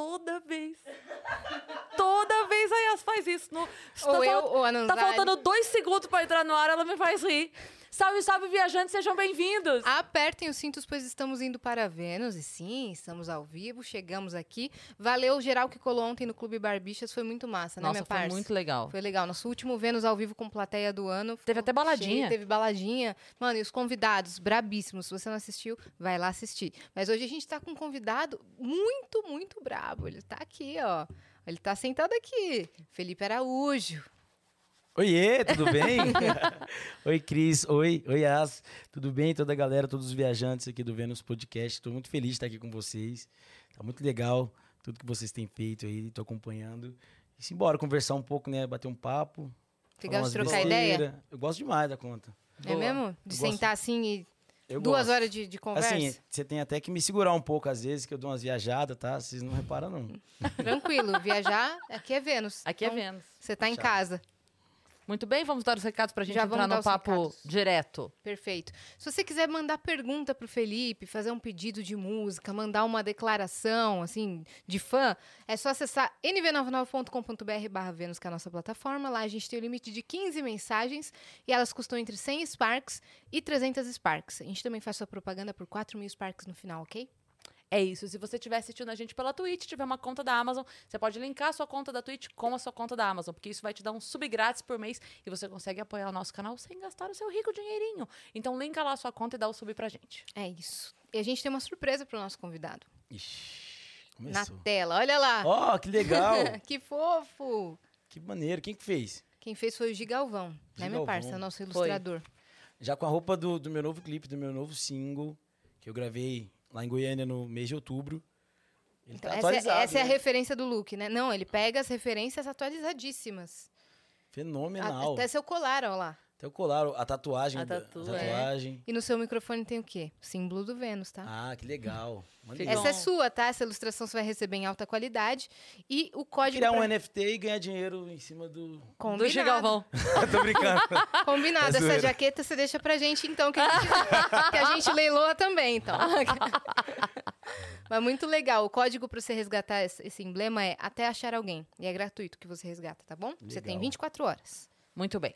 toda vez. Toda vez a Yas faz isso. No, Ou tá, eu, ou a tá Nanzari. faltando dois segundos pra entrar no ar, ela me faz rir. Salve, salve, viajantes, sejam bem-vindos. Apertem os cintos, pois estamos indo para Vênus. E sim, estamos ao vivo, chegamos aqui. Valeu geral que colou ontem no Clube Barbichas, foi muito massa, né, Nossa, minha foi parça? muito legal. Foi legal. Nosso último Vênus ao vivo com plateia do ano. Teve até baladinha. Cheio, teve baladinha. Mano, e os convidados, brabíssimos. Se você não assistiu, vai lá assistir. Mas hoje a gente tá com um convidado muito, muito brabo. Ele tá aqui, ó. Ele tá sentado aqui. Felipe Araújo. Oiê, tudo bem? oi, Cris. Oi, oi, As. Tudo bem? Toda a galera, todos os viajantes aqui do Vênus Podcast. Estou muito feliz de estar aqui com vocês. Tá muito legal tudo que vocês têm feito aí. Tô acompanhando. E simbora conversar um pouco, né? Bater um papo. Você gosta de trocar ideia? Eu gosto demais da conta. É mesmo? De Eu gosto- sentar assim e Eu duas gosto. horas de, de conversa? Assim, você tem até que me segurar um pouco às vezes, que eu dou umas viajadas, tá? Vocês não reparam, não. Tranquilo. Viajar, aqui é Vênus. Aqui é Então, Vênus. Você tá em casa. Muito bem, vamos dar os recados pra gente Já entrar no papo recados. direto. Perfeito. Se você quiser mandar pergunta pro Felipe, fazer um pedido de música, mandar uma declaração, assim, de fã, é só acessar nv99.com.br barra Vênus, que é a nossa plataforma. Lá a gente tem o limite de 15 mensagens e elas custam entre 100 Sparks e 300 Sparks. A gente também faz sua propaganda por 4 mil Sparks no final, ok? É isso. Se você estiver assistindo a gente pela Twitch, tiver uma conta da Amazon, você pode linkar a sua conta da Twitch com a sua conta da Amazon, porque isso vai te dar um sub grátis por mês e você consegue apoiar o nosso canal sem gastar o seu rico dinheirinho. Então linka lá a sua conta e dá o sub pra gente. É isso. E a gente tem uma surpresa pro nosso convidado. Ixi, Na começou. tela. Olha lá. Ó, que legal. que fofo. que maneiro. Quem que fez? Quem fez foi o Gigalvão, né, minha Gigalvão. parça? Nosso ilustrador. Já com a roupa do, do meu novo clipe, do meu novo single, que eu gravei lá em Goiânia no mês de outubro. Ele Então, tá essa, é- essa é a né? referência do look, né? Não, ele pega as referências atualizadíssimas. Fenomenal. Até seu colar, ó lá. Até o colar, a tatuagem. A da- tatu, a tatuagem. E no seu microfone tem o quê? O símbolo do Vênus, tá? Ah, que legal. Maneiro. Essa é um- sua, tá? Essa ilustração você vai receber em alta qualidade. E o código. Criar um pra- NFT e ganhar dinheiro em cima do. Combinado. Do Gigalvão. Tô brincando. Combinado. É Essa zoeira. jaqueta você deixa pra gente, então, que a gente, que a gente leiloa também, então. Mas muito legal. O código pra você resgatar esse, emblema é até achar alguém. E é gratuito que você resgata, tá bom? Você tem Legal. 24 horas. Muito bem.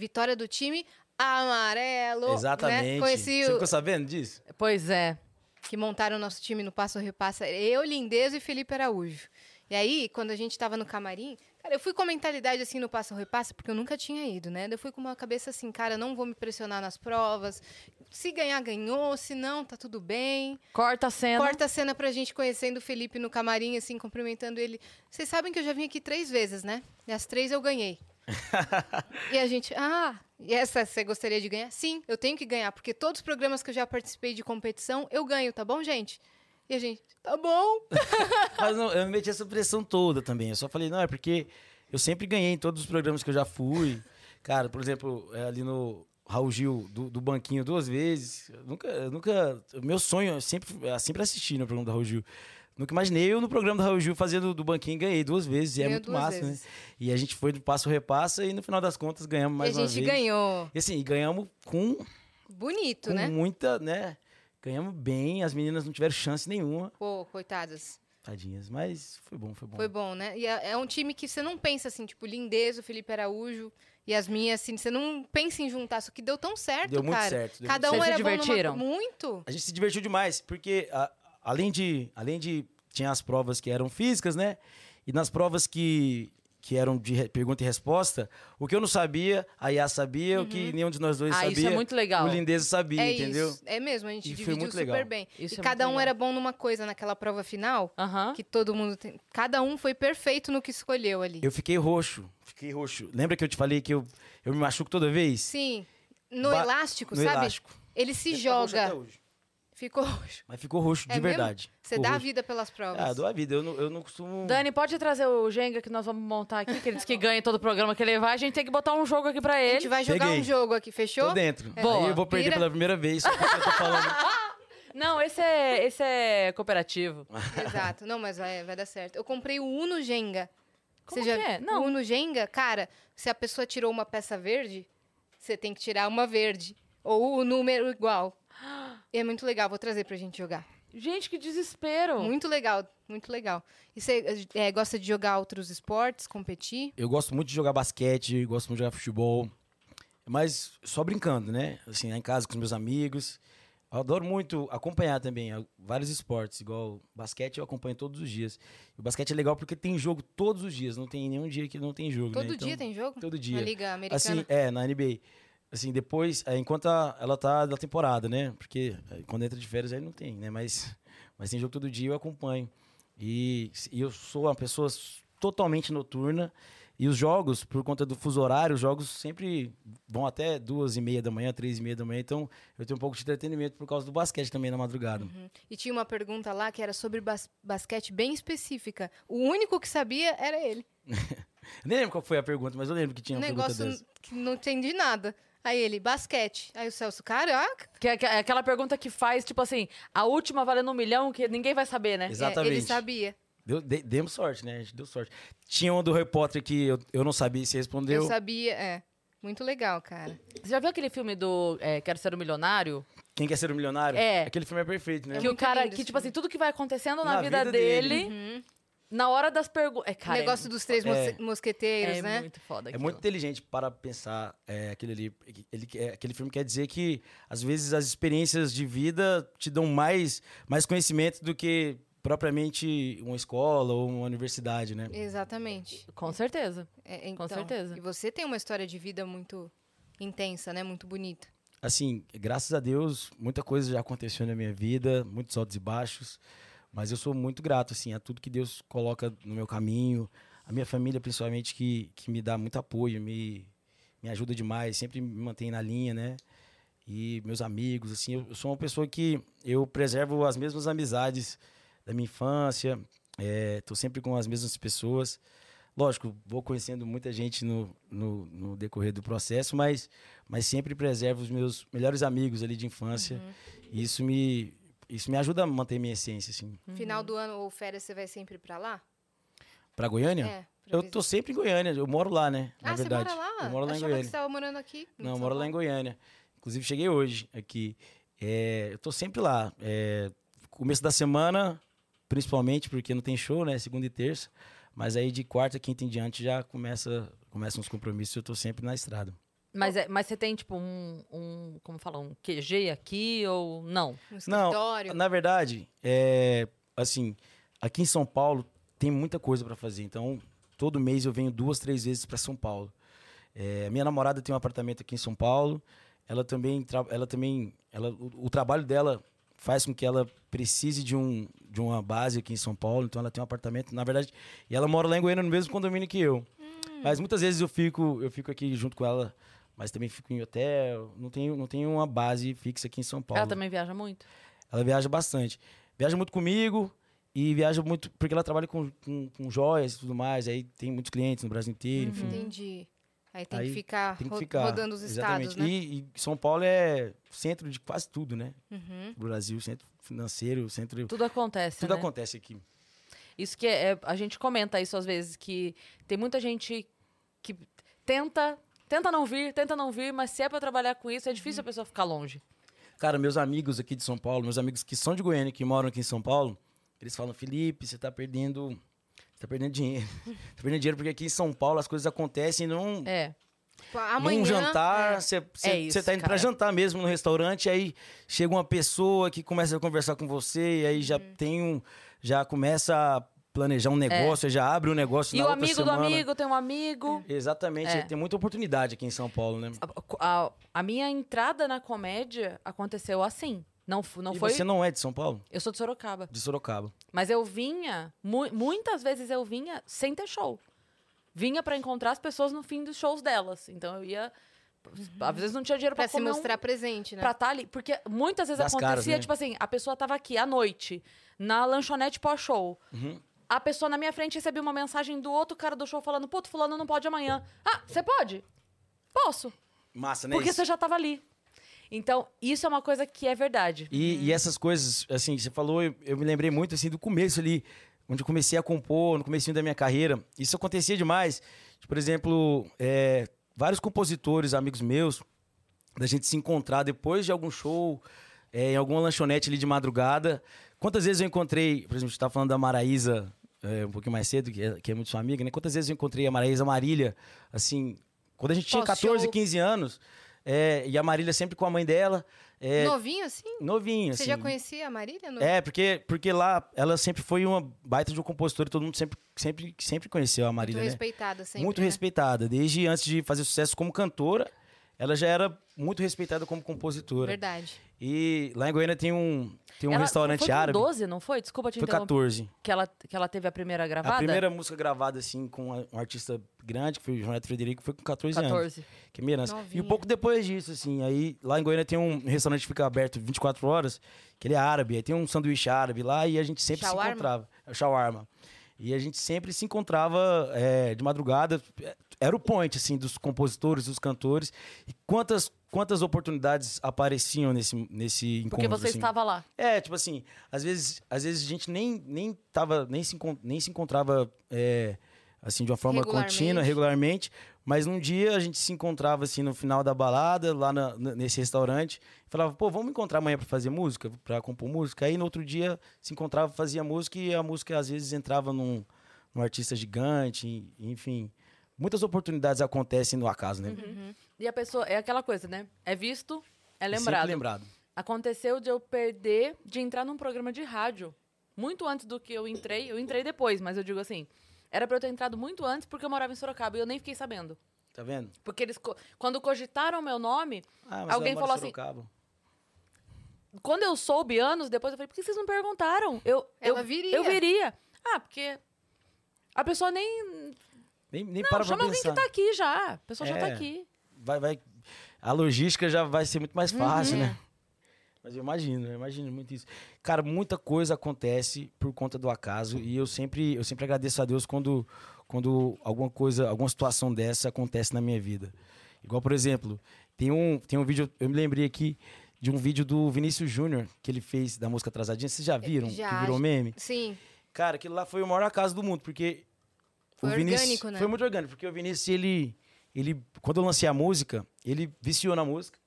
Vitória do time amarelo. Né? Exatamente. Conheci Você o, ficou sabendo disso? Pois é. que montaram o nosso time no Passo Repassa. Eu, Lindezo e Felipe Araújo. E aí, quando a gente tava no camarim, cara, eu fui com a mentalidade assim no Passo Repassa, porque eu nunca tinha ido, né? Eu fui com uma cabeça assim, cara, não vou me pressionar nas provas. Se ganhar, ganhou. Se não, tá tudo bem. Corta a cena. Corta a cena pra gente conhecendo o Felipe no camarim, assim, cumprimentando ele. Vocês sabem que eu já vim aqui três vezes, né? E as três eu ganhei. E a gente, ah, e essa você gostaria de ganhar? Sim, eu tenho que ganhar, porque todos os programas que eu já participei de competição, eu ganho, tá bom, gente? E a gente, tá bom. Mas não, eu não meti essa pressão toda também. Eu só falei, não, é porque eu sempre ganhei em todos os programas que eu já fui. Cara, por exemplo, é, ali no Raul Gil, do, do banquinho duas vezes. Eu nunca, eu nunca. Meu sonho é sempre, é sempre assistir no programa do Raul Gil. Nunca imaginei eu no programa do Raul Gil fazendo do banquinho e ganhei duas vezes. E é muito massa, vezes. né? E a gente foi do passo repassa e no final das contas ganhamos mais e a uma gente vez. ganhou. E assim, ganhamos com, Bonito, com né? muita, né? Ganhamos bem, as meninas não tiveram chance nenhuma. Pô, coitadas. Tadinhas, mas foi bom, foi bom. Foi bom, né? E é, é um time que você não pensa assim, tipo, Lindezo, Felipe Araújo e as minhas, assim, você não pensa em juntar, só que deu tão certo, Deu muito cara. certo, deu Cada um muito certo. era Vocês se bom divertiram? numa... Muito. A gente se divertiu demais, porque a- além de além de tinha as provas que eram físicas, né? E nas provas que que eram de pergunta e resposta, o que eu não sabia, a Yas sabia, o que nenhum de nós dois Ah, sabia. isso é muito legal. O Lindezo sabia, é entendeu? isso. É mesmo, a gente E dividiu muito super legal. bem. Isso e é cada um legal. era bom numa coisa naquela prova final, Aham. que todo mundo tem. Cada um foi perfeito no que escolheu ali. Eu fiquei roxo, fiquei roxo. Lembra que eu te falei que eu, eu me machuco toda vez? Sim. No Ba- elástico, no sabe? elástico. Ele se Deve tá roxo joga. até hoje. Ficou roxo. Mas ficou roxo É de mesmo? verdade. Você Ficou dá a roxo. vida pelas provas. Ah, dou a vida. Eu não, eu não costumo. Dani, pode trazer o Jenga que nós vamos montar aqui, que ele disse que ganha todo o programa que ele vai. A gente tem que botar um jogo aqui pra A ele. gente vai jogar Peguei. um jogo aqui, fechou? Tô dentro. Boa. Aí eu vou perder Vira. pela primeira vez. Só porque eu tô falando. Não, esse é, esse é cooperativo. Exato. Não, mas vai, vai dar certo. Eu comprei o Uno Jenga. Como Você já... que é? Não. O Uno Jenga, cara, se a pessoa tirou uma peça verde, você tem que tirar uma verde. Ou o número igual. E é muito legal, vou trazer pra gente jogar. Gente, que desespero. Muito legal, muito legal. E você é, gosta de jogar outros esportes, competir? Eu gosto muito de jogar basquete, gosto muito de jogar futebol, mas só brincando, né? Assim, lá em casa com os meus amigos. Eu adoro muito acompanhar também ah, vários esportes, igual basquete eu acompanho todos os dias. E o basquete é legal porque tem jogo todos os dias, não tem nenhum dia que não tem jogo. Todo né? Então, dia tem jogo? Todo Na dia. Liga Americana? Assim, é, na NBA. Assim, depois, é, enquanto a- ela tá da temporada, né? Porque é, quando entra de férias aí não tem, né? Mas, mas tem jogo todo dia eu acompanho. E, e eu sou uma pessoa totalmente noturna. E os jogos, por conta do fuso horário, os jogos sempre vão até duas e meia da manhã, três e meia da manhã. Então, eu tenho um pouco de entretenimento por causa do basquete também na madrugada. E tinha uma pergunta lá que era sobre bas- basquete bem específica. O único que sabia era ele. Nem lembro qual foi a pergunta, mas eu lembro que tinha um uma pergunta negócio dessa. que não entendi nada. Aí ele, basquete. Aí o Celso, caraca. Que é, que é aquela pergunta que faz, tipo assim, a última valendo um milhão, que ninguém vai saber, né? É, Exatamente. ele sabia. Deu, de- demos sorte, né? A gente deu sorte. Tinha um do Harry Potter que eu, eu não sabia se respondeu. Eu sabia, é. Muito legal, cara. Você já viu aquele filme do é, Quero Ser um Milionário? Quem quer ser um milionário? É. Aquele filme é perfeito, né? que o cara, que tipo assim, tudo que vai acontecendo na, Na vida, vida dele, dele. Na hora das perguntas. É, cara, o negócio é, dos três É. mos- mosqueteiros, é né? muito foda É muito inteligente para pensar é, aquele ali. Ele, é, aquele filme quer dizer que, às vezes, as experiências de vida te dão mais, mais conhecimento do que propriamente uma escola ou uma universidade, né? Exatamente. Com certeza. É, então, certeza. E você tem uma história de vida muito intensa, né? Muito bonita. Assim, graças a Deus, muita coisa já aconteceu na minha vida, muitos altos e baixos, mas eu sou muito grato, assim, a tudo que Deus coloca no meu caminho, a minha família, principalmente, que, que me dá muito apoio, me, me ajuda demais, sempre me mantém na linha, né? E meus amigos, assim, eu, eu sou uma pessoa que eu preservo as mesmas amizades da minha infância, estou sempre com as mesmas pessoas. Lógico, vou conhecendo muita gente no, no, no decorrer do processo, mas, mas sempre preservo os meus melhores amigos ali de infância. E isso me, isso me ajuda a manter minha essência, assim. Final do ano ou férias, você vai sempre pra lá? Pra Goiânia? É. pra Eu tô sempre em Goiânia, eu moro lá, né? Na ah, verdade. você mora lá? Eu moro lá em Achava que Goiânia. você tava morando aqui. em Não, eu moro lá em. Goiânia. Inclusive, cheguei hoje aqui. É, eu tô sempre lá. É, começo da semana, principalmente, porque não tem show, né? Segunda e terça. Mas aí de quarta, quinta em diante já começa, começam os compromissos. Eu tô sempre na estrada. Mas, é, mas você tem, tipo, um, um. Como fala? Um QG aqui ou não? No Não. Na verdade, é, assim, aqui em São Paulo tem muita coisa para fazer. Então, todo mês eu venho duas, três vezes para São Paulo. É, minha namorada tem um apartamento aqui em São Paulo. Ela também, ela também, ela, o, o trabalho dela faz com que ela precise de, um, de uma base aqui em São Paulo. Então, ela tem um apartamento, na verdade, e ela mora lá em Goiânia no mesmo condomínio que eu. Mas muitas vezes eu fico, eu fico aqui junto com ela, mas também fico em hotel. Não tenho, não tenho uma base fixa aqui em São Paulo. Ela também viaja muito? Ela viaja bastante. Viaja muito comigo e viaja muito porque ela trabalha com, com, com joias e tudo mais. Aí tem muitos clientes no Brasil inteiro, enfim. Entendi. Aí tem Aí que ficar, Tem que ficar. rodando os estados, Exatamente. né? E, e São Paulo é centro de quase tudo, né? Uhum. Brasil, centro financeiro, centro. Tudo acontece. Tudo né? acontece aqui. Isso que é, é- a gente comenta isso às vezes, que tem muita gente que tenta, tenta não vir, tenta não vir, mas se é pra trabalhar com isso, é difícil a pessoa ficar longe. Cara, meus amigos aqui de São Paulo, meus amigos que são de Goiânia, que moram aqui em São Paulo, eles falam, Felipe, você tá perdendo. Você tá perdendo dinheiro. tá perdendo dinheiro porque aqui em São Paulo as coisas acontecem num. É. Pô, Amanhã, num jantar, é. você É isso, tá indo pra cara. jantar mesmo no restaurante, aí chega uma pessoa que começa a conversar com você, e aí já Uhum. tem um. Já começa a planejar um negócio, aí já abre um negócio É. E na o amigo do amigo tem um amigo. Exatamente, É. tem muita oportunidade aqui em São Paulo, né? A, a- a minha entrada na comédia aconteceu assim. Não, não e foi. você não é de São Paulo? Eu sou de Sorocaba. De Sorocaba. Mas eu vinha, mu- muitas vezes eu vinha sem ter show. Vinha pra encontrar as pessoas no fim dos shows delas. Então eu ia. Às vezes não tinha dinheiro pra, Pra se comer um- mostrar presente, né? pra estar ali. Porque muitas vezes Das acontecia, caras, né? tipo assim, a pessoa tava aqui à noite, na lanchonete pós-show. Uhum. A pessoa na minha frente recebia uma mensagem do outro cara do show falando: Puto, fulano não pode amanhã. Ah, você pode? Posso. Massa, né? Porque você já tava ali. Então, isso é uma coisa que é verdade. E, e essas coisas, assim, você falou, eu, eu me lembrei muito, assim, do começo ali, onde eu comecei a compor, no comecinho da minha carreira. Isso acontecia demais. Por exemplo, é, vários compositores, amigos meus, da gente se encontrar depois de algum show, é, em alguma lanchonete ali de madrugada, quantas vezes eu encontrei, por exemplo, a gente tava falando da Maraísa é, um pouquinho mais cedo, que é, que é muito sua amiga, né? Quantas vezes eu encontrei a Maraísa Marília, assim, quando a gente tinha Pós-show. 14, 15 anos, é, e a Marília sempre com a mãe dela, é, Novinho assim? novinha, Você assim. já conhecia a Marília? No... É, porque, porque lá ela sempre foi uma baita de uma compositora e todo mundo sempre, sempre, sempre conheceu a Muito Marília, né? respeitada sempre. muito né? respeitada. Desde antes de fazer sucesso como cantora, ela já era muito respeitada como compositora. Verdade. E lá em Goiânia tem um, tem um Ela- restaurante foi árabe. 12, não foi? Desculpa te Foi interromper. 14. Que ela, que ela teve a primeira gravada? A primeira música gravada, assim, com um artista grande, que foi o João Neto Frederico, foi com 14, anos. 14. Que é herança. E um pouco depois disso, assim, aí lá em Goiânia tem um restaurante que fica aberto 24 horas, que ele é árabe, aí tem um sanduíche árabe lá e a gente sempre Shawarma? se encontrava. É o shawarma. E a gente sempre se encontrava é, de madrugada. Era o point, assim, dos compositores, dos cantores. E quantas, quantas oportunidades apareciam nesse, nesse encontro, Porque você assim. estava lá. É, tipo assim, às vezes, às vezes a gente nem, nem, tava, nem, se, nem se encontrava é, assim, de uma forma Regularmente. contínua, regularmente, mas num dia a gente se encontrava assim no final da balada, lá na- nesse restaurante, e falava, pô, vamos encontrar amanhã pra fazer música, pra compor música. Aí no outro dia se encontrava, fazia música e a música às vezes entrava num, num artista gigante, enfim. Muitas oportunidades acontecem no acaso, né? E a pessoa, é aquela coisa, né? É visto, é Sempre lembrado. lembrado. Aconteceu de eu perder, de entrar num programa de rádio. Muito antes do que eu entrei. Eu entrei depois, mas eu digo assim. Era pra eu ter entrado muito antes porque eu morava em Sorocaba e eu nem fiquei sabendo. Tá vendo? Porque eles, co- quando cogitaram meu nome, Ah, Alguém ela mora falou assim, Sorocaba. quando eu soube anos depois, eu falei, por que vocês não perguntaram? Eu, Ela eu, viria. Eu viria. Ah, porque a pessoa nem. Nem, nem Não, para pra chama alguém pensar. que tá aqui já. A pessoa já tá É. aqui. Vai, vai, a logística já vai ser muito mais fácil, Uhum. né? Mas eu imagino, eu imagino muito isso. Cara, muita coisa acontece por conta do acaso e eu sempre, eu sempre agradeço a Deus quando, quando alguma coisa, alguma situação dessa acontece na minha vida. Igual, por exemplo, tem um, tem um vídeo, eu me lembrei aqui de um vídeo do Vinícius Júnior que ele fez da música Atrasadinha. Vocês já viram? Já, que virou meme? Sim. Cara, aquilo lá foi o maior acaso do mundo, porque Foi o Vinícius orgânico, né? foi muito orgânico, porque o Vinícius ele ele quando eu lancei a música, ele viciou na música.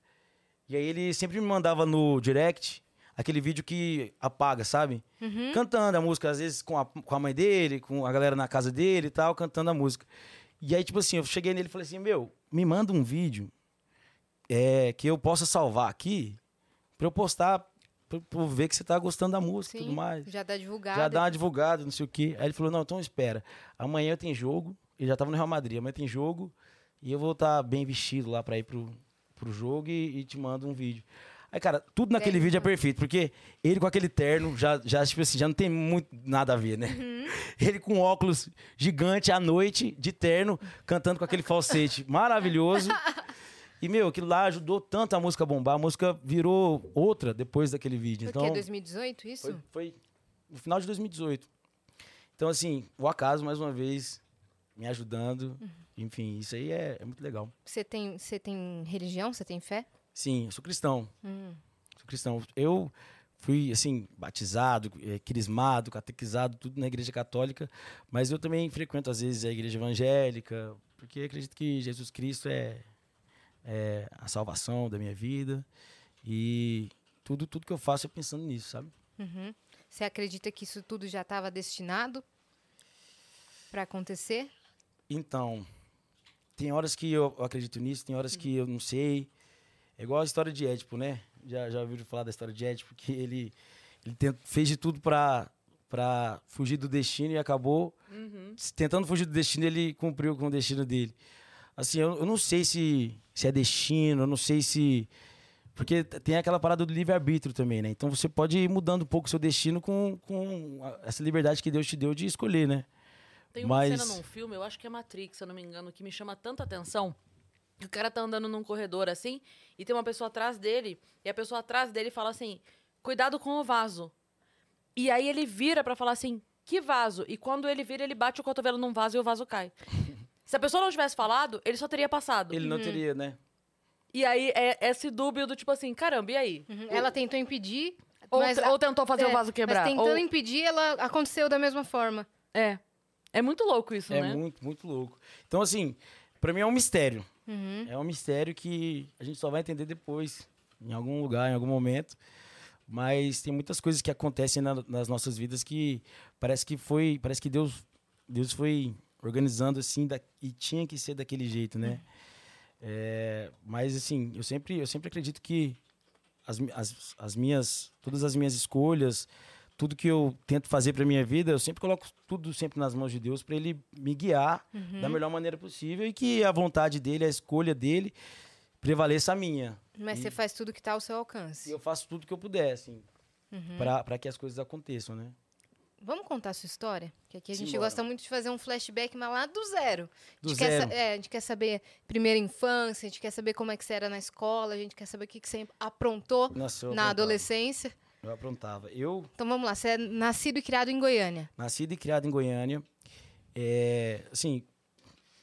E aí ele sempre me mandava no direct aquele vídeo que apaga, sabe? Uhum. Cantando a música, às vezes com a, com a mãe dele, com a galera na casa dele e tal, cantando a música. E aí, tipo assim, eu cheguei nele e falei assim: Meu, me manda um vídeo é, que eu possa salvar aqui pra eu postar, pra, pra eu ver que você tá gostando da música e tudo mais. Já tá divulgado. Já dá uma divulgada, não sei o quê. Aí ele falou: Não, então espera. Amanhã tem jogo. Ele já tava no Real Madrid. Amanhã tem jogo. E eu vou estar bem vestido lá pra ir pro, pro jogo e, e te mando um vídeo. Aí, cara, tudo naquele vídeo é então. perfeito, porque ele com aquele terno já, já, tipo assim, já não tem muito nada a ver, né? Uhum. Ele com óculos gigante à noite, de terno, cantando com aquele falsete maravilhoso. E, meu, aquilo lá ajudou tanto a música a bombar. A música virou outra depois daquele vídeo. Foi Então, que 2018 isso? foi, foi no final de 2018. Então, assim, o acaso, mais uma vez, me ajudando. Uhum. Enfim, isso aí é, é muito legal. Você tem, você tem religião? Você tem fé? Sim, eu sou cristão. Hum. Sou cristão. Eu fui, assim, batizado, eh, crismado, catequizado, tudo na igreja católica. Mas eu também frequento, às vezes, a igreja evangélica, porque acredito que Jesus Cristo é, é a salvação da minha vida. E tudo, tudo que eu faço é pensando nisso, sabe? Uhum. Você acredita que isso tudo já estava destinado para acontecer? Então, tem horas que eu acredito nisso, tem horas que eu não sei. É igual a história de Édipo, né? Já, já ouviram falar da história de Édipo, que ele, ele tent- fez de tudo pra, pra fugir do destino e acabou Uhum. tentando fugir do destino, ele cumpriu com o destino dele. Assim, eu, eu não sei se, se é destino, eu não sei se. Porque tem aquela parada do livre-arbítrio também, né? Então você pode ir mudando um pouco o seu destino com, com essa liberdade que Deus te deu de escolher, né? Tem uma Mas- cena num filme, eu acho que é Matrix, se eu não me engano, que me chama tanta atenção. O cara tá andando num corredor assim, e tem uma pessoa atrás dele, e a pessoa atrás dele fala assim: cuidado com o vaso. E aí ele vira pra falar assim: que vaso? E quando ele vira, ele bate o cotovelo num vaso e o vaso cai. Se a pessoa não tivesse falado, ele só teria passado. Ele não teria, né? E aí é esse dúbio do tipo assim: caramba, e aí? Uhum. Ela tentou impedir, Ou, mas, ou tentou fazer é, o vaso quebrar. mas tentando ou- impedir, ela aconteceu da mesma forma. É. É muito louco isso, É né? muito, muito louco. Então, assim, pra mim é um mistério. Uhum. É um mistério que a gente só vai entender depois, em algum lugar, em algum momento. Mas tem muitas coisas que acontecem na- nas nossas vidas que parece que foi, parece que Deus, Deus foi organizando assim da- e tinha que ser daquele jeito, né? É, mas assim, eu sempre, eu sempre acredito que as, as, as minhas, todas as minhas escolhas, tudo que eu tento fazer para minha vida, eu sempre coloco tudo sempre nas mãos de Deus para ele me guiar Uhum. da melhor maneira possível e que a vontade dele, a escolha dele prevaleça a minha. Mas E- você faz tudo que tá ao seu alcance. eu faço tudo que eu puder, assim, Uhum. para que as coisas aconteçam, né? Vamos contar a sua história? Que aqui a gente Simbora. gosta muito de fazer um flashback, mas lá do zero. Do a, gente Quer, zero. sa- é, a gente quer saber primeira infância, a gente quer saber como é que você era na escola, a gente quer saber o que, que você aprontou Nossa, na aprontava. adolescência. Eu aprontava. Eu, Então vamos lá, você é nascido e criado em Goiânia. nascido e criado em Goiânia, é, assim,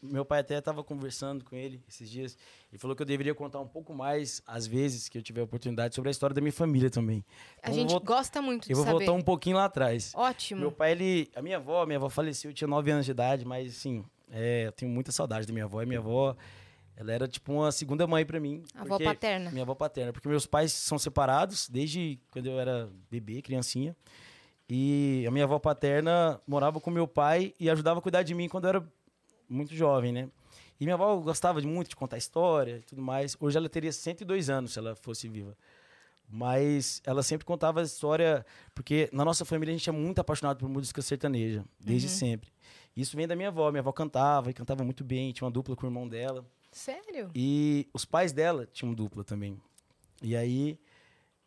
meu pai até estava conversando com ele esses dias. Ele falou que eu deveria contar um pouco mais, às vezes, que eu tiver oportunidade, sobre a história da minha família também. A Então, gente vou, gosta muito de eu vou saber. voltar um pouquinho lá atrás. Ótimo. Meu pai, ele. A minha avó, minha avó faleceu, eu tinha 9 anos de idade, mas assim, é, eu tenho muita saudade da minha avó. E minha avó, ela era tipo uma segunda mãe pra mim. Avó porque- paterna. Minha avó paterna, porque meus pais são separados desde quando eu era bebê, criancinha. E a minha avó paterna morava com meu pai e ajudava a cuidar de mim quando eu era muito jovem, né? E minha avó gostava de muito de contar história e tudo mais. Hoje ela teria 102 anos se ela fosse viva. Mas ela sempre contava a história, porque na nossa família a gente é muito apaixonado por música sertaneja, desde sempre. Isso vem da minha avó. Minha avó cantava e cantava muito bem, tinha uma dupla com o irmão dela. Sério? E os pais dela tinham dupla também. E aí,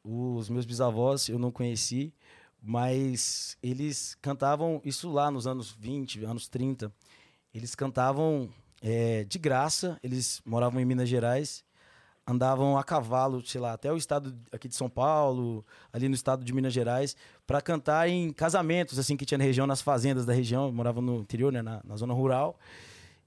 os meus bisavós eu não conheci, mas eles cantavam isso lá nos anos 20, anos 30. Eles cantavam eh, de graça, eles moravam em Minas Gerais, andavam a cavalo, sei lá, até o estado aqui de São Paulo, ali no estado de Minas Gerais, para cantar em casamentos, assim, que tinha na região, nas fazendas da região, moravam no interior, né, na, na zona rural.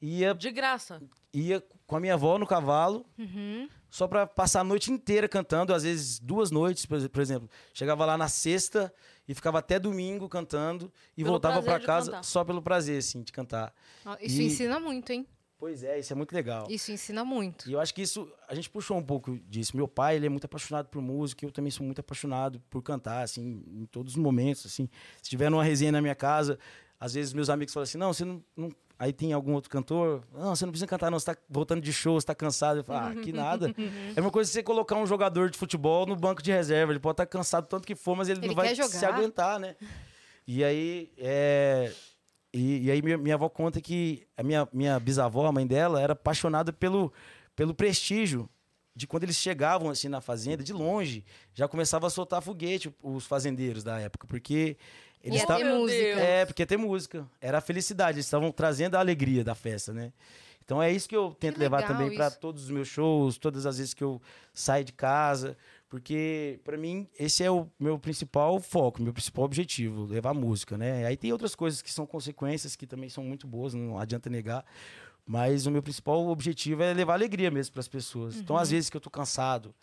Ia De graça. ia com a minha avó no cavalo, Uhum. só pra passar a noite inteira cantando, às vezes duas noites, por ex- por exemplo. Chegava lá na sexta e ficava até domingo cantando e Pelo voltava de casa cantar. só pelo prazer, assim, de cantar. Isso E- ensina muito, hein? Pois é, isso é muito legal. Isso ensina muito. E eu acho que isso, a gente puxou um pouco disso. Meu pai, ele é muito apaixonado por música, eu também sou muito apaixonado por cantar, assim, em todos os momentos, assim. Se tiver numa resenha na minha casa, às vezes meus amigos falam assim, não, você não... não- Aí tem algum outro cantor, não, você não precisa cantar não, você tá voltando de show, você tá cansado. Eu falo, ah, que nada. É uma coisa você colocar um jogador de futebol no banco de reserva, ele pode estar cansado tanto que for, mas ele, Ele não vai quer se jogar. aguentar, né? E aí, é... E, e aí minha, minha avó conta que a minha, minha bisavó, a mãe dela, era apaixonada pelo, pelo prestígio de quando eles chegavam assim na fazenda, de longe, já começava a soltar foguete os fazendeiros da época, porque eles Ia ter estavam música. é, porque ia ter música. Era a felicidade, eles estavam trazendo a alegria da festa, né? Então é isso que eu tento Que levar também para todos os meus shows, todas as vezes que eu saio de casa, porque para mim esse é o meu principal foco, meu principal objetivo, levar música, né? Aí tem outras coisas que são consequências que também são muito boas, não adianta negar. Mas o meu principal objetivo é levar alegria mesmo para as pessoas. Então, Uhum. às vezes que eu tô cansado,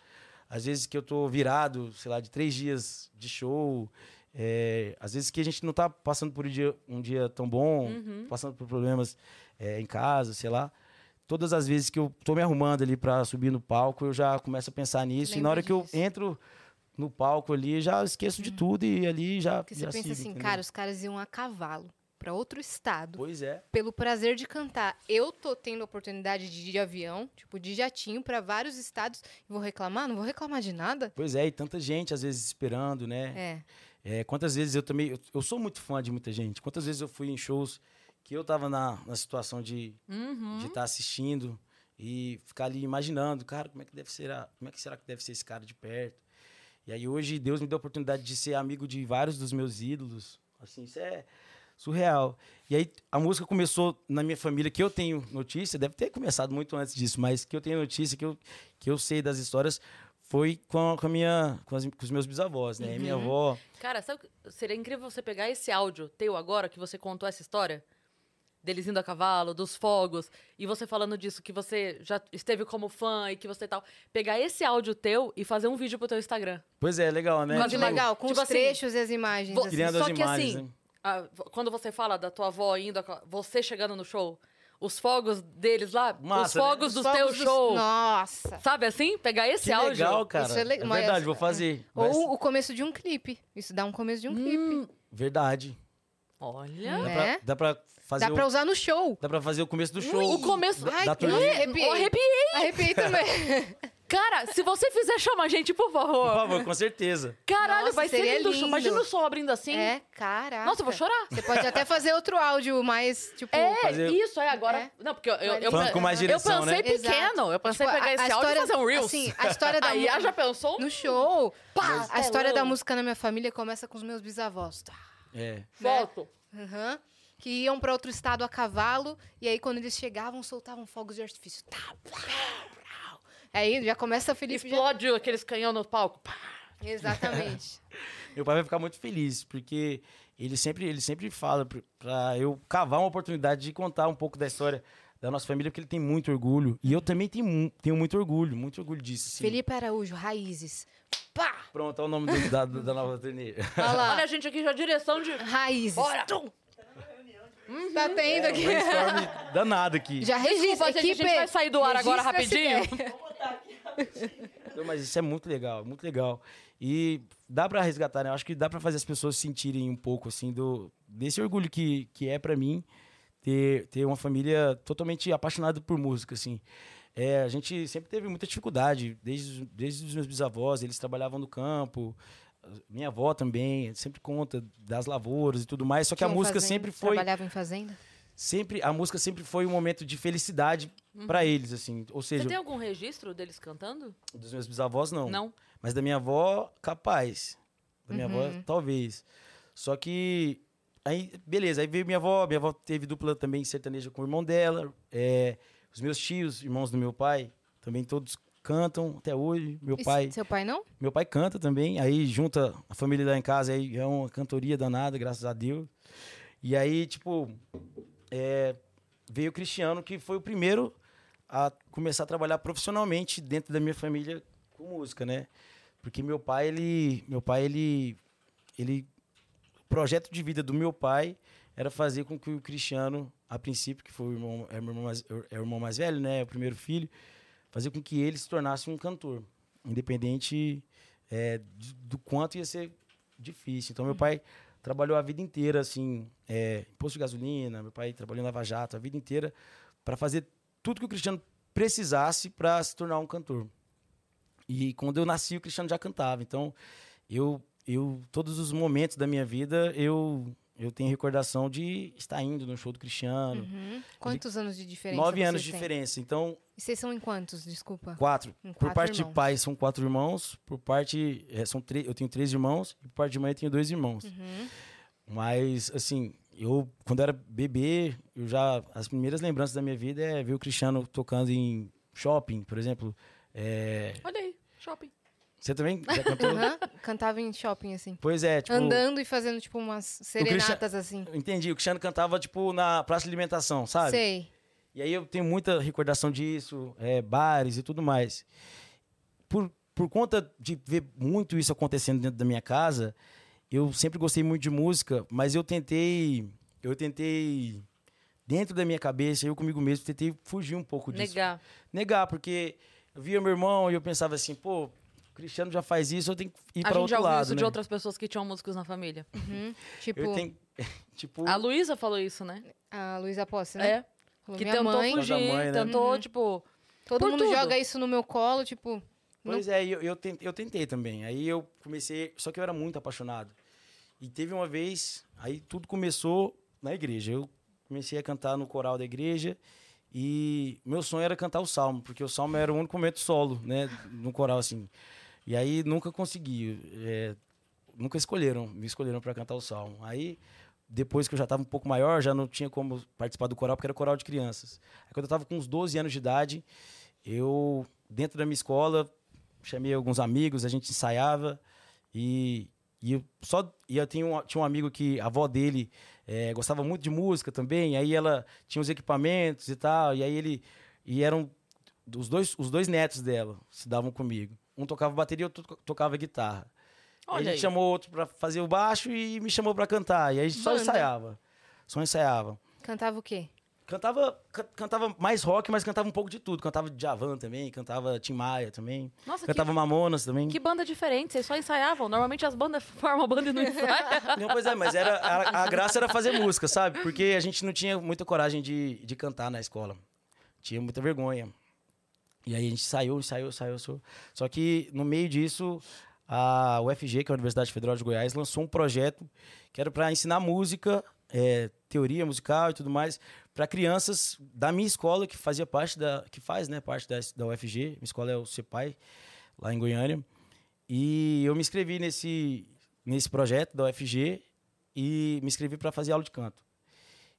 às vezes que eu tô virado, sei lá, de três dias de show, é, às vezes que a gente não tá passando por um dia, um dia tão bom, Uhum. passando por problemas é, em casa, sei lá. Todas as vezes que eu tô me arrumando ali para subir no palco, eu já começo a pensar nisso. e Lembra na hora que eu disso. entro no palco ali, já esqueço de tudo e ali já. Porque você já pensa sigo, assim, entendeu? cara, os caras iam a cavalo pra outro estado Pois é. pelo prazer de cantar. Eu tô tendo a oportunidade de ir de avião, tipo, de jatinho pra vários estados. Vou reclamar? Não vou reclamar de nada? Pois é, e tanta gente às vezes esperando, né? É. É, quantas vezes eu também. Eu, eu sou muito fã de muita gente. Quantas vezes eu fui em shows que eu tava na, na situação de Uhum. estar assistindo e ficar ali imaginando, cara, como é que deve ser a- como é que será que deve ser esse cara de perto? E aí hoje Deus me deu a oportunidade de ser amigo de vários dos meus ídolos. Assim, isso é surreal. E aí a música começou na minha família, que eu tenho notícia, deve ter começado muito antes disso, mas que eu tenho notícia, que eu, que eu sei das histórias, foi com a, com a minha, com, as- com os meus bisavós, né? Minha avó, Cara, sabe, o que- seria incrível você pegar esse áudio teu agora, que você contou essa história? Deles indo a cavalo, dos fogos, e você falando disso, que você já esteve como fã e que você tal. Pegar esse áudio teu e fazer um vídeo pro teu Instagram. pois é, legal, né? Mas Muito Tipo, legal, com tipo os assim, trechos e as imagens. assim. Criando Só as que imagens, assim, né? V- quando você fala da tua avó indo, a você chegando no show, os fogos deles lá, Massa, os né? fogos Os do teu dos- show. Nossa. Sabe assim? Pegar esse Que áudio. legal, cara. Isso é é, mas- verdade, vou fazer. Vai Ou o começo de um clipe. Isso dá um começo de um clipe. Hum, Verdade. olha. Dá, Né? pra, dá pra fazer Dá o, pra usar no show. dá pra fazer o começo do show. O começo. da, Ai, da eu turnê. arrepiei. Arrepiei. Arrepiei também. Cara, se você fizer, chama a gente, por Por favor. favor, com certeza. Caralho, Nossa, vai ser lindo lindo. Imagina o som abrindo assim. É, caraca. Nossa, eu vou chorar. Você pode até fazer outro áudio mais, tipo... É, fazer- isso, é agora. É. Não, porque eu, eu, eu, com mais eu direção, pensei né? pequeno. Eu pensei em Tipo, pegar a- esse a áudio e história- fazer um Reels. assim, a história da Aí mu- já pensou? No show, Pá, a história da música na minha família começa com os meus bisavós. Tá. É. Foto. Aham. Que iam pra outro estado a cavalo, e aí quando eles chegavam, soltavam fogos de artifício. Aí já começa o Felipe. já- Explode aqueles canhão no palco. Pá. Exatamente. Meu pai vai ficar muito feliz, porque ele sempre, ele sempre fala pra- pra eu cavar uma oportunidade de contar um pouco da história da nossa família, porque ele tem muito orgulho. E eu também tenho, tenho muito orgulho, muito orgulho disso. assim. Felipe Araújo, Raízes. Pá! Pronto, é o nome do- da, da nova turnê. Olha. Olha a gente aqui já direção de. Raízes. Bora! Tá tendo aqui. Brainstorm danado aqui. Já registra. Desculpa, gente, a gente equipe, vai sair do ar agora registra essa rapidinho. ideia. Não, mas isso é muito legal, muito legal. E dá pra resgatar, né? Eu acho que dá pra fazer as pessoas sentirem um pouco, assim, do, desse orgulho que, que é pra mim ter, ter uma família totalmente apaixonada por música, assim. É, a gente sempre teve muita dificuldade, desde, desde os meus bisavós, eles trabalhavam no campo, minha avó também, sempre conta das lavouras e tudo mais, só que a Tinham música fazenda, sempre foi Trabalhava em fazenda? sempre a música sempre foi um momento de felicidade pra eles assim ou Você seja tem algum registro deles cantando? dos meus bisavós não Não. mas da minha avó, capaz. Da minha avó, Uhum. talvez. Só que. Aí, beleza, aí veio minha avó. Minha avó teve dupla também sertaneja com o irmão dela. É, os meus tios, irmãos do meu pai, também todos cantam até hoje. Meu E pai. Seu pai não? Meu pai canta também. Aí junta a família lá em casa, aí é uma cantoria danada, graças a Deus. E aí, tipo, é, veio o Cristiano, que foi o primeiro a começar a trabalhar profissionalmente dentro da minha família com música, né? Porque meu pai, ele, meu pai, ele, ele, o projeto de vida do meu pai era fazer com que o Cristiano, a princípio, que foi o irmão, é o irmão mais, é o irmão mais velho, né, o primeiro filho, fazer com que ele se tornasse um cantor, independente é, do quanto ia ser difícil. Então, meu pai trabalhou a vida inteira, assim, é, posto de gasolina, meu pai trabalhou em Lava Jato a vida inteira para fazer tudo que o Cristiano precisasse para se tornar um cantor. E quando eu nasci, o Cristiano já cantava. Então, eu, eu todos os momentos da minha vida, eu, eu tenho recordação de estar indo no show do Cristiano. Uhum. Quantos anos de diferença? Nove anos de diferença. Então, E vocês são em quantos? Desculpa. quatro. Em Por parte irmãos. de pai, são quatro irmãos. Por parte. é, são três, eu tenho três irmãos. E por parte de mãe, eu tenho dois irmãos. Uhum. Mas, assim, eu, quando era bebê, eu já. As primeiras lembranças da minha vida é ver o Cristiano tocando em shopping, por exemplo. É, Olha aí, shopping. você também já cantou? Aham. Cantava em shopping, assim. Pois é, tipo. Andando e fazendo, tipo, umas serenatas, assim. Entendi. O Cristiano cantava, tipo, na praça de alimentação, sabe? Sei. E aí eu tenho muita recordação disso, é, bares e tudo mais. Por, por conta de ver muito isso acontecendo dentro da minha casa, eu sempre gostei muito de música, mas eu tentei, eu tentei dentro da minha cabeça, eu comigo mesmo, tentei fugir um pouco disso. Negar. Negar, porque eu via meu irmão e eu pensava assim, pô, o Cristiano já faz isso, eu tenho que ir A para gente outro já ouviu lado, isso né? de outras pessoas que tinham músicos na família. Uhum. Tipo, Eu tenho, tipo, A Luísa falou isso, né? a Luísa Posse, né? É. Falou, Que tentou mãe, fugir, mãe, né? tentou, Uhum. tipo... todo por mundo tudo. joga isso no meu colo, tipo... não- Pois é, eu, eu, tentei, eu tentei também. Aí eu comecei, só que eu era muito apaixonado. E teve uma vez, aí tudo começou na igreja. Eu comecei a cantar no coral da igreja e meu sonho era cantar o salmo, porque o salmo era o único momento solo, né, no coral assim. E aí nunca consegui, é, nunca escolheram, me escolheram para cantar o salmo. Aí depois que eu já estava um pouco maior, já não tinha como participar do coral, porque era coral de crianças. Aí quando eu estava com uns 12 anos de idade, eu dentro da minha escola chamei alguns amigos, a gente ensaiava e, e eu só e eu tinha um, tinha um amigo que a avó dele eh, gostava muito de música também, aí ela tinha os equipamentos e tal, e aí ele e eram os dois os dois netos dela se davam comigo. Um tocava bateria, outro to- tocava guitarra. Aí a Olha gente aí. chamou outro para fazer o baixo e me chamou para cantar, e aí a gente só Banda. ensaiava. Só ensaiava. Cantava o quê? Cantava, ca- cantava mais rock, mas cantava um pouco de tudo. Cantava Djavan também, cantava Tim Maia também. Nossa, que, Cantava Mamonas também. que banda diferente. Vocês só ensaiavam. Normalmente as bandas formam banda e não ensaiam. Não, pois é, mas era, a, a graça era fazer música, sabe? Porque a gente não tinha muita coragem de, de cantar na escola. Tinha muita vergonha. E aí a gente saiu, saiu, saiu, saiu. Só que no meio disso, a UFG, que é a Universidade Federal de Goiás, lançou um projeto que era para ensinar música, é, teoria musical e tudo mais, para crianças da minha escola, que fazia parte da. que faz, né, parte da, da UFG. Minha escola é o CEPAI, lá em Goiânia. E eu me inscrevi nesse, nesse projeto da UFG e me inscrevi para fazer aula de canto.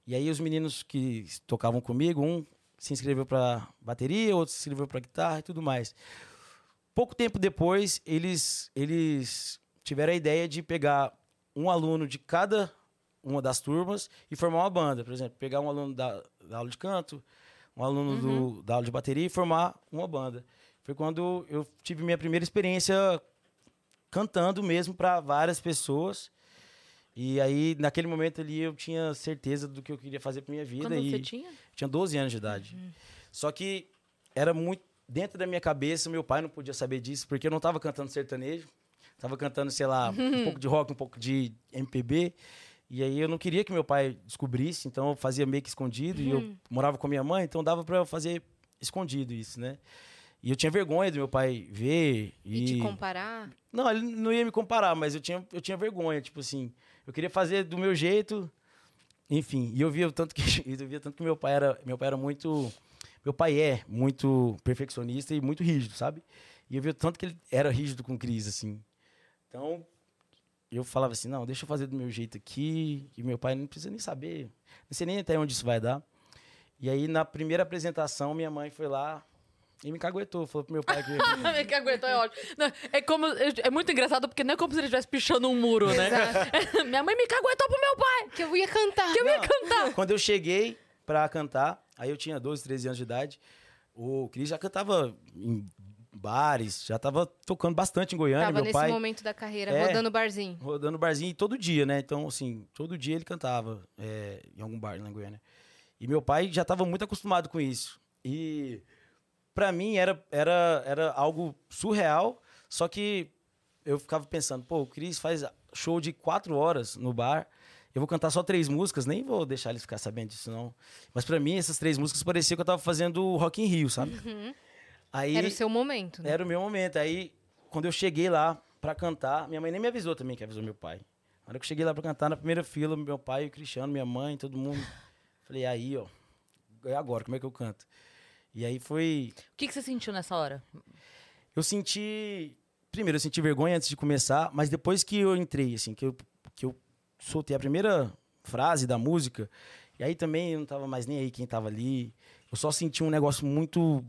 E aí os meninos que tocavam comigo, um se inscreveu para bateria, outro se inscreveu para guitarra e tudo mais. Pouco tempo depois, eles eles tiveram a ideia de pegar um aluno de cada uma das turmas e formar uma banda. Por exemplo, pegar um aluno da, da aula de canto, um aluno do, da aula de bateria e formar uma banda. Foi quando eu tive minha primeira experiência cantando mesmo para várias pessoas. E aí, naquele momento ali, eu tinha certeza do que eu queria fazer para minha vida. Quando e você tinha? tinha 12 anos de idade. Só que era muito dentro da minha cabeça, meu pai não podia saber disso, porque eu não estava cantando sertanejo. Tava cantando, sei lá, um pouco de rock, um pouco de MPB. E aí eu não queria que meu pai descobrisse, então eu fazia meio que escondido. E eu morava com a minha mãe, então dava para eu fazer escondido isso, né? E eu tinha vergonha do meu pai ver. E te comparar. Não, ele não ia me comparar, mas eu tinha, eu tinha vergonha, tipo assim. Eu queria fazer do meu jeito, enfim. E eu via tanto que eu via tanto que meu pai era, meu pai era muito, meu pai é muito perfeccionista e muito rígido, sabe? E eu via o tanto que ele era rígido com Cris, assim. Então, eu falava assim, não, deixa eu fazer do meu jeito aqui, e meu pai não precisa nem saber, não sei nem até onde isso vai dar. E aí, na primeira apresentação, minha mãe foi lá e me caguetou, falou pro meu pai que... Me que aguentou, é ótimo. Não, é, como, é muito engraçado porque não é como se ele estivesse pichando um muro, né? Minha mãe me caguetou pro meu pai. Que eu ia cantar. Que eu ia cantar. Quando eu cheguei pra cantar, aí eu tinha 12, 13 anos de idade, o Cris já cantava em bares, já tava tocando bastante em Goiânia, Tava meu nesse pai momento da carreira, É. rodando barzinho. rodando barzinho todo dia, né? Então, assim, todo dia ele cantava é, em algum bar lá em Goiânia. E meu pai já estava muito acostumado com isso. E pra mim era, era, era algo surreal, só que eu ficava pensando, pô, o Cris faz show de quatro horas no bar, eu vou cantar só três músicas, nem vou deixar ele ficar sabendo disso, não. Mas pra mim, essas três músicas parecia que eu tava fazendo Rock in Rio, sabe? Aí, Era o seu momento, né? era o meu momento. Aí, quando eu cheguei lá pra cantar, minha mãe nem me avisou também que avisou meu pai. Na hora que eu cheguei lá pra cantar, na primeira fila, meu pai, o Cristiano, minha mãe, todo mundo. Falei, aí, ó, é agora, como é que eu canto? E aí foi. O que, que você sentiu nessa hora? Eu senti. Primeiro, eu senti vergonha antes de começar, mas depois que eu entrei, assim, que eu, que eu soltei a primeira frase da música, e aí também eu não tava mais nem aí quem tava ali. Eu só senti um negócio muito,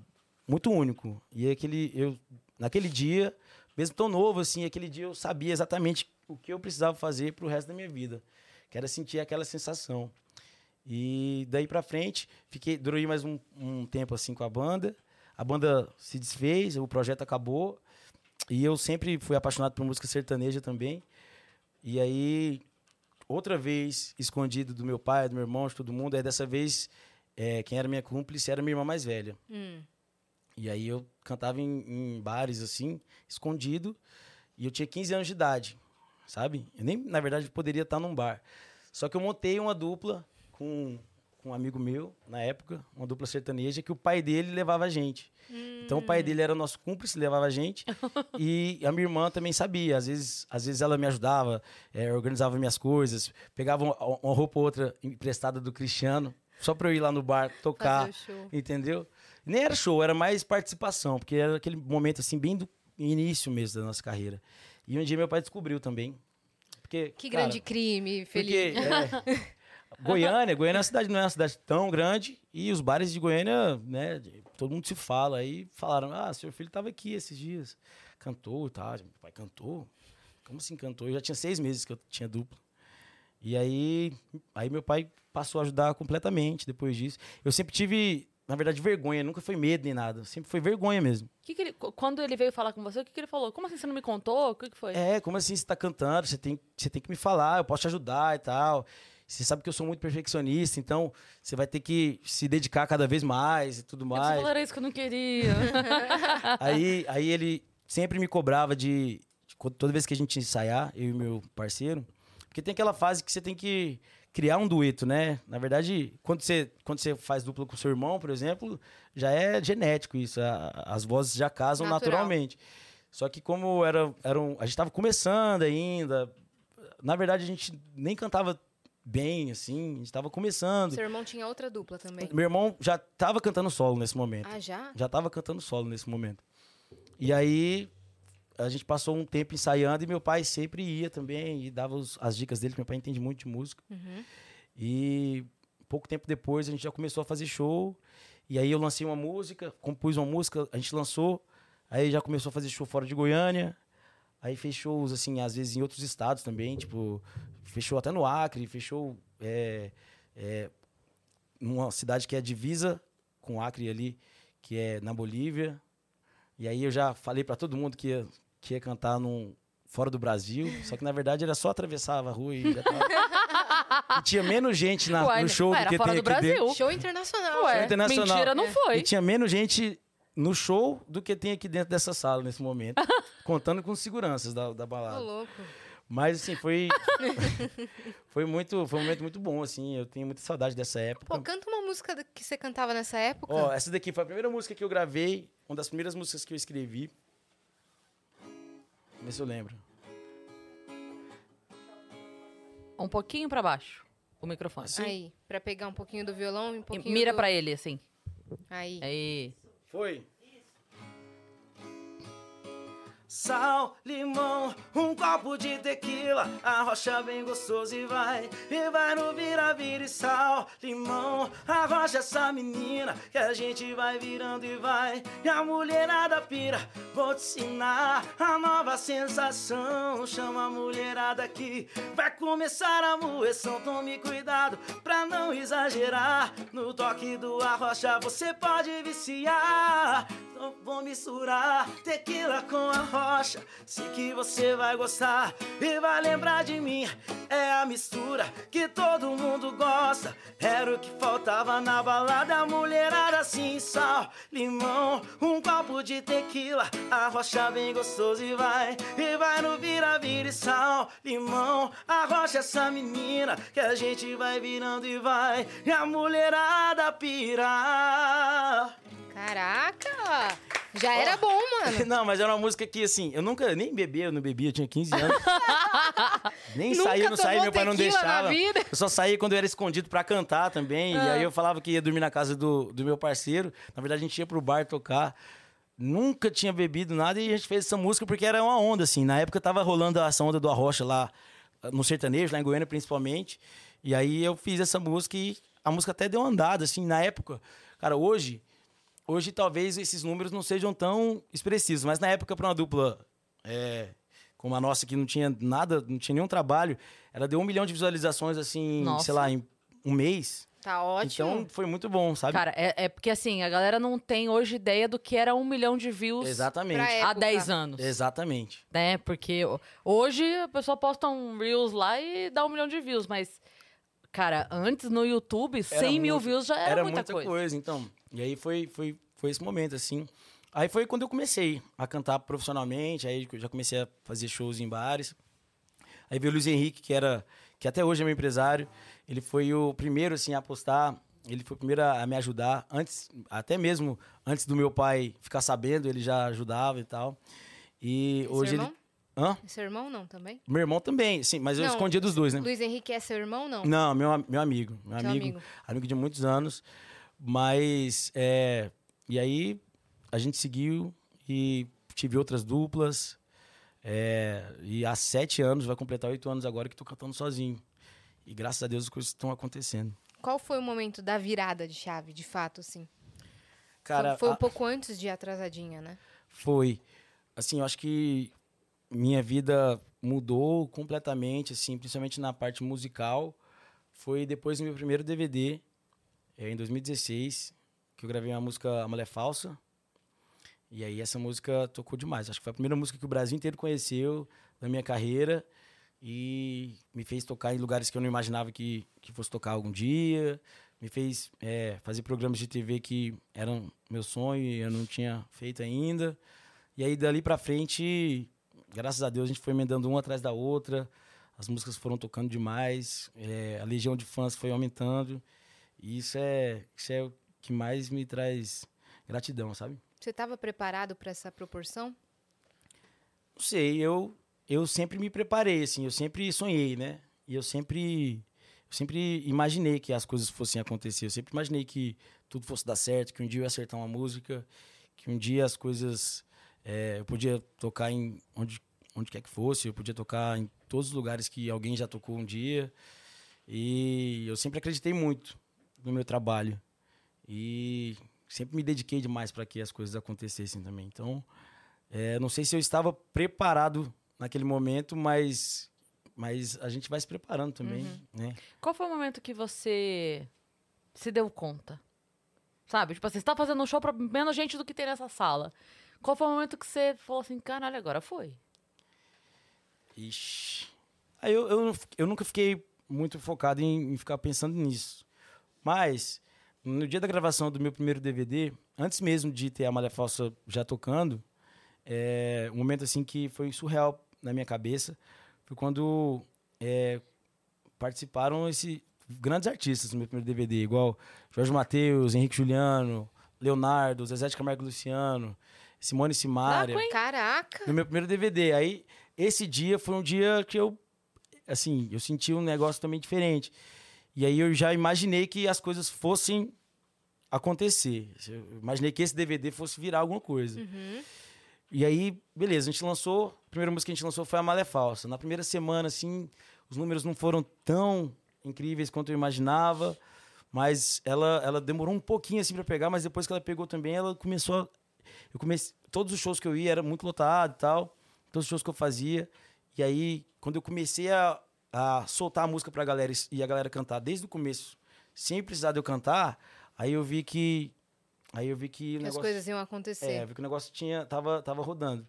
muito único. E aquele, eu, naquele dia, mesmo tão novo assim, aquele dia eu sabia exatamente o que eu precisava fazer pro resto da minha vida. Que era sentir aquela sensação. E daí pra frente, fiquei, durei mais um, um tempo assim com a banda. A banda se desfez, o projeto acabou. E eu sempre fui apaixonado por música sertaneja também. E aí, outra vez, escondido do meu pai, do meu irmão, de todo mundo. Aí dessa vez, eh, quem era minha cúmplice era minha irmã mais velha. Hum. E aí eu cantava em, em bares, assim, escondido. E eu tinha 15 anos de idade, sabe? Eu nem, na verdade, poderia estar num bar. Só que eu montei uma dupla com, com um amigo meu, na época, uma dupla sertaneja, que o pai dele levava a gente. Então o pai dele era nosso cúmplice, levava a gente. e a minha irmã também sabia. Às vezes, às vezes ela me ajudava, eh, organizava minhas coisas, pegava uma, uma roupa ou outra emprestada do Cristiano, só pra eu ir lá no bar tocar. Entendeu? Nem era show, era mais participação, porque era aquele momento assim, bem do início mesmo da nossa carreira. E um dia meu pai descobriu também. Porque, Que cara, grande crime, porque, Felipe. é, Goiânia, Goiânia é uma cidade, não é uma cidade tão grande, e os bares de Goiânia, né, todo mundo se fala. Aí falaram, ah, seu filho estava aqui esses dias, cantou e tal. Meu pai cantou? Como assim cantou? Eu já tinha seis meses que eu tinha dupla. E aí, aí meu pai passou a ajudar completamente depois disso. Eu sempre tive, na verdade, vergonha, nunca foi medo nem nada, sempre foi vergonha mesmo. Que que ele, qu- quando ele veio falar com você, o que, que ele falou? Como assim você não me contou? O que, que foi? É, como assim você tá cantando? Você tem, você tem que me falar, eu posso te ajudar e tal. Você sabe que eu sou muito perfeccionista, então você vai ter que se dedicar cada vez mais e tudo Eu mais. era isso que eu não queria. aí, aí ele sempre me cobrava de, de toda vez que a gente ensaiar, eu e meu parceiro, porque tem aquela fase que você tem que criar um dueto, né? Na verdade, quando você, quando você faz dupla com seu irmão, por exemplo, já é genético isso, a- as vozes já casam Natural. naturalmente. Só que como era, era um, a gente estava começando ainda, na verdade a gente nem cantava bem, assim, a gente estava começando. Seu irmão tinha outra dupla também. Meu irmão já estava cantando solo nesse momento Ah, já? já tava cantando solo nesse momento. E aí a gente passou um tempo ensaiando e meu pai sempre ia também e dava os- as dicas dele, meu pai entende muito de música. Uhum. E pouco tempo depois a gente já começou a fazer show. E aí eu lancei uma música, compus uma música, a gente lançou. Aí já começou a fazer show fora de Goiânia. Aí fez shows, assim, às vezes em outros estados também, tipo, fechou até no Acre, fechou é, é, numa cidade que é divisa com o Acre ali, que é na Bolívia. E aí eu já falei para todo mundo que ia, que ia cantar num, fora do Brasil, só que na verdade era só atravessar a rua e já tava... E tinha menos gente na- Ué, no show ué, do que tem do aqui dentro. Brasil. Show internacional. Ué, internacional. mentira, não É. foi. E tinha menos gente no show do que tem aqui dentro dessa sala nesse momento. contando com os seguranças da, da balada. louco. Mas, assim, foi. foi muito. Foi um momento muito bom, assim. Eu tenho muita saudade dessa época. Pô, canta uma música que você cantava nessa época. Ó, essa daqui foi a primeira música que eu gravei, uma das primeiras músicas que eu escrevi. Vê se eu lembro. Um pouquinho pra baixo. O microfone. Assim? Aí, pra pegar um pouquinho do violão e um E pouquinho Mira do... pra ele, assim. Aí. Aí. Foi. Sal, limão, um copo de tequila, arrocha bem gostoso e vai, e vai no vira, vira e sal, limão, arrocha essa menina, que a gente vai virando e vai, e a mulherada pira, vou te ensinar a nova sensação, chama a mulherada aqui, vai começar a moeção, tome cuidado pra não exagerar, no toque do arrocha você pode viciar, então vou misturar tequila com a rocha. Sei que você vai gostar e vai lembrar de mim. É a mistura que todo mundo gosta. Era o que faltava na balada. Mulherada assim, sal, limão, um copo de tequila. A rocha bem gostoso e vai, e vai no vira, vira e sal, limão. A rocha essa menina que a gente vai virando e vai. E a mulherada pira. Caraca! Já era bom, mano. Não, mas era uma música que, assim, eu nunca nem bebia, eu não bebia, eu tinha 15 anos. nem Nunca saía, não saía, meu pai não deixava. Eu só saía quando eu era escondido pra cantar também. E Ah. aí eu falava que ia dormir na casa do, do meu parceiro. Na verdade, a gente ia pro bar tocar. Nunca tinha bebido nada e a gente fez essa música porque era uma onda, assim. Na época tava rolando essa onda do Arrocha lá no sertanejo, lá em Goiânia principalmente. E aí eu fiz essa música e a música até deu andada, assim, na época. Cara, hoje, hoje talvez esses números não sejam tão expressivos, mas na época para uma dupla é, como a nossa, que não tinha nada, não tinha nenhum trabalho, ela deu um milhão de visualizações, assim, Nossa. sei lá, em um mês. Tá ótimo. Então foi muito bom, sabe? Cara, é, é porque assim, a galera não tem hoje ideia do que era um milhão de views Exatamente. Há época. 10 anos. Exatamente. Né? Porque ho- hoje a pessoa posta um Reels lá e dá um milhão de views, mas. Cara, antes no YouTube, 100 Era mil muito- views já era, Era muita, coisa. então. E aí foi, foi, foi esse momento, assim. Aí foi quando eu comecei a cantar profissionalmente, aí eu já comecei a fazer shows em bares. Aí veio o Luiz Henrique, que era que até hoje é meu empresário. Ele foi o primeiro assim a apostar, ele foi o primeiro a a me ajudar antes, até mesmo antes do meu pai ficar sabendo, ele já ajudava e tal. E Seu hoje irmão? ele Hã? Seu irmão não também? Meu irmão também, sim, mas eu Não, escondia dos dois, né? Luiz Henrique é seu irmão, não? Não, meu, meu amigo. Meu Seu amigo, amigo. amigo. de muitos anos. Mas, é, e aí a gente seguiu e tive outras duplas. é, e há sete anos, vai completar oito anos agora que tô cantando sozinho. E graças a Deus as coisas estão acontecendo. Qual foi o momento da virada de chave, de fato, assim? Cara, foi, foi um a- pouco antes de Atrasadinha, né? Foi. Assim, eu acho que minha vida mudou completamente, assim, principalmente na parte musical. Foi depois do meu primeiro DVD, eh, em 2016, que eu gravei uma música A Mulher Falsa. E aí essa música tocou demais. Acho que foi a primeira música que o Brasil inteiro conheceu da minha carreira. e me fez tocar em lugares que eu não imaginava que, que fosse tocar algum dia. Me fez é, fazer programas de TV que eram meu sonho e eu não tinha feito ainda. E aí, dali pra frente, graças a Deus, a gente foi emendando uma atrás da outra. As músicas foram tocando demais. é, a legião de fãs foi aumentando. E isso é, isso é o que mais me traz gratidão, sabe? Você estava preparado para essa proporção? Não sei, eu, eu sempre me preparei, assim, eu sempre sonhei, né? E eu sempre, eu sempre imaginei que as coisas fossem acontecer. Eu sempre imaginei que tudo fosse dar certo, que um dia eu ia acertar uma música, que um dia as coisas. é, eu podia tocar em onde, onde quer que fosse, eu podia tocar em todos os lugares que alguém já tocou um dia. E eu sempre acreditei muito no meu trabalho. E sempre me dediquei demais para que as coisas acontecessem também. Então, é, não sei se eu estava preparado naquele momento, mas, mas a gente vai se preparando também, né? Qual foi o momento que você se deu conta? Sabe? Tipo, assim, você tá fazendo um show pra menos gente do que tem nessa sala. Qual foi o momento que você falou assim, caralho, agora foi? Ixi. Aí eu, eu, eu nunca fiquei muito focado em, em ficar pensando nisso. Mas, no dia da gravação do meu primeiro DVD, antes mesmo de ter a Malha Falsa já tocando, é, um momento assim que foi surreal na minha cabeça foi quando é, participaram esse grandes artistas no meu primeiro DVD, igual Jorge Mateus, Henrique Juliano, Leonardo, Zezé de Camargo Luciano, Simone Simaria? Caraca! no meu primeiro DVD. Aí, esse dia foi um dia que eu, assim, eu senti um negócio também diferente. E aí eu já imaginei que as coisas fossem acontecer. Eu imaginei que esse DVD fosse virar alguma coisa. Uhum. E aí, beleza, a gente lançou, a primeira música que a gente lançou foi a Malé Falsa. Na primeira semana, assim, os números não foram tão incríveis quanto eu imaginava, mas ela, ela demorou um pouquinho, assim, pra pegar, mas depois que ela pegou também, ela começou a... Eu comecei... Todos os shows que eu ia era muito lotado e tal, todos os shows que eu fazia, e aí, quando eu comecei a, a soltar a música pra galera e a galera cantar desde o começo, sem precisar de eu cantar, aí eu vi que... Aí eu vi que Que as negócio... coisas iam acontecer. É, vi que o negócio tinha, tava, tava rodando.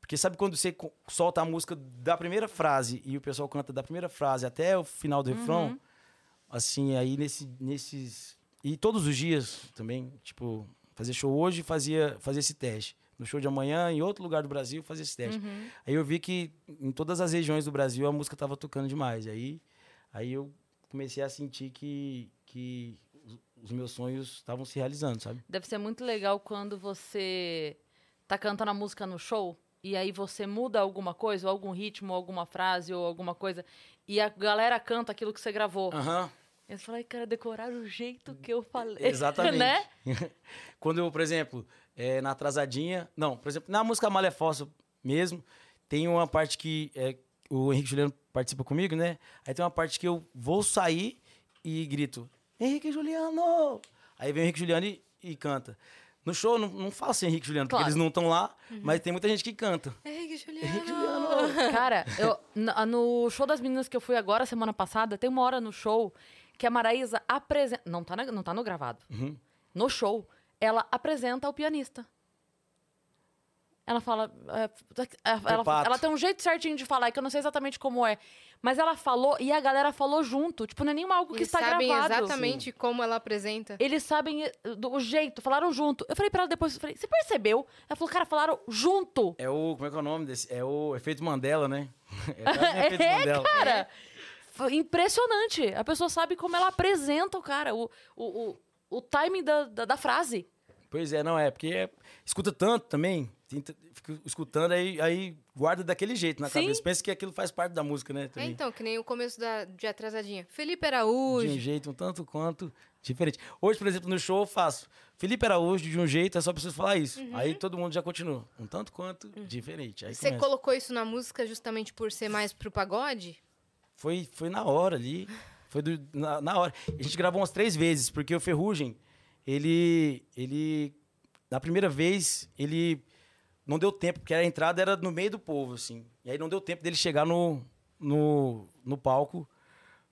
Porque sabe quando você solta a música da primeira frase e o pessoal canta da primeira frase até o final do refrão? Assim, aí nesse, nesses. E todos os dias também, tipo, fazer show hoje fazia, fazia esse teste. No show de amanhã, em outro lugar do Brasil, fazia esse teste. Uhum. Aí eu vi que em todas as regiões do Brasil a música tava tocando demais. Aí, aí eu comecei a sentir que, que os- meus sonhos estavam se realizando, sabe? Deve ser muito legal quando você tá cantando a música no show e aí você muda alguma coisa, ou algum ritmo, ou alguma frase, ou alguma coisa, e a galera canta aquilo que você gravou. Aham. E você fala, "Ai, cara, decorar o jeito que eu falei. Exatamente. né? Quando eu, por exemplo, é, na atrasadinha. Não, por exemplo, na música Malha Falsa mesmo, tem uma parte que é, o Henrique Juliano participa comigo, né? Aí tem uma parte que eu vou sair e grito: Henrique Juliano! Aí vem o Henrique Juliano e, e canta. No show não, não fala assim Henrique Juliano, Claro. porque eles não estão lá, mas tem muita gente que canta. Henrique Juliano! Henrique Juliano! Cara, eu, no show das meninas que eu fui agora, semana passada, tem uma hora no show que a Maraísa apresenta. Não tá, na- não tá no gravado. Uhum. No show, ela apresenta o pianista. Ela fala. é, ela, pato. ela tem um jeito certinho de falar, que eu não sei exatamente como é. Mas ela falou e a galera falou junto. Tipo, não é nenhuma algo que Eles está sabem gravado. exatamente como ela apresenta. Eles sabem eh, do o jeito, falaram junto. Eu falei pra ela depois, eu falei, você percebeu? Ela falou, cara, falaram junto. É o. Como é que é o nome desse? É o efeito Mandela, né? É, efeito É, Mandela. cara. Foi impressionante. A pessoa sabe como ela apresenta o cara, o, o, o, o timing da, da, da frase. Pois é, não é, porque é- escuta tanto também, tenta- fica escutando, aí, aí guarda daquele jeito na Sim. cabeça. Pensa que aquilo faz parte da música, né? É, então, que nem o começo da, de Atrasadinha. Felipe de um Araújo. jeito um tanto quanto diferente. Hoje, por exemplo, no show eu faço Felipe Araújo de um jeito, é só preciso falar isso. Aí todo mundo já continua. Um tanto quanto diferente. Aí Você começa. colocou isso na música justamente por ser mais pro pagode? Foi, foi na hora ali. Foi do- na, na hora. A gente gravou umas três vezes, porque o Ferrugem, ele. ele na primeira vez, ele não deu tempo, porque a entrada era no meio do povo, assim. E aí não deu tempo dele chegar no, no, no palco,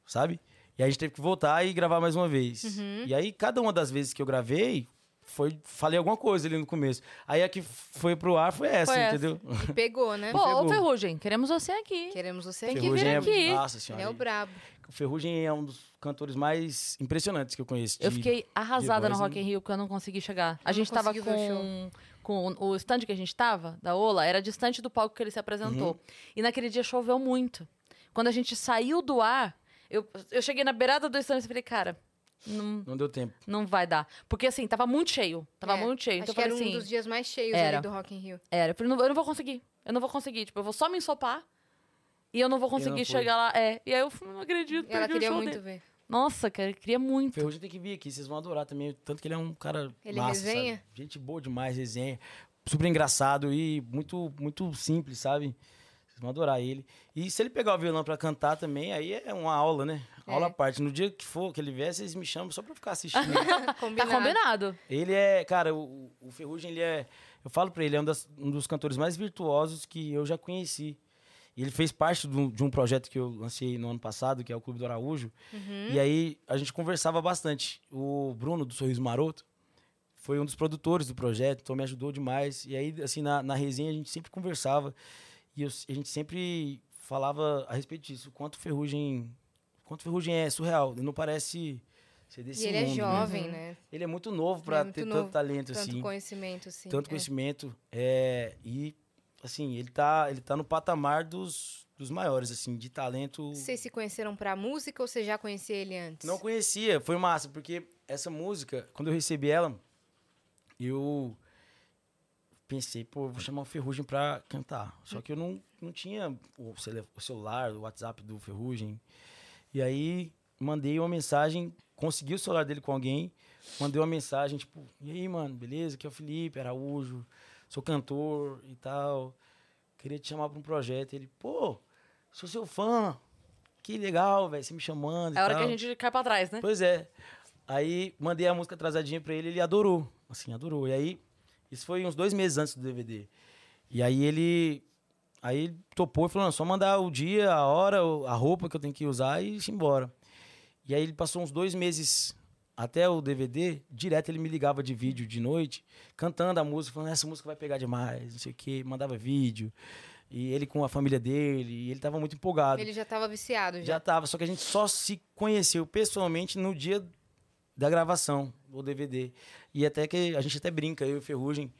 sabe? E aí a gente teve que voltar e gravar mais uma vez. E aí, cada uma das vezes que eu gravei, foi, falei alguma coisa ali no começo. Aí a que foi pro ar foi essa, Foi essa. entendeu? E pegou, né? Pô, ô pegou. Ferrugem, queremos você aqui. Queremos você Tem aqui. que vir é, aqui. Nossa Ele senhora. é o brabo. O Ferrugem é um dos cantores mais impressionantes que eu conheço. Eu fiquei arrasada no Rock in Rio, porque eu não consegui chegar. A gente tava com, com o stand que a gente tava, da Ola, era distante do palco que ele se apresentou. Uhum. E naquele dia choveu muito. Quando a gente saiu do ar, eu, eu cheguei na beirada do stand e falei, cara, não, Não deu tempo. não vai dar. Porque assim, tava muito cheio. Tava É, muito cheio. Acho Então que eu era falei um assim, dos dias mais cheios Era. ali do Rock in Rio. era. Eu falei, não, eu não vou conseguir. Eu não vou conseguir. Tipo, eu vou só me ensopar. E eu não vou conseguir foi. chegar lá. É. E aí eu não acredito. Ela queria muito dele. ver. Nossa, cara, eu queria muito. Ferrugem tem que vir aqui, vocês vão adorar também. Tanto que ele é um cara Ele massa, resenha? sabe? Gente boa demais, resenha. Super engraçado e muito, muito simples, sabe? Vocês vão adorar ele. E se ele pegar o violão pra cantar também, aí é uma aula, né? É. Aula à parte. No dia que for, que ele vier, vocês me chamam só pra ficar assistindo. Tá combinado. ele é, cara, o, o Ferrugem, ele é... Eu falo pra ele, é um, das- um dos cantores mais virtuosos que eu já conheci. E ele fez parte de um, de um projeto que eu lancei no ano passado, que é o Clube do Araújo. Uhum. E aí a gente conversava bastante. O Bruno, do Sorriso Maroto, foi um dos produtores do projeto, então me ajudou demais. E aí, assim, na, na resenha a gente sempre conversava e eu- a gente sempre falava a respeito disso. Quanto Ferrugem, quanto Ferrugem é surreal. Ele não parece ser desse E ele é mundo, né? jovem, né? Ele é muito novo para é ter novo, tanto talento Tanto assim, conhecimento, assim. tanto é. conhecimento. É, e assim, ele tá, ele tá no patamar dos, dos maiores assim, de talento. Vocês se conheceram pra música ou você já conhecia ele antes? Não conhecia, foi massa, porque essa música, quando eu recebi ela, eu pensei, pô, vou chamar o Ferrugem pra cantar. Só que eu não, não tinha o, celular, o WhatsApp do Ferrugem. E aí mandei uma mensagem, consegui o celular dele com alguém, mandei uma mensagem, tipo, e aí, mano, beleza? Aqui é o Felipe Araújo, sou cantor e tal. Queria te chamar pra um projeto. Ele, pô, sou seu fã. Que legal, velho, você me chamando. É a hora tal. que a gente cai pra trás, né? Pois é. Aí mandei a música atrasadinha pra ele, ele adorou. Assim, adorou. E aí, isso foi uns dois meses antes do DVD. E aí ele. Aí ele topou e falou: não, só mandar o dia, a hora, a roupa que eu tenho que usar e ir embora. E aí ele passou uns dois meses até o DVD, direto ele me ligava de vídeo de noite, cantando a música, falando, essa música vai pegar demais, não sei o quê, mandava vídeo. E ele com a família dele, e ele tava muito empolgado. Ele já tava viciado, Já já. tava, só que a gente só se conheceu pessoalmente no dia da gravação do DVD. E até que a gente até brinca, eu e Ferrugem,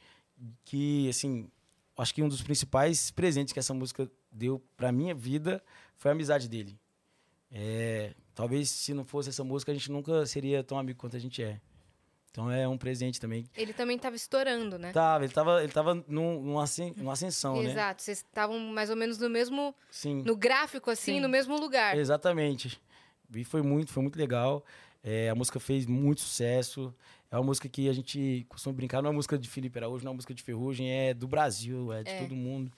que, assim, acho que um dos principais presentes que essa música deu pra minha vida foi a amizade dele. É, talvez se não fosse essa música, a gente nunca seria tão amigo quanto a gente é. Então é um presente também. Ele também tava estourando, né? Tava, ele tava, ele tava num, numa, ascen- numa ascensão, né? Exato. Vocês estavam mais ou menos no mesmo. Sim. No gráfico, assim, Sim. no mesmo lugar. Exatamente. E foi muito, foi muito legal. É, a música fez muito sucesso. É uma música que a gente costuma brincar, não é uma música de Felipe Araújo, não é música de Ferrugem, é do Brasil, é de É. todo mundo.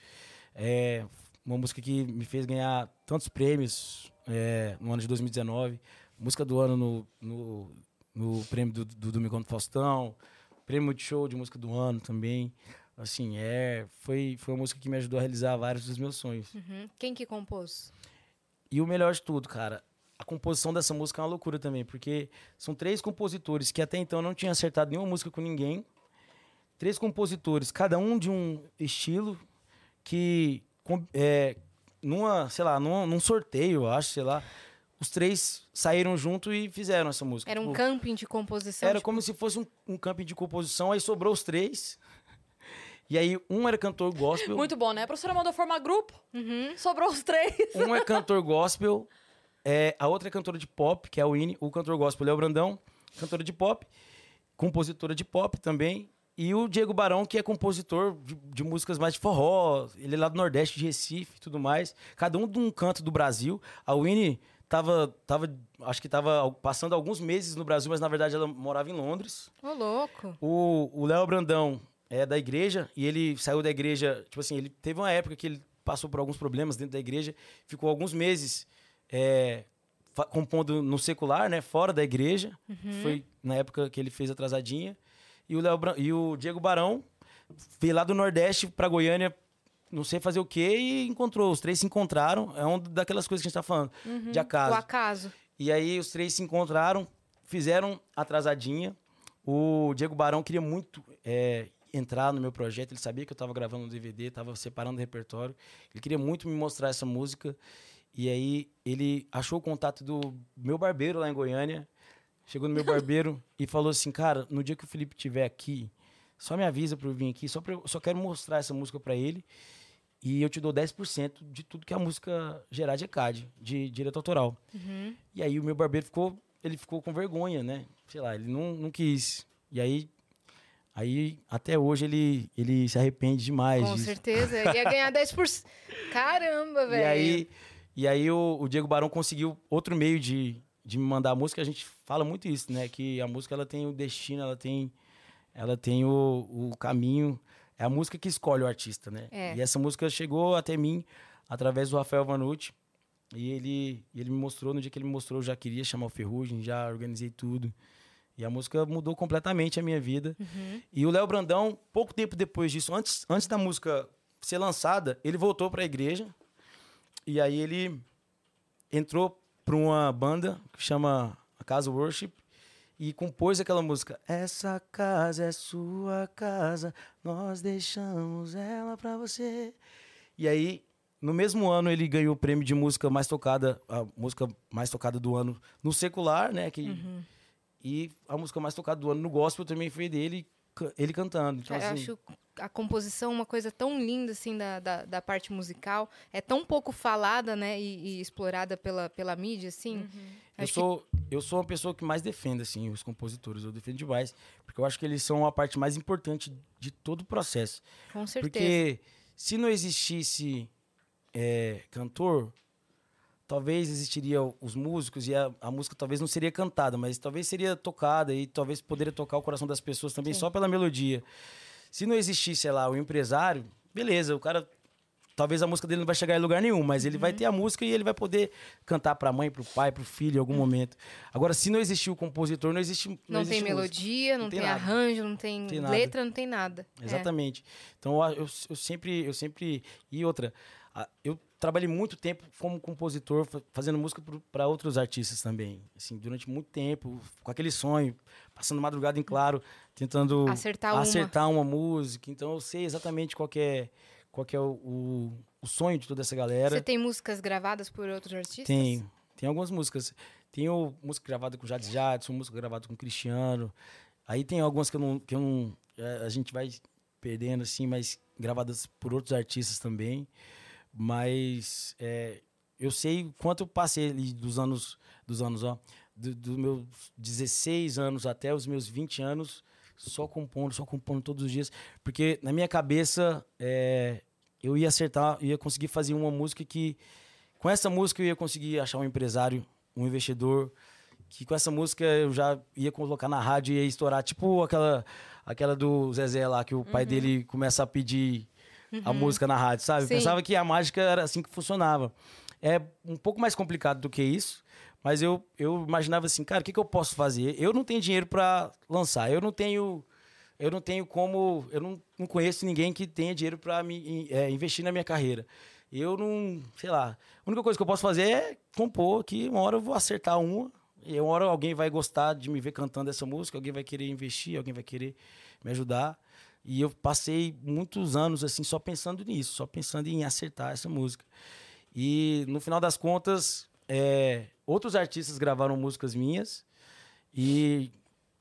É uma música que me fez ganhar tantos prêmios é, no ano de 2019. Música do ano no, no, no prêmio do, do Domingão do Faustão. Prêmio de show de música do ano também. Assim, é, foi, foi uma música que me ajudou a realizar vários dos meus sonhos. Uhum. Quem que compôs? E o melhor de tudo, cara, a composição dessa música é uma loucura também, porque são três compositores que até então não tinham acertado nenhuma música com ninguém. Três compositores, cada um de um estilo, que com- é, numa, sei lá, num, num sorteio, eu acho, sei lá, os três saíram junto e fizeram essa música. Era um Tipo, camping de composição? Era tipo, como se fosse um, um camping de composição, aí sobrou os três. E aí um era cantor gospel. Muito bom, né? A professora mandou formar grupo, Uhum. sobrou os três. Um é cantor gospel, é, a outra é cantora de pop, que é a Winnie. O cantor gospel o Brandão, cantora de pop, compositora de pop também. E o Diego Barão, que é compositor de, de músicas mais de forró. Ele é lá do Nordeste, de Recife e tudo mais. Cada um de um canto do Brasil. A Winnie tava, tava acho que tava passando alguns meses no Brasil, mas na verdade ela morava em Londres. Ô, louco. O o Léo Brandão é da igreja e ele saiu da igreja, tipo assim, ele teve uma época que ele passou por alguns problemas dentro da igreja, ficou alguns meses é, compondo no secular, né, fora da igreja. Foi na época que ele fez Atrasadinha. E o, Léo e o Diego Barão veio lá do Nordeste pra Goiânia, não sei fazer o quê, e encontrou. Os três se encontraram. É uma daquelas coisas que a gente tá falando, de O acaso. acaso. E aí os três se encontraram, fizeram atrasadinha. O Diego Barão queria muito é, entrar no meu projeto. Ele sabia que eu estava gravando um DVD, estava separando o repertório. Ele queria muito me mostrar essa música. E aí ele achou o contato do meu barbeiro lá em Goiânia. Chegou no meu barbeiro e falou assim, cara, no dia que o Felipe estiver aqui, só me avisa para eu vir aqui, só, pra, eu- só quero mostrar essa música para ele. E eu te dou 10% de tudo que a música gerar de ECAD, de direito autoral. Uhum. E aí o meu barbeiro ficou, ele ficou com vergonha, né? Sei lá, ele não, não quis. E aí, aí até hoje ele, ele se arrepende demais Com disso. certeza. Ele ia ganhar 10%. Caramba, velho. E aí, e aí o, o Diego Barão conseguiu outro meio de, de me mandar a música. A gente fala muito isso, né? Que a música ela tem o destino, ela tem, ela tem o, o caminho. É a música que escolhe o artista, né? É. E essa música chegou até mim através do Rafael Vanucci. E ele, ele me mostrou, no dia que ele me mostrou, eu já queria chamar o Ferrugem, já organizei tudo. E a música mudou completamente a minha vida. Uhum. E o Léo Brandão, pouco tempo depois disso, antes, antes da música ser lançada, ele voltou para a igreja. E aí ele entrou para uma banda que chama a Casa Worship e compôs aquela música. Essa casa é sua casa, nós deixamos ela para você. E aí, no mesmo ano, ele ganhou o prêmio de música mais tocada, a música mais tocada do ano no secular, né? Que, Uhum. E a música mais tocada do ano no gospel também foi dele, ele cantando. Então, eu assim, acho a composição uma coisa tão linda, assim, da, da, da parte musical. É tão pouco falada, né, e, e explorada pela, pela mídia, assim. eu Acho que- sou, eu sou uma pessoa que mais defende, assim, os compositores. Eu defendo demais, porque eu acho que eles são a parte mais importante de todo o processo. Com certeza. Porque se não existisse é, cantor, talvez existiria os músicos e a, a música talvez não seria cantada, mas talvez seria tocada e talvez poderia tocar o coração das pessoas também Sim. só pela melodia. Se não existisse, sei lá, o empresário, beleza, o cara talvez a música dele não vai chegar em lugar nenhum, mas ele Uhum. vai ter a música e ele vai poder cantar pra mãe, pro pai, pro filho em algum momento. Agora, se não existir o compositor, não existe Não, não tem existe música. melodia, não, Não tem, tem arranjo, não tem, Tem letra, não tem nada. É. Exatamente. Então eu, eu, sempre, eu sempre e outra, a- eu trabalhei muito tempo como compositor fa- fazendo música para outros artistas também, assim durante muito tempo com aquele sonho, passando madrugada em claro, tentando Acertar uma. acertar uma música. Então eu sei exatamente qual é qual é o, o, o sonho de toda essa galera. Você tem músicas gravadas por outros artistas? Tem, tem algumas músicas. Tenho música gravada com Jades Jadson, música gravada com Cristiano. Aí tem algumas que eu não. Que eu não é, a gente vai perdendo, assim, mas gravadas por outros artistas também. Mas é, eu sei quanto eu passei dos anos. Dos anos, ó. Do, do meus 16 anos até os meus 20 anos, só compondo, só compondo todos os dias. Porque na minha cabeça, é, eu ia acertar, eu ia conseguir fazer uma música que com essa música eu ia conseguir achar um empresário, um investidor, que com essa música eu já ia colocar na rádio e ia estourar, tipo aquela aquela do Zezé lá que o pai dele começa a pedir a música na rádio, sabe? Sim. Pensava que a mágica era assim que funcionava. É um pouco mais complicado do que isso, mas eu, eu imaginava assim, cara, o que, que eu posso fazer? Eu não tenho dinheiro para lançar, eu não tenho eu não tenho como, eu não, não conheço ninguém que tenha dinheiro para me é, investir na minha carreira. Eu não, sei lá, a única coisa que eu posso fazer é compor que uma hora eu vou acertar uma, e uma hora alguém vai gostar de me ver cantando essa música, alguém vai querer investir, alguém vai querer me ajudar. E eu passei muitos anos assim só pensando nisso, só pensando em acertar essa música. E no final das contas, é, outros artistas gravaram músicas minhas e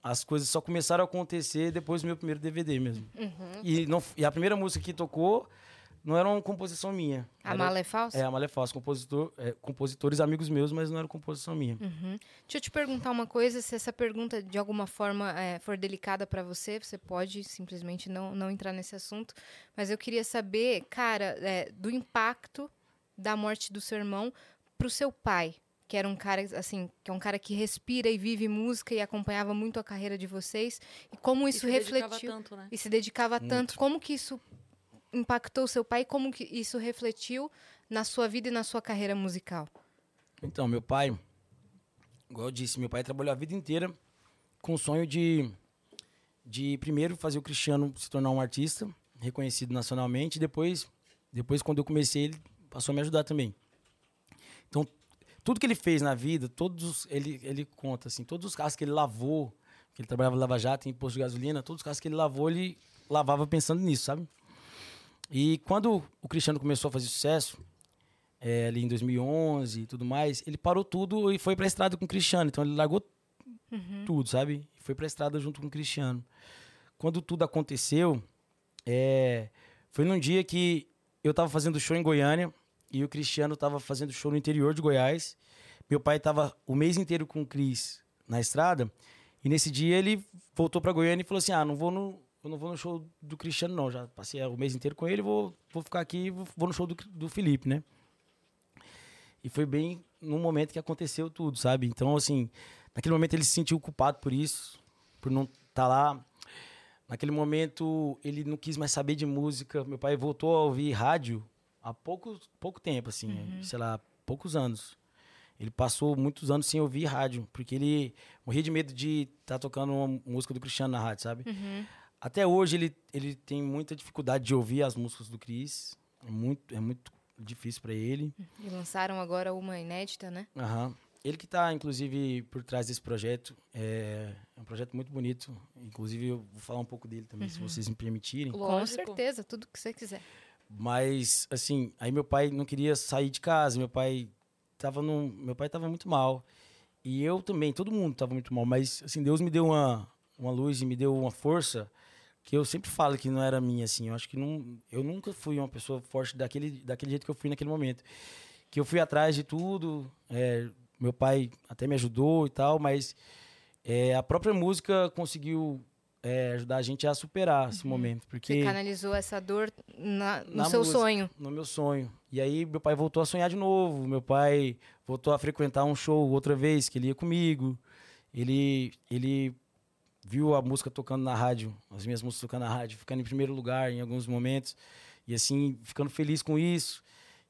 as coisas só começaram a acontecer depois do meu primeiro DVD mesmo. Uhum. E, não, e a primeira música que tocou não era uma composição minha. A Era- mala é falsa? É, a Malé Falso, compositor, é, compositores amigos meus, mas não era composição minha. Uhum. Deixa eu te perguntar uma coisa, se essa pergunta de alguma forma é, for delicada pra você, você pode simplesmente não, não entrar nesse assunto, mas eu queria saber, cara, é, do impacto da morte do seu irmão pro seu pai, que era um cara assim, que é um cara que respira e vive música e acompanhava muito a carreira de vocês, e como E isso se dedicava refletiu tanto, né? e se dedicava tanto, como que isso impactou seu pai, como que isso refletiu na sua vida e na sua carreira musical? Então, meu pai, igual eu disse, meu pai trabalhou a vida inteira com o sonho de, de primeiro fazer o Cristiano se tornar um artista reconhecido nacionalmente, e depois, depois quando eu comecei, ele passou a me ajudar também. Então, tudo que ele fez na vida, todos os- ele ele conta assim, todos os carros que ele lavou, que ele trabalhava em Lava Jato, em posto de gasolina, todos os carros que ele lavou, ele lavava pensando nisso, sabe? E quando o Cristiano começou a fazer sucesso, é, ali em 2011 e tudo mais, ele parou tudo e foi pra estrada com o Cristiano. Então ele largou tudo, sabe? Foi pra estrada junto com o Cristiano. Quando tudo aconteceu, é, foi num dia que eu tava fazendo show em Goiânia e o Cristiano tava fazendo show no interior de Goiás. Meu pai tava o mês inteiro com o Cris na estrada. E nesse dia ele voltou pra Goiânia e falou assim: Ah, não vou no, eu não vou no show do Cristiano, não. Já passei o mês inteiro com ele, vou, vou ficar aqui e vou, vou no show do, do Felipe, né? E foi bem no momento que aconteceu tudo, sabe? Então, assim, naquele momento ele se sentiu culpado por isso, por não estar tá lá. Naquele momento ele não quis mais saber de música. Meu pai voltou a ouvir rádio há pouco, pouco tempo, assim, sei lá, poucos anos. Ele passou muitos anos sem ouvir rádio, porque ele morria de medo de estar tá tocando uma música do Cristiano na rádio, sabe? Até hoje ele, ele tem muita dificuldade de ouvir as músicas do Cris. É muito, é muito difícil para ele. E lançaram agora uma inédita, né? Aham. Ele que está, inclusive, por trás desse projeto. É, é um projeto muito bonito. Inclusive, eu vou falar um pouco dele também, se vocês me permitirem. Com Lógico. certeza, tudo que você quiser. Mas, assim, aí meu pai não queria sair de casa. Meu pai tava num, meu pai tava muito mal. E eu também, todo mundo tava muito mal. Mas, assim, Deus me deu uma, uma luz e me deu uma força que eu sempre falo que não era minha, assim. Eu acho que não, eu nunca fui uma pessoa forte daquele, daquele jeito que eu fui naquele momento. Que eu fui atrás de tudo. é, meu pai até me ajudou e tal, mas é, a própria música conseguiu é, ajudar a gente a superar esse momento. Porque Você canalizou essa dor na- no na seu música, sonho. No meu sonho. E aí meu pai voltou a sonhar de novo. Meu pai voltou a frequentar um show outra vez, que ele ia comigo. Ele, ele viu a música tocando na rádio, as minhas músicas tocando na rádio, ficando em primeiro lugar em alguns momentos. E assim, ficando feliz com isso.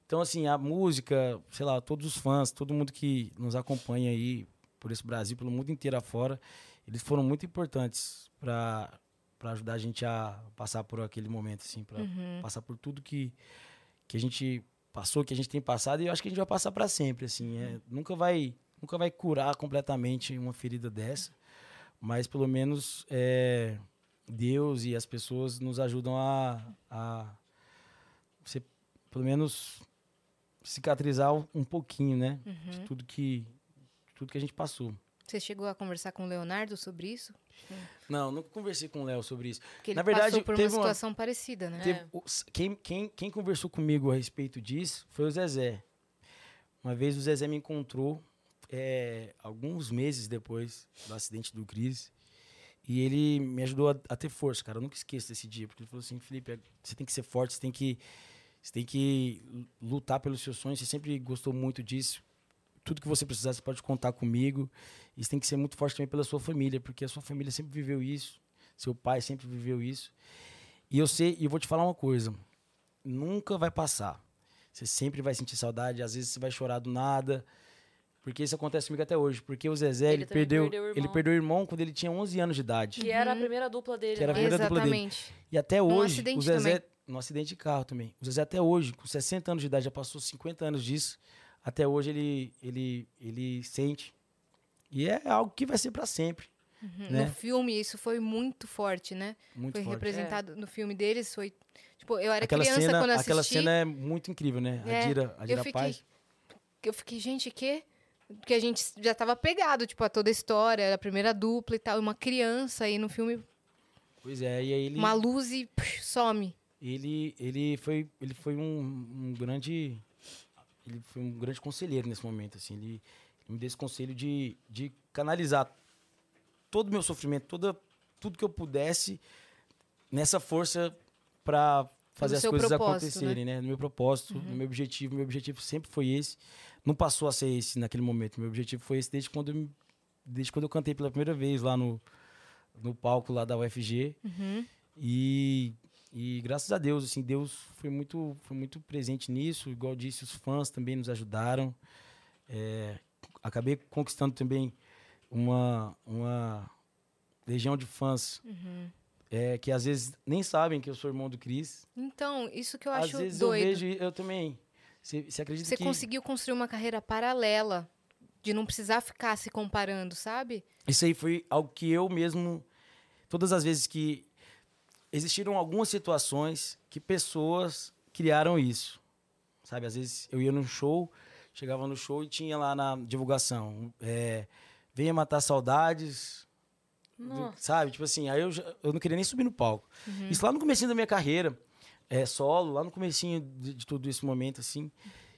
Então, assim, a música, sei lá, todos os fãs, todo mundo que nos acompanha aí por esse Brasil, pelo mundo inteiro afora, eles foram muito importantes para para ajudar a gente a passar por aquele momento, assim, para passar por tudo que, que a gente passou, que a gente tem passado, e eu acho que a gente vai passar para sempre, assim. é, nunca vai nunca vai curar completamente uma ferida dessa, mas pelo menos é, Deus e as pessoas nos ajudam a, a você, pelo menos cicatrizar um- pouquinho, né, de tudo que de tudo que a gente passou. Você chegou a conversar com o Leonardo sobre isso? Não, nunca conversei com o Léo sobre isso. Porque Na verdade, por uma teve uma- situação parecida, né? Teve- o- quem, quem, quem conversou comigo a respeito disso foi o Zezé. Uma vez o Zezé me encontrou é, alguns meses depois do acidente do Cris. E ele me ajudou a, a ter força, cara. Eu nunca esqueço desse dia. Porque ele falou assim, Felipe, é- você tem que ser forte, você tem que, você tem que lutar pelos seus sonhos. Você sempre gostou muito disso. Tudo que você precisar, você pode contar comigo. E você tem que ser muito forte também pela sua família, porque a sua família sempre viveu isso. Seu pai sempre viveu isso. E eu sei, e eu vou te falar uma coisa. Nunca vai passar. Você sempre vai sentir saudade, às vezes você vai chorar do nada. Porque isso acontece comigo até hoje. Porque o Zezé, Ele ele, perdeu, perdeu o ele irmão. perdeu o irmão quando ele tinha 11 anos de idade. Que era a primeira dupla dele. Que era a não é? primeira dupla dele. Exatamente. E até hoje, acidente o Zezé, também. no acidente de carro também. O Zezé até hoje, com 60 anos de idade, já passou 50 anos disso. Até hoje ele ele ele sente. E é algo que vai ser para sempre, Uhum. né? No filme, isso foi muito forte, né? Muito foi forte. representado no filme deles. Foi. Tipo, eu era Aquela criança cena, quando assisti. aquela cena é muito incrível, né? É, a Dira, a eu Dira fiquei- Paz. Eu fiquei, gente, que? Porque a gente já tava pegado, tipo, a toda a história, era a primeira dupla e tal. e Uma criança aí no filme, Pois é, e aí ele uma luz e some. ele ele foi ele foi um, um grande ele foi um grande conselheiro nesse momento assim ele, ele me deu esse conselho de, de canalizar todo o meu sofrimento toda tudo que eu pudesse nessa força para fazer as coisas propósito, acontecerem né? no meu propósito no meu objetivo meu objetivo sempre foi esse não passou a ser esse naquele momento meu objetivo foi esse desde quando eu, desde quando eu cantei pela primeira vez lá no no palco lá da UFG Uhum. e, e graças a Deus, assim, Deus foi muito, foi muito presente nisso. Igual disse, os fãs também nos ajudaram. É, acabei conquistando também uma, uma legião de fãs Uhum. É, que às vezes nem sabem que eu sou irmão do Cris. Então, isso que eu Às acho vezes doido. eu vejo, eu também. Você você acredita Você que... conseguiu construir uma carreira paralela De não precisar ficar se comparando, sabe? Isso aí foi algo que eu mesmo. Todas as vezes que. Existiram algumas situações que pessoas criaram isso. Sabe? Às vezes eu ia num show, chegava no show e tinha lá na divulgação. É, Venha matar saudades. Nossa. Sabe? Tipo assim, aí eu, já- eu não queria nem subir no palco. Isso lá no comecinho da minha carreira, é, solo, lá no comecinho de, de todo esse momento, assim.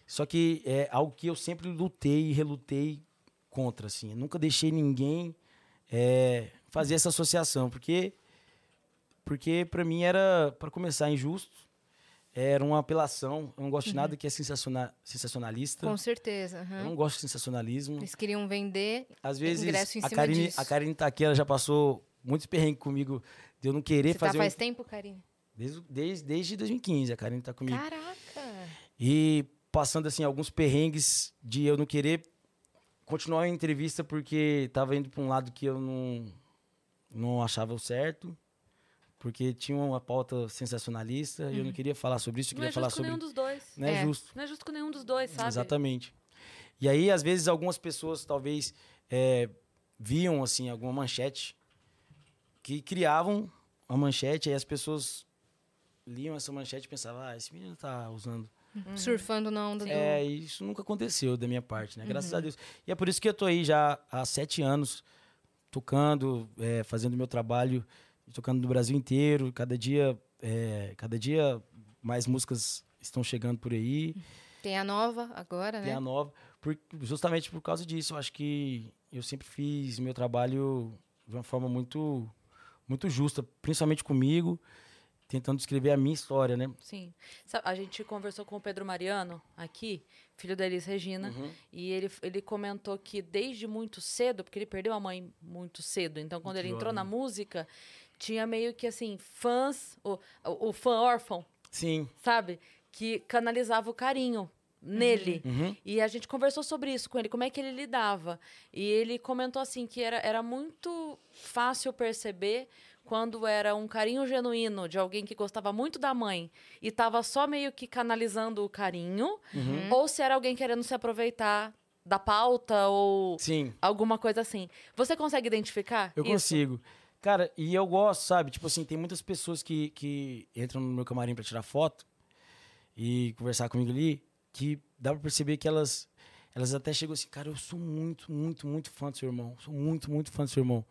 Só que é algo que eu sempre lutei e relutei contra, assim. Eu nunca deixei ninguém é, fazer essa associação, porque porque para mim era, para começar, injusto. Era uma apelação. Eu não gosto de nada que é sensaciona- sensacionalista. Com certeza. aham. Eu não gosto de sensacionalismo. Eles queriam vender. Às vezes, ingresso em a cima Karine, disso. a Karine Taqueira já passou muitos perrengues comigo de eu não querer Você tá fazer. um- faz tempo, Karine? desde, desde, desde 2015, a Karine tá comigo. Caraca! E passando, assim, alguns perrengues de eu não querer continuar a entrevista porque tava indo para um lado que eu não, não achava o certo. Porque tinha uma pauta sensacionalista e eu não queria falar sobre isso, eu Não queria é falar justo com sobre. nenhum dos dois. Não é, É. justo. Não é justo com nenhum dos dois, sabe? Exatamente. E aí, às vezes, algumas pessoas talvez é, viam assim alguma manchete que criavam uma manchete, aí as pessoas liam essa manchete e pensavam, ah, esse menino tá usando. Surfando na onda do. É, e isso nunca aconteceu da minha parte, né? Graças a Deus. E é por isso que eu tô aí já há sete anos, tocando, é, fazendo meu trabalho, tocando no Brasil inteiro. Cada dia, é, cada dia mais músicas estão chegando por aí. Tem a nova agora, Tem né? a nova. por- justamente por causa disso. Eu acho que eu sempre fiz meu trabalho de uma forma muito, muito justa, principalmente comigo, tentando escrever a minha história, né? Sim. A gente conversou com o Pedro Mariano aqui, filho da Elis Regina, Uhum. e ele, ele comentou que desde muito cedo, porque ele perdeu a mãe muito cedo, então quando Muito ele entrou jovem. na música, tinha meio que assim, fãs, o, o, fã órfão, Sim. sabe? Que canalizava o carinho nele. Uhum. E a gente conversou sobre isso com ele, como é que ele lidava. E ele comentou assim que era, era muito fácil perceber quando era um carinho genuíno de alguém que gostava muito da mãe e estava só meio que canalizando o carinho, Uhum. ou se era alguém querendo se aproveitar da pauta ou Sim, alguma coisa assim. Você consegue identificar? eu isso? consigo. Cara, e eu gosto, sabe? Tipo assim, tem muitas pessoas que, que entram no meu camarim pra tirar foto e conversar comigo ali, que dá pra perceber que elas, elas até chegam assim, cara, eu sou muito, muito, muito fã do seu irmão. Sou muito, muito fã do seu irmão.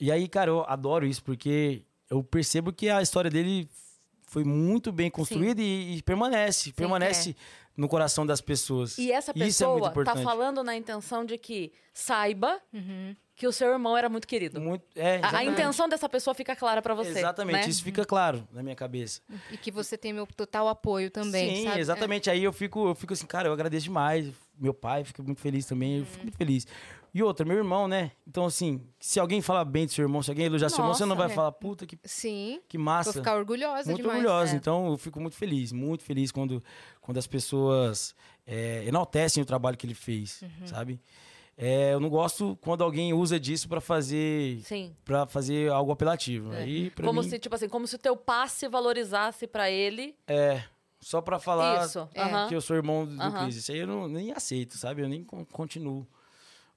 E aí, cara, eu adoro isso, porque eu percebo que a história dele foi muito bem construída e, e permanece, permanece no coração das pessoas. E essa Isso é muito pessoa tá importante. falando na intenção de que saiba que o seu irmão era muito querido. Muito, é, A- A, intenção dessa pessoa fica clara pra você. Exatamente, né? isso fica claro na minha cabeça. E que você tem meu total apoio também, Sim, sabe? exatamente. Aí eu fico, eu fico assim, cara, eu agradeço demais. Meu pai fica muito feliz também, eu fico muito feliz. E outra, meu irmão, né? Então, assim, se alguém falar bem do seu irmão, se alguém elogiar seu irmão, você não Nossa, vai é. falar, puta, que, É. Sim, que vou massa. ficar orgulhosa muito demais. orgulhosa. é. Então, eu fico muito feliz, muito feliz quando, quando as pessoas é, enaltecem o trabalho que ele fez, Uhum. sabe? É, eu não gosto quando alguém usa disso pra fazer para fazer algo apelativo. Aí, pra É. Como mim, se, tipo assim, como se o teu passe valorizasse pra ele. é só pra falar Isso. É. que eu sou irmão do Aham. Cris. Isso aí eu não, nem aceito, sabe? Eu nem con- continuo.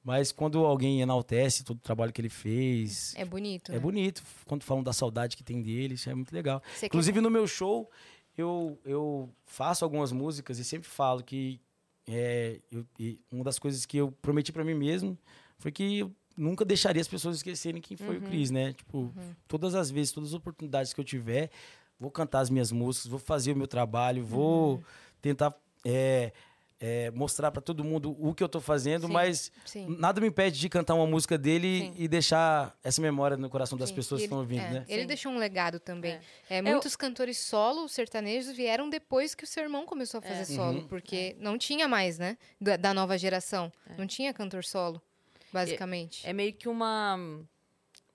Mas quando alguém enaltece todo o trabalho que ele fez, É bonito. é, né? bonito. Quando falam da saudade que tem dele, isso é muito legal. Você quer- Inclusive no meu show, eu, eu faço algumas músicas e sempre falo que é, eu- uma das coisas que eu prometi pra mim mesmo foi que eu nunca deixaria as pessoas esquecerem quem foi o Cris, né? Tipo, todas as vezes, todas as oportunidades que eu tiver, vou cantar as minhas músicas, vou fazer o meu trabalho, vou tentar é, é, mostrar pra todo mundo o que eu tô fazendo, Sim, mas Sim. nada me impede de cantar uma música dele Sim. e deixar essa memória no coração das Sim. pessoas E que estão ouvindo, é, né? Ele Sim. deixou um legado também. É. É, muitos cantores solo, sertanejos, vieram depois que o seu irmão começou a fazer É. solo, Uhum. porque não tinha mais, né? Da, da nova geração. Não tinha cantor solo, basicamente. É meio que uma.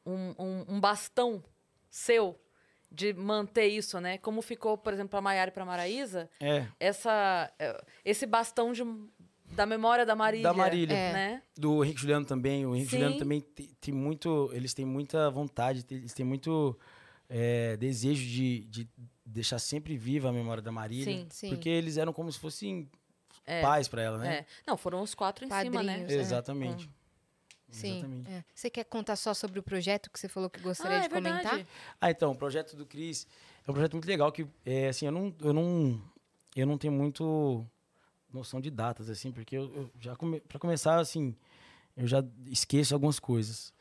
Um, um, um bastão seu de manter isso, né? Como ficou, por exemplo, pra Maiara e pra Maraísa, É. essa, é, esse bastão de, da memória da Marília. Da Marília. É. Né? Do Henrique Juliano também. O Henrique Sim. Juliano também tem, tem muito. Eles têm muita vontade, eles têm muito é, desejo de, de deixar sempre viva a memória da Marília. Sim. Sim. Porque eles eram como se fossem É. pais pra ela, né? É. Não, foram os quatro em cima, né? Padrinhos, é. Sim. Exatamente. é. Você quer contar só sobre o projeto que você falou que gostaria Ah, de é verdade. comentar? Ah, então, o projeto do Cris é um projeto muito legal que, é, assim, eu não, eu não, eu não tenho muito noção de datas, assim, porque eu, eu já, come, para começar, assim, eu já esqueço algumas coisas.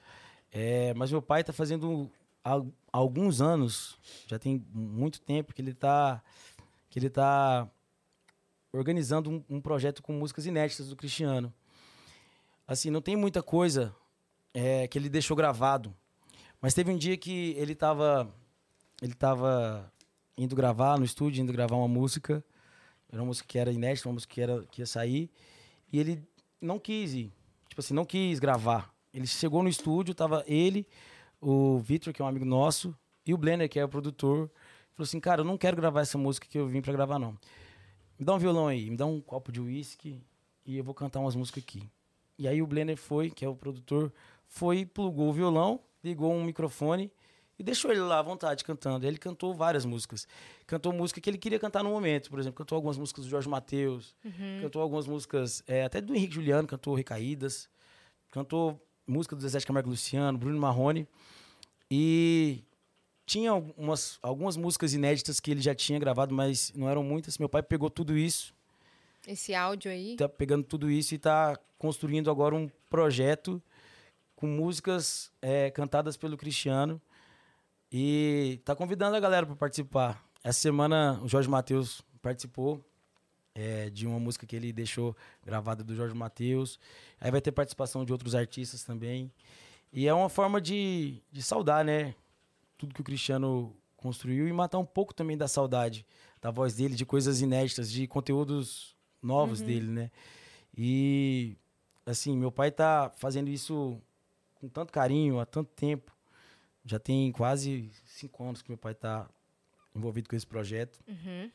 É, mas meu pai está fazendo há alguns anos, já tem muito tempo que ele está que ele tá organizando um, um projeto com músicas inéditas do Cristiano. Assim, não tem muita coisa é, que ele deixou gravado, mas teve um dia que ele estava ele tava indo gravar no estúdio, indo gravar uma música. Era uma música que era inédita, uma música que, era, que ia sair. E ele não quis ir. Tipo assim, não quis gravar. Ele chegou no estúdio, tava ele, o Victor, que é um amigo nosso, e o Blender, que é o produtor. Falou assim, cara, eu não quero gravar essa música que eu vim pra gravar, não. Me dá um violão aí, me dá um copo de uísque e eu vou cantar umas músicas aqui. E aí o Blender foi, que é o produtor, foi, plugou o violão, ligou um microfone e deixou ele lá à vontade cantando. Ele cantou várias músicas. Cantou música que ele queria cantar no momento, por exemplo, cantou algumas músicas do Jorge Mateus, cantou algumas músicas é, até do Henrique Juliano, cantou Recaídas, cantou música do Zezé de Camargo Luciano, Bruno Marrone. E tinha algumas, algumas músicas inéditas que ele já tinha gravado, mas não eram muitas. Meu pai pegou tudo isso Esse áudio aí. tá pegando tudo isso e tá construindo agora um projeto com músicas é, cantadas pelo Cristiano e tá convidando a galera para participar. Essa semana o Jorge Mateus participou é, de uma música que ele deixou gravada do Jorge Mateus. Aí vai ter participação de outros artistas também. E é uma forma de, de saudar, né? Tudo que o Cristiano construiu e matar um pouco também da saudade da voz dele, de coisas inéditas, de conteúdos novos dele, né? E, assim, meu pai tá fazendo isso com tanto carinho, há tanto tempo. Já tem quase cinco anos que meu pai tá envolvido com esse projeto. Uhum.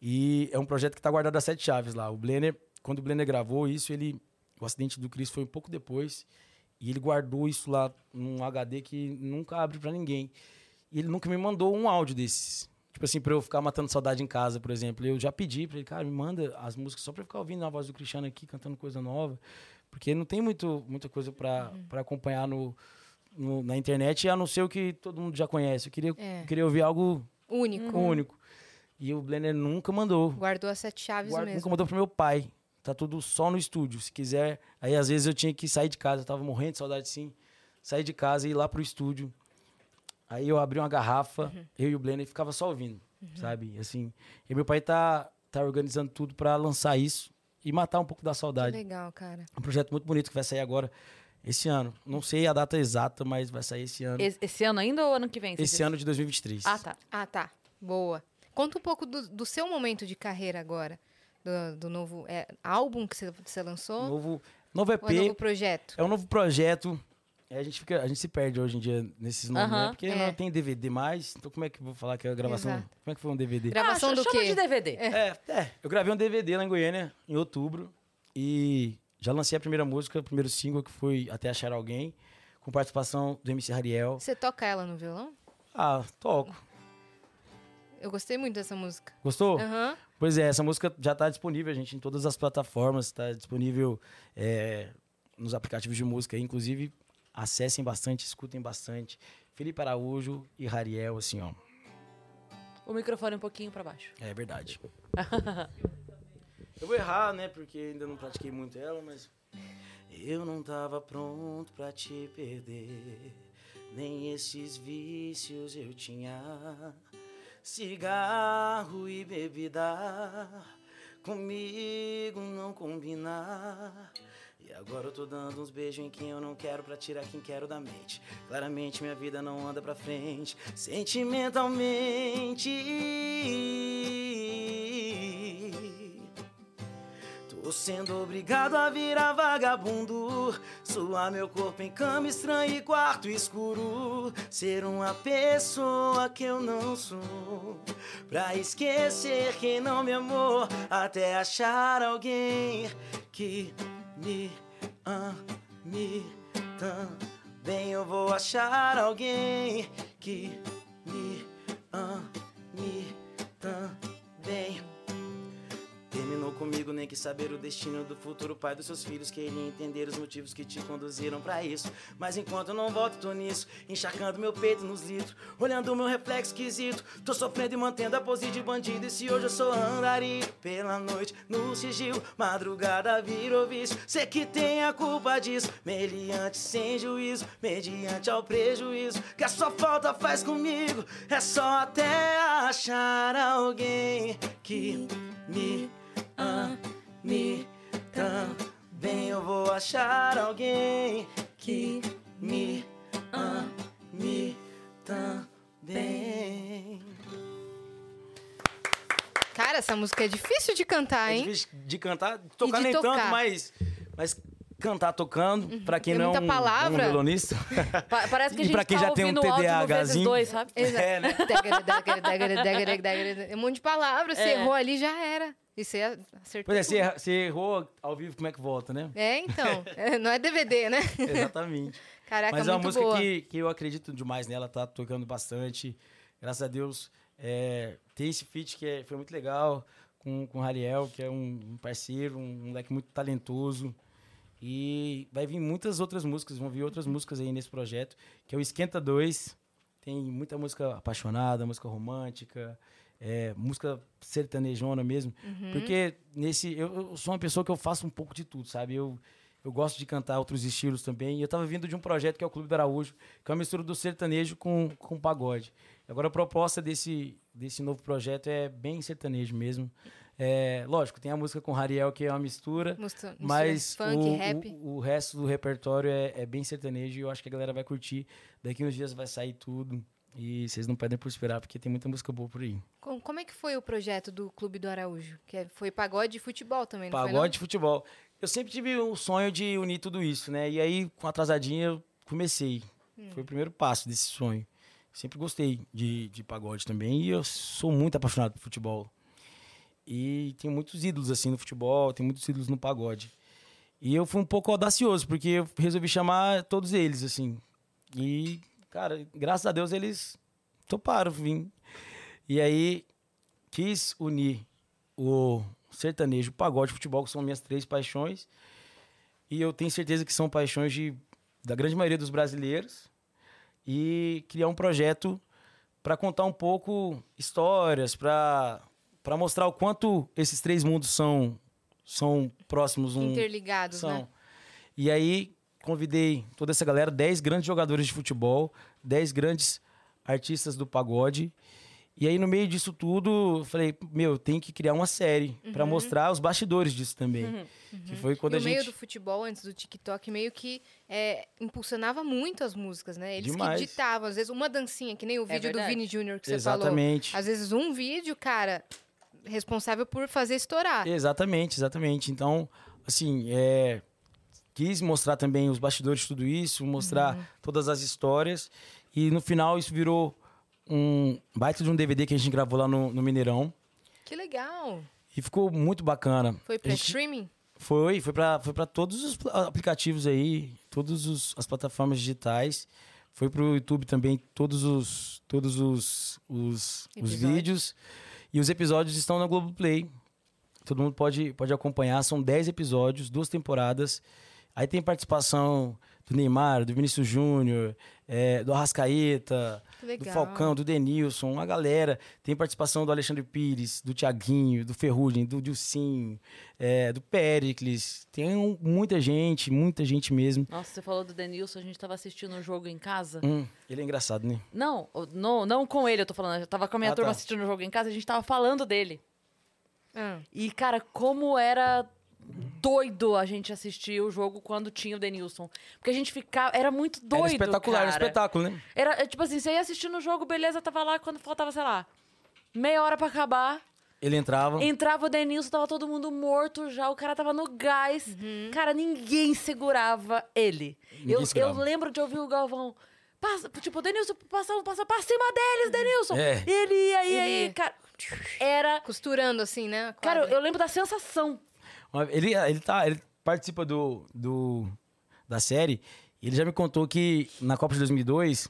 E é um projeto que está guardado a sete chaves lá. O Blenner, quando o Blenner gravou isso, ele, o acidente do Chris foi um pouco depois. E ele guardou isso lá num HD que nunca abre para ninguém. E ele nunca me mandou um áudio desses. Tipo assim, pra eu ficar matando saudade em casa, por exemplo. Eu já pedi pra ele, cara, me manda as músicas só pra eu ficar ouvindo a voz do Cristiano aqui, cantando coisa nova. Porque não tem muito, muita coisa pra, pra acompanhar no, no- na internet, a não ser o que todo mundo já conhece. Eu queria, É. queria ouvir algo Único. único. E o Blender nunca mandou. Guardou as sete chaves Guarda- mesmo. Nunca mandou pro meu pai. Tá tudo só no estúdio. Se quiser. Aí às vezes eu tinha que sair de casa. Eu tava morrendo de saudade sim. Sair de casa e ir lá pro estúdio. Aí eu abri uma garrafa, Uhum. eu e o Blender, e ficava só ouvindo, sabe? Assim. E meu pai tá, tá organizando tudo pra lançar isso e matar um pouco da Que saudade. legal, cara. Um projeto muito bonito que vai sair agora, esse ano. Não sei a data exata, mas vai sair esse ano. Esse, esse ano ainda ou ano que vem? Esse disse? ano de 2023. Ah, tá. Ah, tá. Boa. Conta um pouco do, do seu momento de carreira agora. Do, do novo é, álbum que você, você lançou? Novo, novo EP. Ou é novo projeto? É um novo projeto. É, a, gente fica, a gente se perde hoje em dia nesses nomes, né? Porque é. não tem DVD mais. Então como é que eu vou falar que é a gravação? Exato. Como é que foi um DVD? Gravação ah, do chama quê? de DVD. É, é, eu gravei um DVD lá em Goiânia, em outubro. E já lancei a primeira música, o primeiro single, que foi Até Achar Alguém, com participação do MC Rariel. Você toca ela no violão? Ah, toco. Eu gostei muito dessa música. Gostou? Aham. Pois é, essa música já está disponível, gente, em todas as plataformas, está disponível é, nos aplicativos de música. aí. Inclusive, acessem bastante, escutem bastante. Felipe Araújo e Rariel, assim, ó. O microfone um pouquinho pra baixo. É verdade. Eu vou errar, né? Porque ainda não pratiquei muito ela, mas. Eu não tava pronto pra te perder. Nem esses vícios eu tinha. Cigarro e bebida. Comigo não combinar. E agora eu tô dando uns beijos em quem eu não quero pra tirar quem quero da mente. Claramente minha vida não anda pra frente. Sentimentalmente. Tô sendo obrigado a virar vagabundo. Suar meu corpo em cama estranha e quarto escuro. Ser uma pessoa que eu não sou. Pra esquecer quem não me amou. Até achar alguém que me ame também. Eu vou achar alguém que me nem que saber o destino do futuro pai dos seus filhos. Queria entender os motivos que te conduziram pra isso. Mas enquanto não volto, tô nisso. Encharcando meu peito nos litros. Olhando meu reflexo esquisito. Tô sofrendo e mantendo a pose de bandido. E se hoje eu sou andarilho pela noite, no sigilo, madrugada virou vício. Sei que tem a culpa disso. Meliante sem juízo, mediante ao prejuízo. Que a sua falta faz comigo. É só até achar alguém que me ame também. Eu vou achar alguém que me ame também. Cara, essa música é difícil de cantar, É hein? difícil de cantar, tocar de nem tocar. tanto, mas, mas cantar tocando, pra quem Tem não é um, palavra. um violonista. Pa- parece que a E gente pra quem tá já tem um TDAHzinho. dois, sabe? Exato. É, né? É um monte de palavras, você É. errou ali, já era. E você acertou. Pois é, você, você errou ao vivo, como é que volta, né? É, então. É, não é DVD, né? Exatamente. Caraca, Mas é uma música boa. que, que eu acredito demais nela, tá tocando bastante. Graças a Deus. É, tem esse feat que é- foi muito legal com, com o Rariel, que é um, um parceiro, um moleque muito talentoso. E vai vir muitas outras músicas, vão vir outras músicas aí nesse projeto, que é o Esquenta 2. Tem muita música apaixonada, música romântica, é, música sertanejona mesmo. Uhum. Porque nesse. Eu, eu sou uma pessoa que eu faço um pouco de tudo, sabe? Eu, eu gosto de cantar outros estilos também. E eu tava vindo de um projeto que é o Clube do Araújo, que é uma mistura do sertanejo com, com pagode. Agora a proposta desse, desse novo projeto é bem sertanejo mesmo. É, lógico, tem a música com Rariel, que é uma mistura. Mistura Mas funk, o, rap. O, o resto do repertório é, é bem sertanejo e eu acho que a galera vai curtir. Daqui uns dias vai sair tudo. E vocês não podem por esperar, porque tem muita música boa por aí. Com- Como é que foi o projeto do Clube do Araújo? Que é- foi pagode e futebol também, não foi, Pagode e futebol. Eu sempre tive o sonho de unir tudo isso, né? E aí, com a atrasadinha, eu comecei. Hum. Foi o primeiro passo desse sonho. Sempre gostei de, de pagode também. E eu sou muito apaixonado por futebol. E tenho muitos ídolos, assim, no futebol. Tenho muitos ídolos no pagode. E eu fui um pouco audacioso, porque eu resolvi chamar todos eles, assim. E, cara, graças a Deus eles toparam vir. E aí, quis unir o sertanejo, o pagode o futebol, que são minhas três paixões. E eu tenho certeza que são paixões de, da grande maioria dos brasileiros. E criar um projeto para contar um pouco histórias, para mostrar o quanto esses três mundos são, são próximos um, Interligados, são. né? E aí convidei toda essa galera, 10 grandes jogadores de futebol, 10 grandes artistas do pagode. E aí no meio disso tudo, eu falei, meu, tem que criar uma série pra mostrar os bastidores disso também. Que foi quando e a o meio gente do futebol, antes do TikTok, meio que é, impulsionava muito as músicas, né? Eles Demais. que ditavam, às vezes, uma dancinha, que nem o vídeo do. Vini Júnior que você falou. Exatamente. Às vezes, um vídeo, cara, responsável por fazer estourar. Exatamente, exatamente. Então, assim, é, quis mostrar também os bastidores de tudo isso, mostrar Uhum. todas as histórias. E no final isso virou um baita de um DVD que a gente gravou lá no, no Mineirão. Que legal. E ficou muito bacana. Foi pra gente- streaming? Foi, foi para foi pra todos os aplicativos aí, todas as plataformas digitais. Foi pro YouTube também, todos os, todos os, os, os vídeos. E os episódios estão na Globoplay. Todo mundo pode, pode acompanhar. São 10 episódios, duas temporadas. Aí tem participação do Neymar, do Vinícius Júnior, é, do Arrascaeta, do. Falcão, do Denilson, uma galera. Tem participação do Alexandre Pires, do Tiaguinho, do Ferrugem, do Dilcinho, é, do Pericles. Tem um- muita gente, muita gente mesmo. Nossa, você falou do Denilson, a gente tava assistindo um jogo em casa. Hum, ele é engraçado, né? Não, não, não com ele, eu tô falando. Eu tava com a minha Ah, turma tá. assistindo o jogo em casa, a gente tava falando dele. Ah, E, cara, como era doido a gente assistir o jogo quando tinha o Denilson. Porque a gente ficava. Era muito doido. era espetacular, era cara. espetáculo, né? Era, é, tipo assim, você ia assistindo o jogo, beleza, tava lá quando faltava, sei lá, meia hora pra acabar. Ele entrava. Entrava o Denilson, tava todo mundo morto já, o cara tava no gás. Cara, ninguém segurava ele. Ninguém eu, eu segurava. lembro de ouvir o Galvão. Passa, tipo, o Denilson passa, passa pra cima deles, Denilson. É. E ele ia, ia, ia. ia. Cara, era. costurando assim, né? Cara, eu lembro da sensação. Ele, ele, tá, ele participa do, do, da série. E ele já me contou que na Copa de 2002,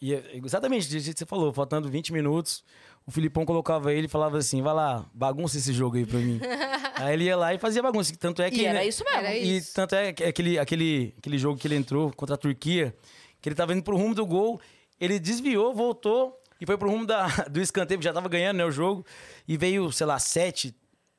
e é exatamente do jeito que você falou, faltando 20 minutos, o Filipão colocava ele e falava assim: vai lá, bagunça esse jogo aí pra mim. Aí ele ia lá e fazia bagunça. Tanto é que. E era né, isso mesmo. Era E isso. tanto é que aquele, aquele, aquele jogo que ele entrou contra a Turquia, que ele tava indo pro rumo do gol, ele desviou, voltou e foi pro rumo da, do escanteio, que já tava ganhando né, o jogo. E veio, sei lá, sete,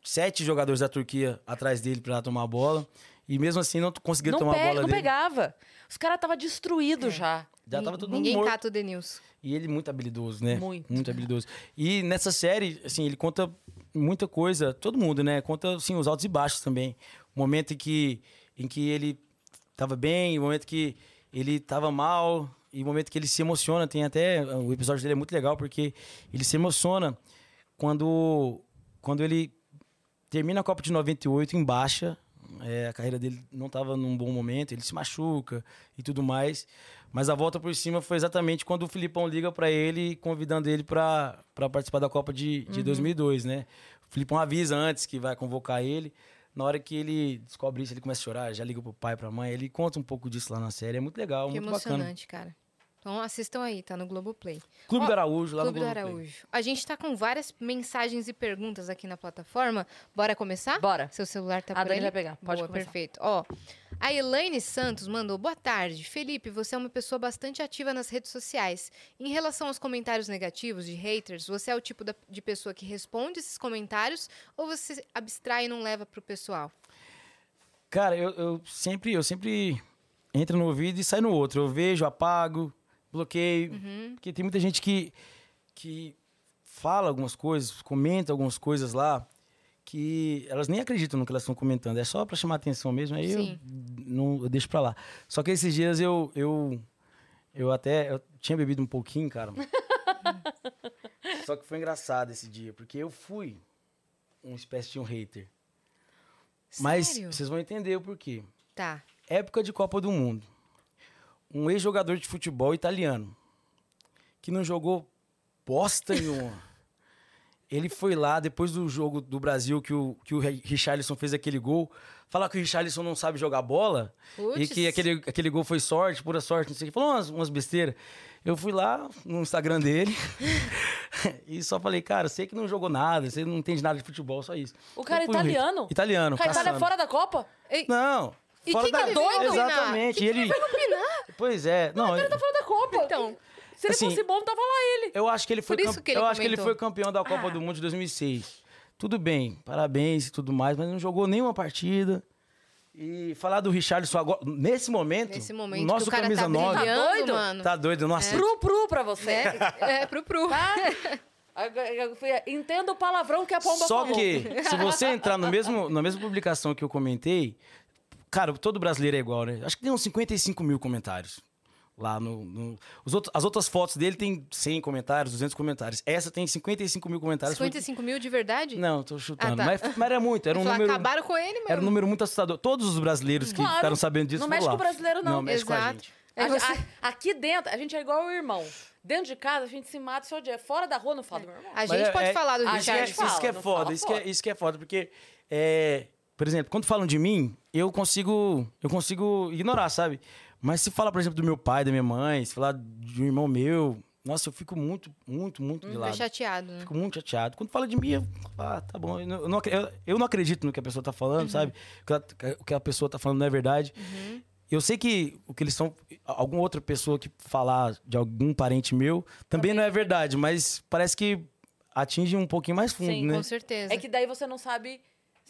sete jogadores da Turquia atrás dele pra tomar a bola. E mesmo assim não conseguiram Não, tomar pe- a bola não dele. pegava. Os caras estavam destruídos já. Já tava todo mundo Ninguém morto. cata o Denilson. E ele muito habilidoso, né? Muito. Muito habilidoso. E nessa série, assim, ele conta muita coisa, todo mundo, né? Conta, assim, os altos e baixos também. O momento em que, em que ele tava bem, o momento que ele tava mal, e o momento que ele se emociona. Tem até... O episódio dele é muito legal, porque ele se emociona quando, quando ele termina a Copa de 98 em baixa. É, a carreira dele não estava num bom momento, ele se machuca e tudo mais. Mas a volta por cima foi exatamente quando o Filipão liga para ele, convidando ele para participar da Copa de, de 2002, né? O Filipão avisa antes que vai convocar ele. Na hora que ele descobre isso, ele começa a chorar, já liga pro pai, pra mãe. Ele conta um pouco disso lá na série. É muito legal, Que muito bacana. emocionante, cara. Então assistam aí, tá no Globoplay. Clube Ó, do Araújo, lá Clube no do Globoplay. Araújo. A gente tá com várias mensagens e perguntas aqui na plataforma. Bora começar? Bora. Seu celular tá A por Dani aí? vai pegar. Pode Boa, começar. perfeito. Ó, a Elaine Santos mandou, boa tarde. Felipe, você é uma pessoa bastante ativa nas redes sociais. Em relação aos comentários negativos de haters, você é o tipo da- de pessoa que responde esses comentários ou você abstrai e não leva pro pessoal? Cara, eu, eu sempre, eu sempre entro no ouvido e sai no outro. Eu vejo, apago, bloqueio. Porque tem muita gente que, que fala algumas coisas, comenta algumas coisas lá, que elas nem acreditam no que elas estão comentando. É só pra chamar atenção mesmo. Aí eu, Sim. não, eu deixo pra lá. Só que esses dias eu, eu, eu até eu tinha bebido um pouquinho, cara. Só que foi engraçado esse dia, porque eu fui uma espécie de um hater. Mas Sério? vocês vão entender o porquê. Tá. Época de Copa do Mundo. Um ex-jogador de futebol italiano que não jogou bosta nenhuma. Ele foi lá, depois do jogo do Brasil, que o, que o Richarlison fez aquele gol, falar que o Richarlison não sabe jogar bola e Puts. que aquele, aquele gol foi sorte, pura sorte, não sei o que. Falou umas, umas besteiras. Eu fui lá no Instagram dele e só falei, cara, sei que não jogou nada, você não entende nada de futebol, só isso. O cara é italiano? Italiano. A Itália é fora da Copa? Ei, Não. E fora quem que da... ele veio opinar? Exatamente. Que ele... vai opinar? Pois é. Não, Ele tá fora da Copa. Então, Se ele assim, fosse bom, tava lá ele. eu acho que ele foi Por isso campe- que ele eu acho que ele foi campeão da Copa Ah. do Mundo de 2006. Tudo bem, parabéns e tudo mais, mas não jogou nenhuma partida. E falar do Richarlison agora, nesse momento, nesse momento o nosso que o cara camisa tá 9 brilhando, doido? mano. tá doido, não aceito. Pru, pru pra você. É, é pro pro. Tá? Agora, eu fui- Entenda o palavrão que a pomba Só falou. que, se você entrar no mesmo, na mesma publicação que eu comentei, cara, todo brasileiro é igual, né? Acho que tem uns 55 mil comentários. Lá no. no- os outros, as outras fotos dele tem 100 comentários, 200 comentários. Essa tem 55 mil comentários. Foi- 55 mil de verdade? Não, tô chutando. Ah, tá. mas, mas era muito, era um Falar, número. Acabaram com ele, mano. Era um número muito assustador. Todos os brasileiros que Claro. ficaram sabendo disso Não mexe lá. com o brasileiro, não. Não, mexe com a Exato. gente. É você- a- aqui dentro, a gente é igual o irmão. Dentro de casa, a gente se mata e se odia. Fora da rua, não fala do meu irmão. A Mas gente é- pode é- falar do Isso é, Richard. gente fala, isso que é foda, isso que é, isso que é foda, porque, é, por exemplo, quando falam de mim, eu consigo, eu consigo ignorar, sabe? Mas se fala, por exemplo, do meu pai, da minha mãe, se falar de um irmão meu, nossa, eu fico muito, muito, muito de Fica lado. chateado, né? Fico muito chateado. Quando fala de mim, eu, ah, tá bom. Eu não, eu eu- não acredito no que a pessoa tá falando, sabe? O que, a pessoa tá falando não é verdade. Eu sei que o que eles são. Alguma outra pessoa que falar de algum parente meu também não é verdade, mas parece que atinge um pouquinho mais fundo, Sim, né? Com certeza. É que daí você não sabe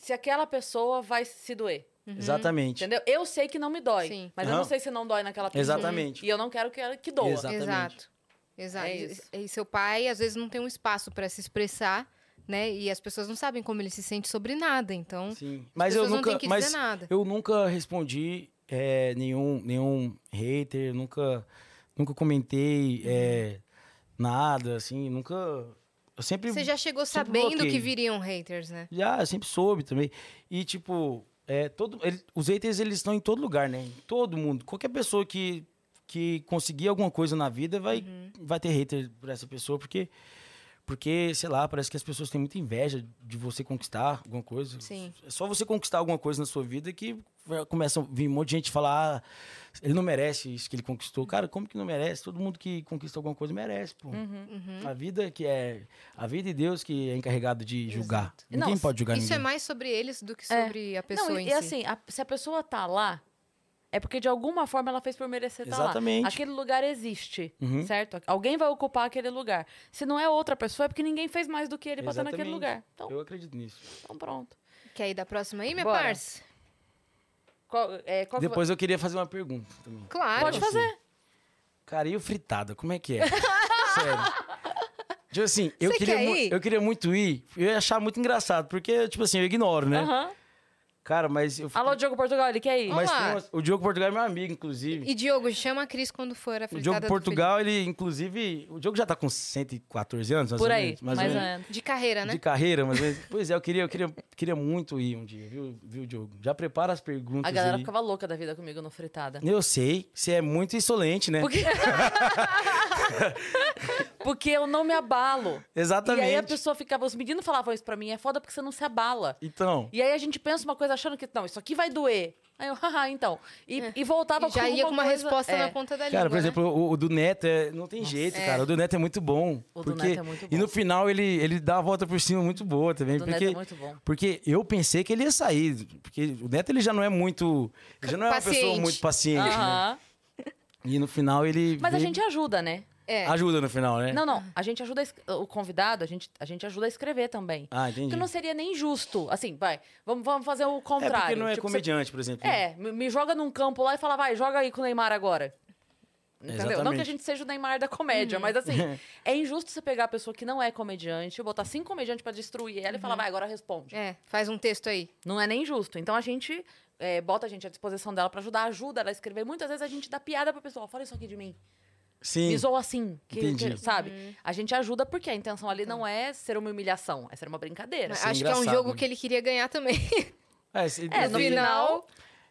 se aquela pessoa vai se doer. Exatamente. Entendeu? Eu sei que não me dói. Sim. Mas eu Aham. não sei se não dói naquela pessoa. Exatamente. E eu não quero que, ela- que doa. Exato. Exatamente. Exato. Exato. É E-. E seu pai, às vezes, não tem um espaço pra se expressar, né? E as pessoas não sabem como ele se sente sobre nada. Então, Sim. as Mas eu nunca. mas eu nunca respondi é, nenhum, nenhum hater, nunca, nunca comentei é, nada, assim, nunca. Eu sempre. Você já chegou sabendo bloqueei. que viriam haters, né? Já, eu sempre soube também. E, tipo, é, todo, ele- os haters, eles estão em todo lugar, né? Em todo mundo. Qualquer pessoa que, que conseguir alguma coisa na vida vai, Uhum. vai ter hater por essa pessoa, porque, Porque, sei lá, parece que as pessoas têm muita inveja de você conquistar alguma coisa. Sim. É só você conquistar alguma coisa na sua vida que começa a vir um monte de gente falar, ah, ele não merece isso que ele conquistou. Cara, como que não merece? Todo mundo que conquista alguma coisa merece, pô. Uhum. A vida que é. A vida e Deus que é encarregado de julgar. Exato. Ninguém Não, pode julgar Isso é ninguém. mais sobre eles do que É. sobre a pessoa Não, em e, si. e assim, a- se a pessoa tá lá, é porque de alguma forma ela fez por merecer estar lá. Exatamente. Aquele lugar existe, Uhum. certo? Alguém vai ocupar aquele lugar. Se não é outra pessoa, é porque ninguém fez mais do que ele pra estar naquele Exatamente. lugar. Então, Eu acredito nisso. então pronto. Quer ir da próxima aí, minha Bora. parça? Qual, é, qual que Depois eu queria fazer uma pergunta também. Claro. Pode Tipo fazer. assim, Cara, e o fritada? Como é que é? Sério. Tipo assim, eu Você queria, quer eu queria muito ir. Eu ia achar muito engraçado, porque, tipo assim, eu ignoro, né? Aham. Cara, mas eu Alô, Diogo Portugal, ele quer ir? Mas umas- o Diogo Portugal é meu amigo, inclusive. E Diogo, chama a Cris quando for a O Diogo Portugal, ele, inclusive. O Diogo já tá com 114 anos, mais Por aí, menos, mais, mais ou ou menos. De carreira, né? De carreira, mas. mas- Pois é, eu queria, eu queria, queria muito ir um dia, viu, viu, Diogo? Já prepara as perguntas. A galera aí. ficava louca da vida comigo no fritada. Eu sei, você é muito insolente, né? Porque... porque eu não me abalo. Exatamente. E aí a pessoa ficava, os meninos falavam isso pra mim, é foda porque você não se abala. Então. E aí a gente pensa uma coisa achando que, não, isso aqui vai doer. Aí eu, haha, então. E, e voltava É. E já ia com uma coisa- resposta é. na ponta da língua, Cara, por né? exemplo, o, o do Neto é- não tem jeito, É. cara. O do Neto é muito bom. O do porque, Neto é muito E bom. no final ele, ele dá a volta por cima muito boa também. O do porque, Neto é muito bom. porque eu pensei que ele ia sair. Porque o Neto ele já não é muito. Ele já não é uma pessoa Paciente. muito paciente, né? Aham. E no final ele. Mas a vem- gente ajuda, né? É. Ajuda no final, né? Não, não. A gente ajuda a o convidado, a gente, a gente ajuda a escrever também. Ah, entendi. Porque não seria nem justo. Assim, vai, vamos, vamos fazer o é contrário. porque não é Tipo, você- comediante, por exemplo. É, me, me joga num campo lá e fala, vai, joga aí com o Neymar agora. Entendeu? Não que a Exatamente. gente seja o Neymar da comédia, mas assim, é injusto você pegar a pessoa que não é comediante, botar cinco comediantes pra destruir ela e falar, vai, agora responde. É, faz um texto aí. Não é nem justo. Então a gente é, bota a gente à disposição dela pra ajudar, ajuda ela a escrever. Muitas vezes a gente dá piada pra pessoa, fala isso aqui de mim. Sim. Me zoa assim. Que, Entendi. que- sabe? A gente ajuda porque a intenção ali não é ser uma humilhação, é ser uma brincadeira. Isso é acho que é um jogo né? que ele queria ganhar também. É, esse, É, esse no daí, final.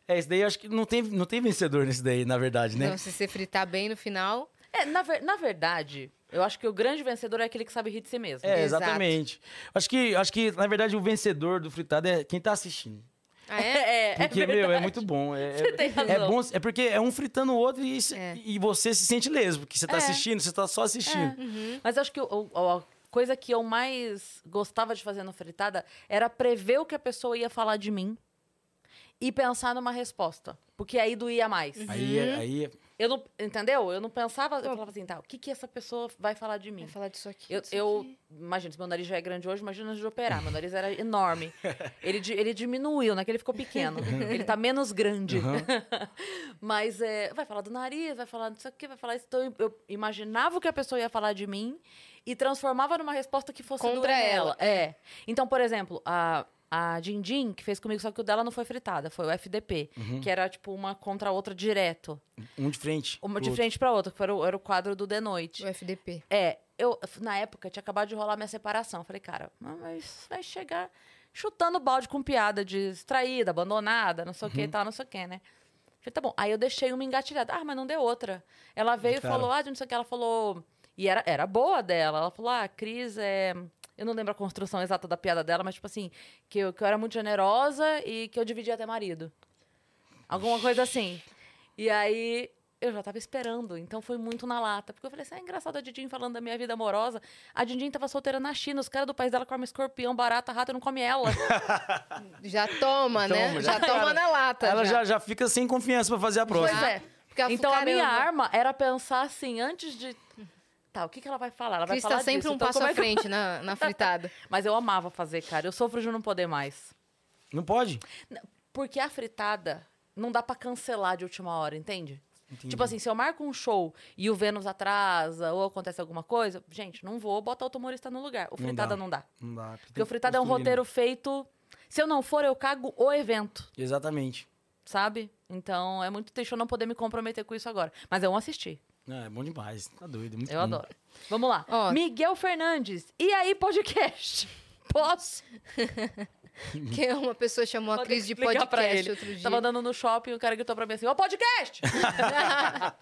é, esse daí eu acho que não tem, não tem vencedor nesse daí, na verdade, né? Então, se você fritar bem no final. É, na, ver- na verdade, eu acho que o grande vencedor é aquele que sabe rir de si mesmo. É, Exato. exatamente. Acho que, acho que, na verdade, o vencedor do fritado é quem tá assistindo. Ah, é? é, Porque, é meu, é muito bom. É, Você é- tem é razão. bom, é porque é um fritando o outro e, É. e você se sente leso, porque você tá É. assistindo, você tá só assistindo. Uhum. Mas acho que o- o- a coisa que eu mais gostava de fazer no Fritada era prever o que a pessoa ia falar de mim e pensar numa resposta. Porque aí doía mais. Aí, é- aí é- Eu não, entendeu? Eu não pensava, eu falava assim, tá, o que, que essa pessoa vai falar de mim? Vai falar disso aqui. Eu, disso eu aqui. imagina, se meu nariz já é grande hoje, imagina antes de operar. Meu nariz era enorme. Ele, ele diminuiu, é que ele ficou pequeno. Ele tá menos grande. Mas é, vai falar do nariz, vai falar disso aqui, vai falar isso. Então eu, imaginava o que a pessoa ia falar de mim e transformava numa resposta que fosse Contra ela. nela. É. Então, por exemplo, a. A Dindim, que fez comigo, só que o dela não foi fritada, foi o FDP, que era tipo uma contra a outra direto. um de frente. Uma de outro. frente pra outra, que era o, era o quadro do The Noite. O FDP. É, eu, na época, tinha acabado de rolar minha separação. Falei, cara, mas vai chegar chutando balde com piada de distraída, abandonada, não sei o que e tal, não sei o que, né? Falei, tá bom. Aí eu deixei uma engatilhada. Ah, mas não deu outra. Ela veio e falou, ah, de não sei o que. Ela falou. E era, era boa dela. Ela falou, ah, Cris é. Eu não lembro a construção exata da piada dela, mas tipo assim, que eu, que eu era muito generosa e que eu dividia até marido. Alguma coisa assim. E aí eu já tava esperando, então foi muito na lata. Porque eu falei assim, é engraçado a Didin falando da minha vida amorosa. A Didin tava solteira na China, os caras do país dela comem escorpião, barata, rato e não come ela. Já toma, né? Toma, Já, já. toma Cara, na lata. Ela já, já fica sem confiança pra fazer a pois próxima. é. Porque ela Então a minha "Caramba, arma era pensar assim, antes de. Tá, o que, que ela vai falar? Ela vai Cris falar tá sempre disso, um então passo à é eu- frente na, na fritada. Mas eu amava fazer, cara. Eu sofro de não poder mais. Não pode? Porque a fritada não dá pra cancelar de última hora, entende? Entendi. Tipo assim, se eu marco um show e o Vênus atrasa ou acontece alguma coisa, gente, não vou botar outro humorista no lugar. O Não fritada dá. não dá. Não dá. Porque o fritada é um roteiro feito. Se eu não for, eu cago o evento, Exatamente. sabe? Então é muito triste eu não poder me comprometer com isso agora. Mas eu vou assistir. Não, é bom demais. Tá doido. Muito Eu bom. adoro. Vamos lá. Ó. Miguel Fernandes. E aí, podcast? Posso? Que uma pessoa chamou a Cris de podcast ele. outro dia. Tava andando no shopping e o cara gritou pra mim assim: Ó, podcast!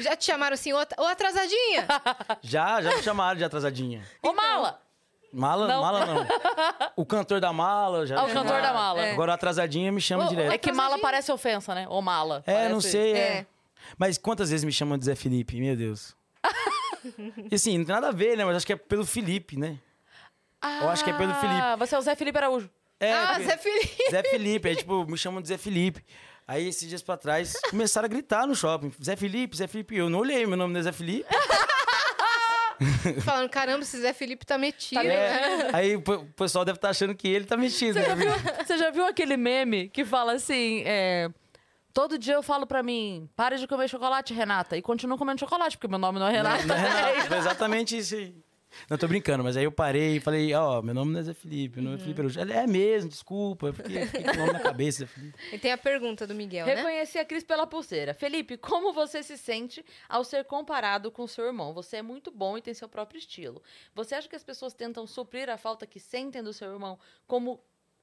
Já te chamaram assim, ô atrasadinha? Já, já me chamaram de atrasadinha. Ô, mala! Mala Não. mala não. O cantor da mala já. Ah, o cantor da mala. É. Agora o atrasadinha me chama Ô, direto. É que mala parece ofensa, né? Ô, mala. É, não Parece- sei, é. É. Mas quantas vezes me chamam de Zé Felipe? Meu Deus. e assim, não tem nada a ver, né? Mas acho que é pelo Felipe, né? Eu acho que é pelo Felipe. Ah, você é o Zé Felipe Araújo. É, ah, porque- Zé Felipe. Zé Felipe. Aí, tipo, me chamam de Zé Felipe. Aí, esses dias pra trás, começaram a gritar no shopping. Zé Felipe, Zé Felipe. Eu não olhei, meu nome não é Zé Felipe. Falando, caramba, esse Zé Felipe tá metido. Tá É. Aí o pe- o pessoal deve estar achando que ele tá mexido. Você já, né? viu, você já viu aquele meme que fala assim, é, Todo dia eu falo pra mim, pare de comer chocolate, Renata. E continuo comendo chocolate, porque meu nome não é Renata. Não é Renato, foi exatamente isso aí. Não, tô brincando, mas aí eu parei e falei, ó, meu nome não é Zé Felipe, meu nome é Felipe Araújo. Ele, É mesmo, desculpa, porque fiquei com o nome na cabeça, Zé Felipe. E tem a pergunta do Miguel, né? Reconheci a Cris pela pulseira. Felipe, como você se sente ao ser comparado com seu irmão? Você é muito bom e tem seu próprio estilo. Você acha que as pessoas tentam suprir a falta que sentem do seu irmão como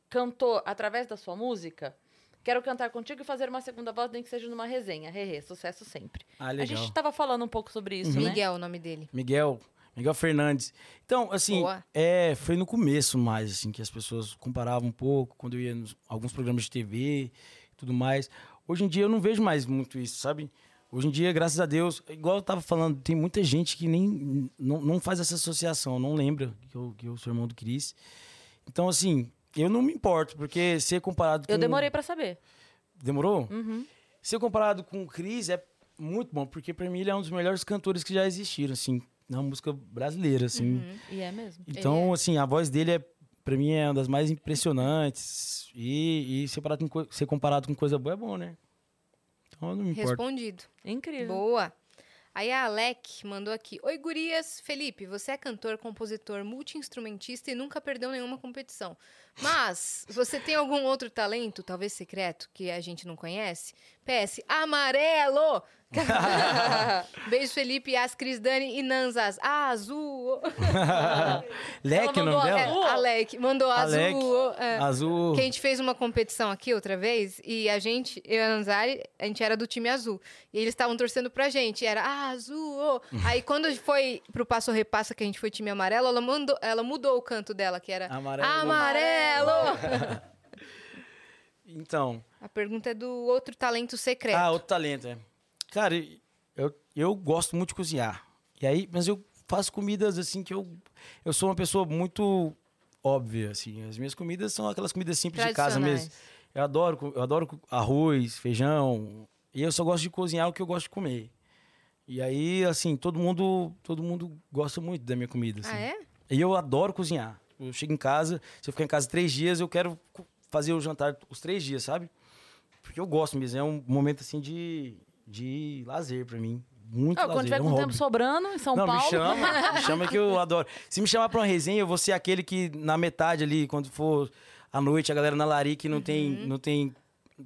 cantor através da sua música? Quero cantar contigo e fazer uma segunda voz, nem que seja numa resenha. Hehe, sucesso sempre. Ah, A legal. gente tava falando um pouco sobre isso, né? Miguel, o nome dele. Miguel, Miguel Fernandes. Então, assim, Boa. é, foi no começo mais, assim, que as pessoas comparavam um pouco, quando eu ia em alguns programas de TV e tudo mais. Hoje em dia eu não vejo mais muito isso, sabe? Hoje em dia, graças a Deus, igual eu tava falando, tem muita gente que nem não, não faz essa associação, não lembra que eu, que eu sou irmão do Cris. Então, assim, eu não me importo, porque ser comparado com... Eu demorei pra saber. Demorou? Uhum. Ser comparado com o Cris é muito bom, porque pra mim ele é um dos melhores cantores que já existiram, assim, na música brasileira, assim. Uhum. E é mesmo. Então, Ele assim, a voz dele é, pra mim, é uma das mais impressionantes. E, e ser, comparado com, ser comparado com coisa boa é bom, né? Então eu não me importo. Respondido. Incrível. Boa. Aí a Alec mandou aqui. Oi, gurias. Felipe, você é cantor, compositor, multi-instrumentista e nunca perdeu nenhuma competição. Mas, você tem algum outro talento, talvez secreto, que a gente não conhece? PS, amarelo! Beijo, Felipe, As, Cris, Dani e Nanzas. Azul! Leque o nome mandou É, dela? Alec, mandou Alec. azul. é. Azul. Que a gente fez uma competição aqui outra vez e a gente, eu e a Nanzari, a gente era do time azul. E eles estavam torcendo pra gente. Era ah, azul. Aí quando foi pro passo repassa que a gente foi time amarelo, ela, mandou, ela mudou o canto dela, que era Amarelo. amarelo. Então, A pergunta é do outro talento secreto. ah, outro talento, é. Cara, eu, eu gosto muito de cozinhar. E aí, mas eu faço comidas assim que eu. Eu sou uma pessoa muito óbvia, assim. As minhas comidas são aquelas comidas simples de casa mesmo. Eu adoro, eu adoro arroz, feijão. E eu só gosto de cozinhar o que eu gosto de comer. E aí, assim, todo mundo, todo mundo gosta muito da minha comida. Assim. Ah, é? E eu adoro cozinhar. Eu chego em casa, se eu ficar em casa três dias, eu quero fazer o jantar os três dias, sabe? Porque eu gosto mesmo. É um momento, assim, de, de lazer pra mim. Muito Ah, quando lazer. tiver é um com hobby. tempo sobrando em São Não, Paulo. me chama. me chama que eu adoro. Se me chamar pra uma resenha, eu vou ser aquele que na metade ali, quando for à noite, a galera na larica não tem. Uhum. Não tem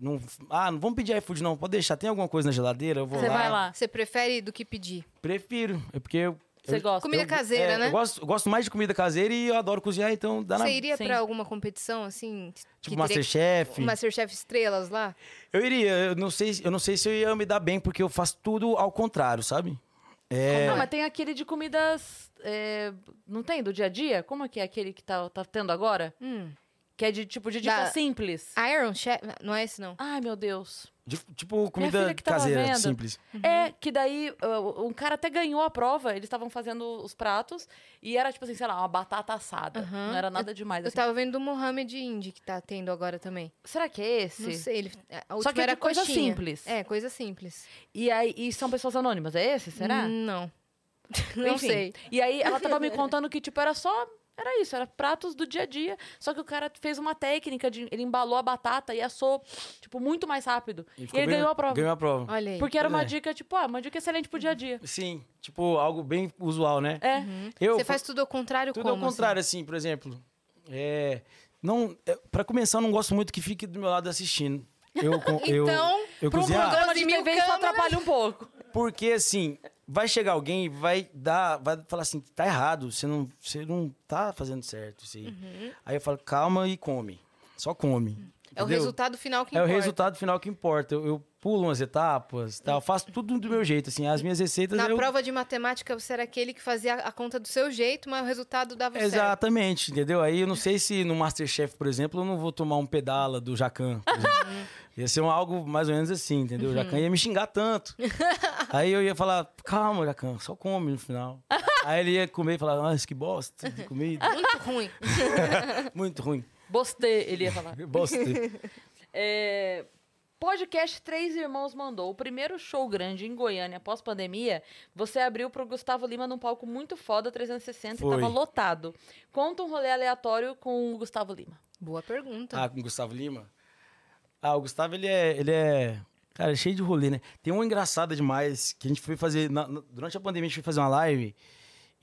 não, ah, não vamos pedir iFood, não. Pode deixar. Tem alguma coisa na geladeira? Eu vou Você lá. vai lá. Você prefere do que pedir? Prefiro. É porque eu. Você eu- gosta. Comida eu- caseira, é, né? Eu gosto, eu gosto mais de comida caseira e eu adoro cozinhar, então dá na. Você iria Sim. pra alguma competição, assim? que Tipo teria- Masterchef. Masterchef Estrelas lá? Eu iria, eu não, sei, eu não sei se eu ia me dar bem, porque eu faço tudo ao contrário, sabe? É. Ah, mas tem aquele de comidas. é, não tem? Do dia a dia? Como é que é aquele que tá, tá tendo agora? Hum. Que é de tipo de dica Da- simples. Iron Chef? Não é esse, não. Ai, meu Deus. De- tipo, comida caseira, vendo. simples. É, que daí uh, um cara até ganhou a prova, eles estavam fazendo os pratos e era tipo assim, sei lá, uma batata assada. Aham. Não era nada demais. Eu Assim. tava vendo do Mohamed Indy que tá tendo agora também. Será que é esse? Não sei, ele. A Só que é era de coisa coxinha. simples. É, coisa simples. E aí e são pessoas anônimas, é esse? Será? Não. Não Enfim. sei. E aí ela tava me contando que, tipo, era só. Era isso, era pratos do dia a dia. Só que o cara fez uma técnica de. Ele embalou a batata e assou, tipo, muito mais rápido. E, ficou ele bem- ganhou a prova. Ganhou a prova. Olha aí. Porque era uma É. dica, tipo, ah, uma dica excelente pro dia a dia. Sim, tipo, algo bem usual, né? É. Eu Você faz tudo ao contrário tudo como? ao contrário, assim, por exemplo. É, não, é, para começar, eu não gosto muito que fique do meu lado assistindo. Eu, assim? eu, Então, eu Pra um cozinhar, programa de mil câmeras. atrapalha um pouco. Porque assim, vai chegar alguém e vai dar, vai falar assim, tá errado, você não, você não tá fazendo certo isso aí. Uhum. Aí eu falo, calma e come. Só come. É o resultado final que É o importa. resultado final que importa. Eu, eu pulo umas etapas, tal, faço tudo do meu jeito, assim. As minhas receitas Na eu... prova de matemática, você era aquele que fazia a conta do seu jeito, mas o resultado dava certo. Exatamente, entendeu? Aí eu não sei se no Masterchef, por exemplo, eu não vou tomar um pedala do Jacan. Ia ser um algo mais ou menos assim, entendeu? O Jacan ia me xingar tanto. Aí eu ia falar, calma, Jacan, só come no final. Aí ele ia comer e falar, nossa, que bosta de comida. Muito ruim. Muito ruim. Bostê, ele ia falar. Bosta. É, Podcast Três Irmãos mandou. O primeiro show grande em Goiânia após pandemia, você abriu pro Gustavo Lima num palco muito foda, 360, Foi. e tava lotado. Conta um rolê aleatório com o Gustavo Lima. Boa pergunta. Ah, com o Gustavo Lima? Ah, o Gustavo, ele é, ele é... Cara, cheio de rolê, né? Tem uma engraçada demais que a gente foi fazer... na- na- durante a pandemia, a gente foi fazer uma live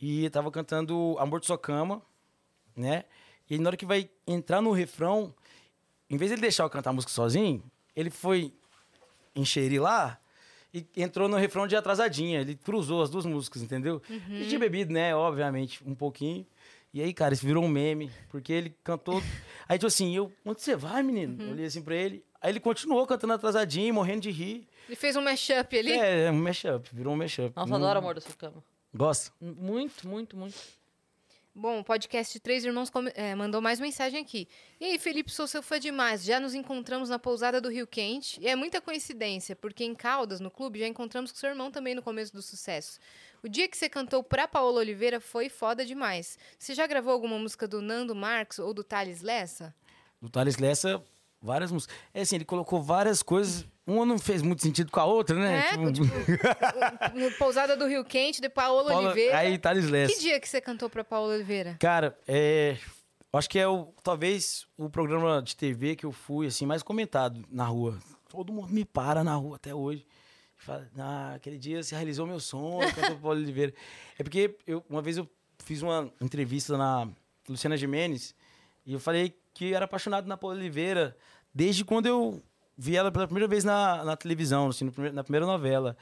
e tava cantando Amor de Sua Cama, né? E na hora que vai entrar no refrão, em vez de ele deixar eu cantar a música sozinho, ele foi enxerir lá e entrou no refrão de atrasadinha. Ele cruzou as duas músicas, entendeu? E tinha bebido, né? Obviamente, um pouquinho. E aí, cara, isso virou um meme, porque ele cantou. Aí, tipo assim, eu, onde você vai, menino? Eu Olhei assim pra ele. Aí ele continuou cantando atrasadinho, morrendo de rir. Ele fez um mashup ali. É, um mashup, virou um mashup. Nossa, Hum, adoro Amor da Sua Cama. Gosta? Muito, muito, muito. Bom, o podcast Três Irmãos é, mandou mais mensagem aqui. E aí, Felipe, sou seu fã demais. Já nos encontramos na pousada do Rio Quente. E é muita coincidência, porque em Caldas, no clube, já encontramos com seu irmão também no começo do sucesso. O dia que você cantou pra Paola Oliveira foi foda demais. Você já gravou alguma música do Nando Marques ou do Thales Lessa? Do Thales Lessa, várias músicas. É assim, ele colocou várias coisas. Uma não fez muito sentido com a outra, né? É, tipo, no Pousada do Rio Quente, de Paola Paula- Oliveira. Aí, Thales Lessa. Que dia que você cantou pra Paola Oliveira? Cara, é. eu Acho que é o, talvez o programa de TV que eu fui assim mais comentado na rua. Todo mundo me para na rua até hoje. Fala, ah, aquele dia se realizou meu sonho, cantou Paulo Oliveira. É porque eu, uma vez eu fiz uma entrevista na Luciana Gimenez e eu falei que era apaixonado na Paula Oliveira desde quando eu vi ela pela primeira vez na, na televisão, assim, na primeira novela.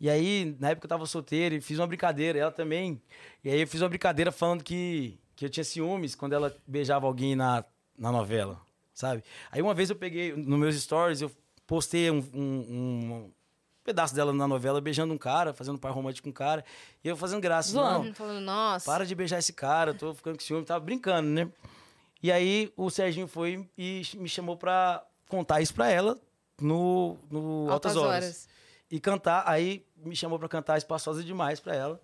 E aí, na época eu tava solteiro e fiz uma brincadeira, ela também. E aí eu fiz uma brincadeira falando que, que eu tinha ciúmes quando ela beijava alguém na, na novela, sabe? Aí uma vez eu peguei, nos meus stories, eu postei um, um- um pedaço dela na novela beijando um cara, fazendo um par romântico com um cara. E eu fazendo graça. Zoando. Não, Falando, nossa. para de beijar esse cara, eu tô ficando com ciúme, tava brincando, né? E aí o Serginho foi e me chamou pra contar isso pra ela no, no Altas, Horas. E cantar, aí me chamou pra cantar Espaçosa Demais pra ela.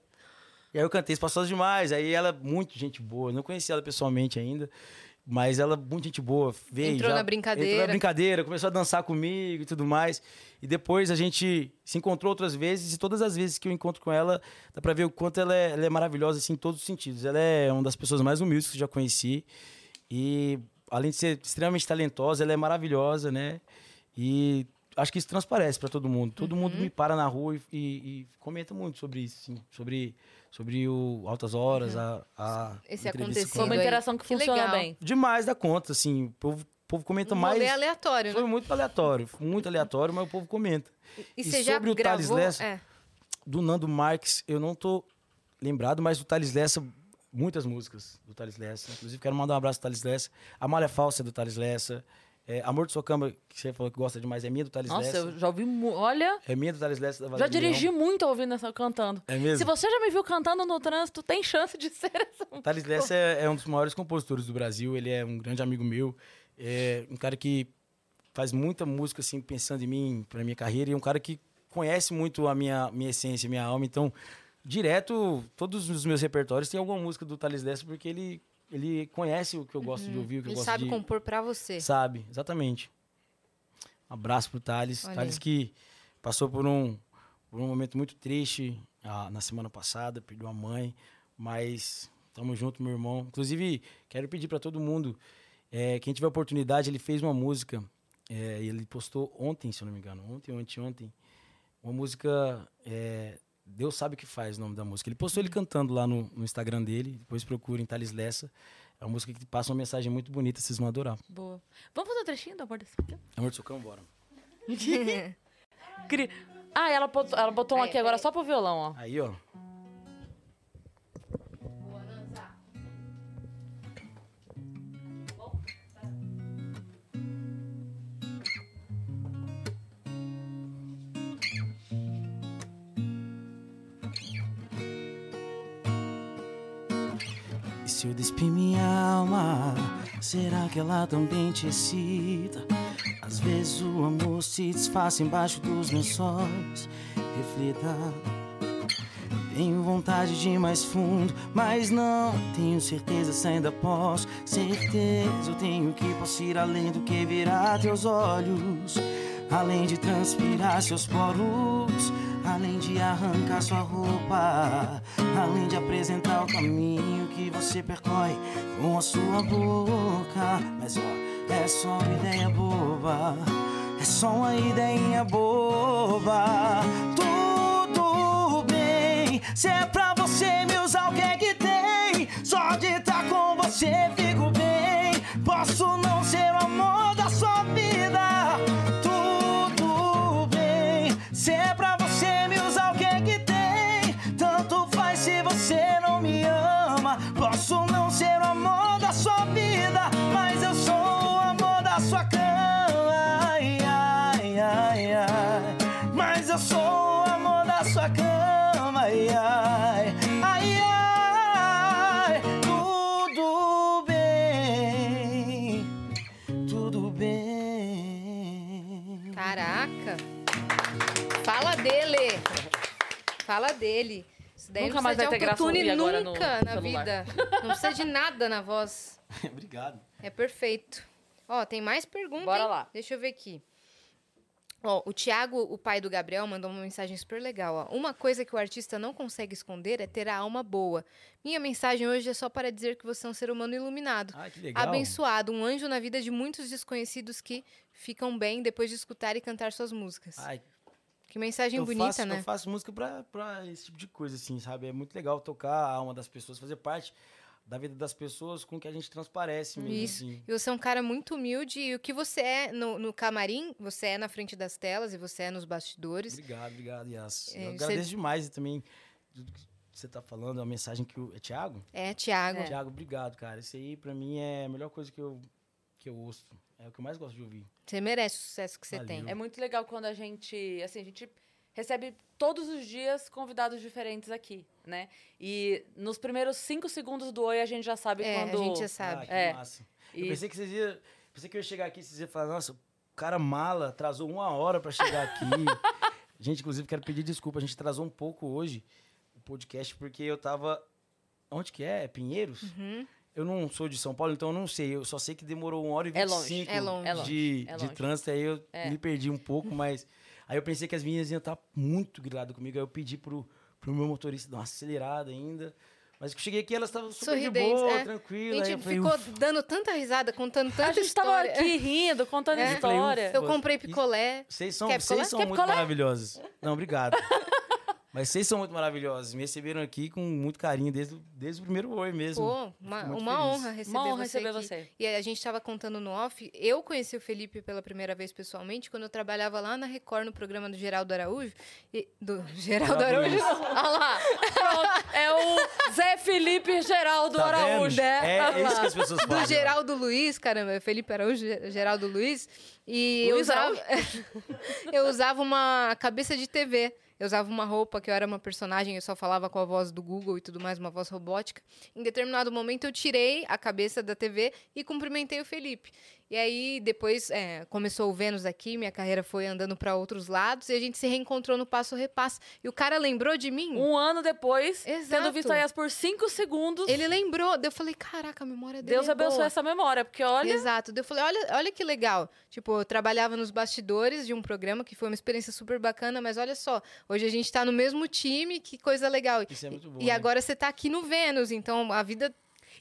E aí eu cantei Espaçosa Demais, aí ela, muito gente boa, não conhecia ela pessoalmente ainda, mas ela, muito gente boa, veio. Entrou já- na brincadeira. Entrou na brincadeira, começou a dançar comigo e tudo mais. E depois a gente se encontrou outras vezes, e todas as vezes que eu encontro com ela, dá pra ver o quanto ela é, ela é maravilhosa, assim, em todos os sentidos. Ela é uma das pessoas mais humildes que eu já conheci. E, além de ser extremamente talentosa, ela é maravilhosa, né? E acho que isso transparece para todo mundo. Todo mundo Uhum. me para na rua e, e- e comenta muito sobre isso, sim. Sobre, sobre o Altas Horas, a, a Uhum. Esse acontecido Foi uma interação que, Que funciona legal. bem. Demais da conta, assim. O povo, o povo comenta Um mais... rolê aleatório, Foi né? muito aleatório, foi muito aleatório, mas o povo comenta. E e você já sobre o Thales gravou? Lessa? É. Do Nando Marques, eu não tô lembrado, mas do Thales Lessa, muitas músicas do Thales Lessa. Inclusive, quero mandar um abraço pro Thales Lessa. A Malha Falsa é do Thales Lessa. É, Amor de Sua Cama, que você falou que gosta demais, é minha do Thales Nossa, Lessa. eu já ouvi. Olha, É minha do Thales Lessa da já dirigi Leão. muito ouvindo essa cantando. É mesmo? Se você já me viu cantando no trânsito, tem chance de ser essa. Thales Lessa é, é um dos maiores compositores do Brasil. Ele é um grande amigo meu. É um cara que faz muita música, assim, pensando em mim, pra minha carreira. E é um cara que conhece muito a minha, minha essência, minha alma. Então, direto, todos os meus repertórios tem alguma música do Thales Lessa, porque ele, ele conhece o que eu gosto de ouvir, o que eu Ele gosto sabe de... compor pra você. Sabe, exatamente. Um abraço pro Thales. Olha Thales que passou por um, por um momento muito triste ah, na semana passada, perdeu a mãe, mas tamo junto, meu irmão. Inclusive, quero pedir para todo mundo, eh, quem tiver oportunidade, ele fez uma música, e ele postou ontem, se eu não me engano, ontem, ontem, ontem, uma música, eh, Deus sabe o que faz o nome da música. Ele postou ele cantando lá no, no Instagram dele, depois procurem Thales Lessa. É uma música que passa uma mensagem muito bonita, vocês vão adorar. Boa. Vamos fazer um trechinho do amor desse aqui? Amor do Socão, bora. Ah, ela botou, ela botou um aqui agora só pro violão, ó. Aí, ó. Se eu despir minha alma, será que ela também te excita? Às vezes o amor se disfarça embaixo dos lençóis. Reflita. Tenho vontade de ir mais fundo, mas não tenho certeza se ainda posso. Certeza eu tenho que posso ir além do que virar teus olhos. Além de transpirar seus poros, além de arrancar sua roupa, além de apresentar o caminho que você percorre com a sua boca. Mas ó, é só uma ideia boba, é só uma ideinha boba. Tudo bem, se é pra você me usar, o que é que tem? Só de estar com você fico Fala dele. Isso daí Nunca não mais precisa vai de ter graça autotune agora no nunca na celular. vida. Não precisa de nada na voz. Obrigado. É perfeito. Ó, tem mais perguntas. Bora hein? lá. Deixa eu ver aqui. Ó, o Thiago, o pai do Gabriel, mandou uma mensagem super legal. Ó. Uma coisa que o artista não consegue esconder é ter a alma boa. Minha mensagem hoje é só para dizer que você é um ser humano iluminado. Ah, que legal. Abençoado, um anjo na vida de muitos desconhecidos que ficam bem depois de escutar e cantar suas músicas. Ai, que mensagem eu bonita, faço, né? Eu faço música pra, pra esse tipo de coisa, assim, sabe? É muito legal tocar a alma das pessoas, fazer parte da vida das pessoas com que a gente transparece mesmo. Isso. assim. E você é um cara muito humilde. E o que você é no, no camarim, você é na frente das telas e você é nos bastidores. Obrigado, obrigado, Yas. É, eu você- agradeço demais e também tudo que você tá falando, a mensagem que o. É Thiago? É, Thiago. Thiago, obrigado, cara. Isso aí, pra mim, é a melhor coisa que eu, que eu ouço. É o que eu mais gosto de ouvir. Você merece o sucesso que você Valeu. tem. É muito legal quando a gente, assim, a gente recebe todos os dias convidados diferentes aqui, né? E nos primeiros cinco segundos do Oi a gente já sabe É, quando... a gente já sabe. Ah, que É. massa. E- Eu pensei que vocês iam. Pensei que eu ia chegar aqui e vocês iam falar, nossa, o cara mala, atrasou uma hora pra chegar aqui. gente, inclusive, quero pedir desculpa. A gente atrasou um pouco hoje o podcast, porque eu tava. Onde que é? É Pinheiros? Uhum. Eu não sou de São Paulo, então eu não sei. Eu só sei que demorou uma hora e É vinte longe, é longe. É longe, de, é de longe. trânsito. Aí eu É. me perdi um pouco, mas. Aí eu pensei que as meninas iam estar muito griladas comigo. Aí eu pedi pro, pro meu motorista dar uma acelerada ainda. Mas que cheguei aqui, elas estavam super de Sorridentes, boa, é. tranquila. A gente falei, ficou "Ufa". dando tanta risada, contando tanta A gente tava história. aqui rindo, contando É. Eu falei, história. Eu comprei picolé. Vocês são, vocês são Quer muito picolé? maravilhosos. Não, obrigado. Mas vocês são muito maravilhosos. Me receberam aqui com muito carinho desde, o- desde o primeiro oi mesmo. Pô, uma, uma honra receber Uma honra você receber aqui. você. E a gente estava contando no off. Eu conheci o Felipe pela primeira vez pessoalmente quando eu trabalhava lá na Record no programa do Geraldo Araújo. E, do Geraldo Araújo. Olha lá. Pronto. É o Zé Felipe Geraldo Tá? Araújo. né? É, é isso que as pessoas falam. do Geraldo Luiz, caramba, é Felipe Araújo, Ge- Geraldo Luiz. E eu Luiz usava, eu usava uma cabeça de TV. Eu usava uma roupa que eu era uma personagem, eu só falava com a voz do Google e tudo mais, uma voz robótica. Em determinado momento eu tirei a cabeça da TV e cumprimentei o Felipe. E aí depois é, começou o Vênus aqui, minha carreira foi andando para outros lados e a gente se reencontrou no Passo Repasso. E o cara lembrou de mim. Um ano depois, Exato. tendo visto a Yas por cinco segundos, Ele lembrou. Daí Eu falei, caraca, a memória dele Deus é abençoe boa. essa memória, porque olha... Exato. Daí Eu falei, olha, olha que legal. Tipo, eu trabalhava nos bastidores de um programa que foi uma experiência super bacana, mas olha só, hoje a gente tá no mesmo time, que coisa legal. Isso é muito bom. E né? agora você tá aqui no Vênus, então a vida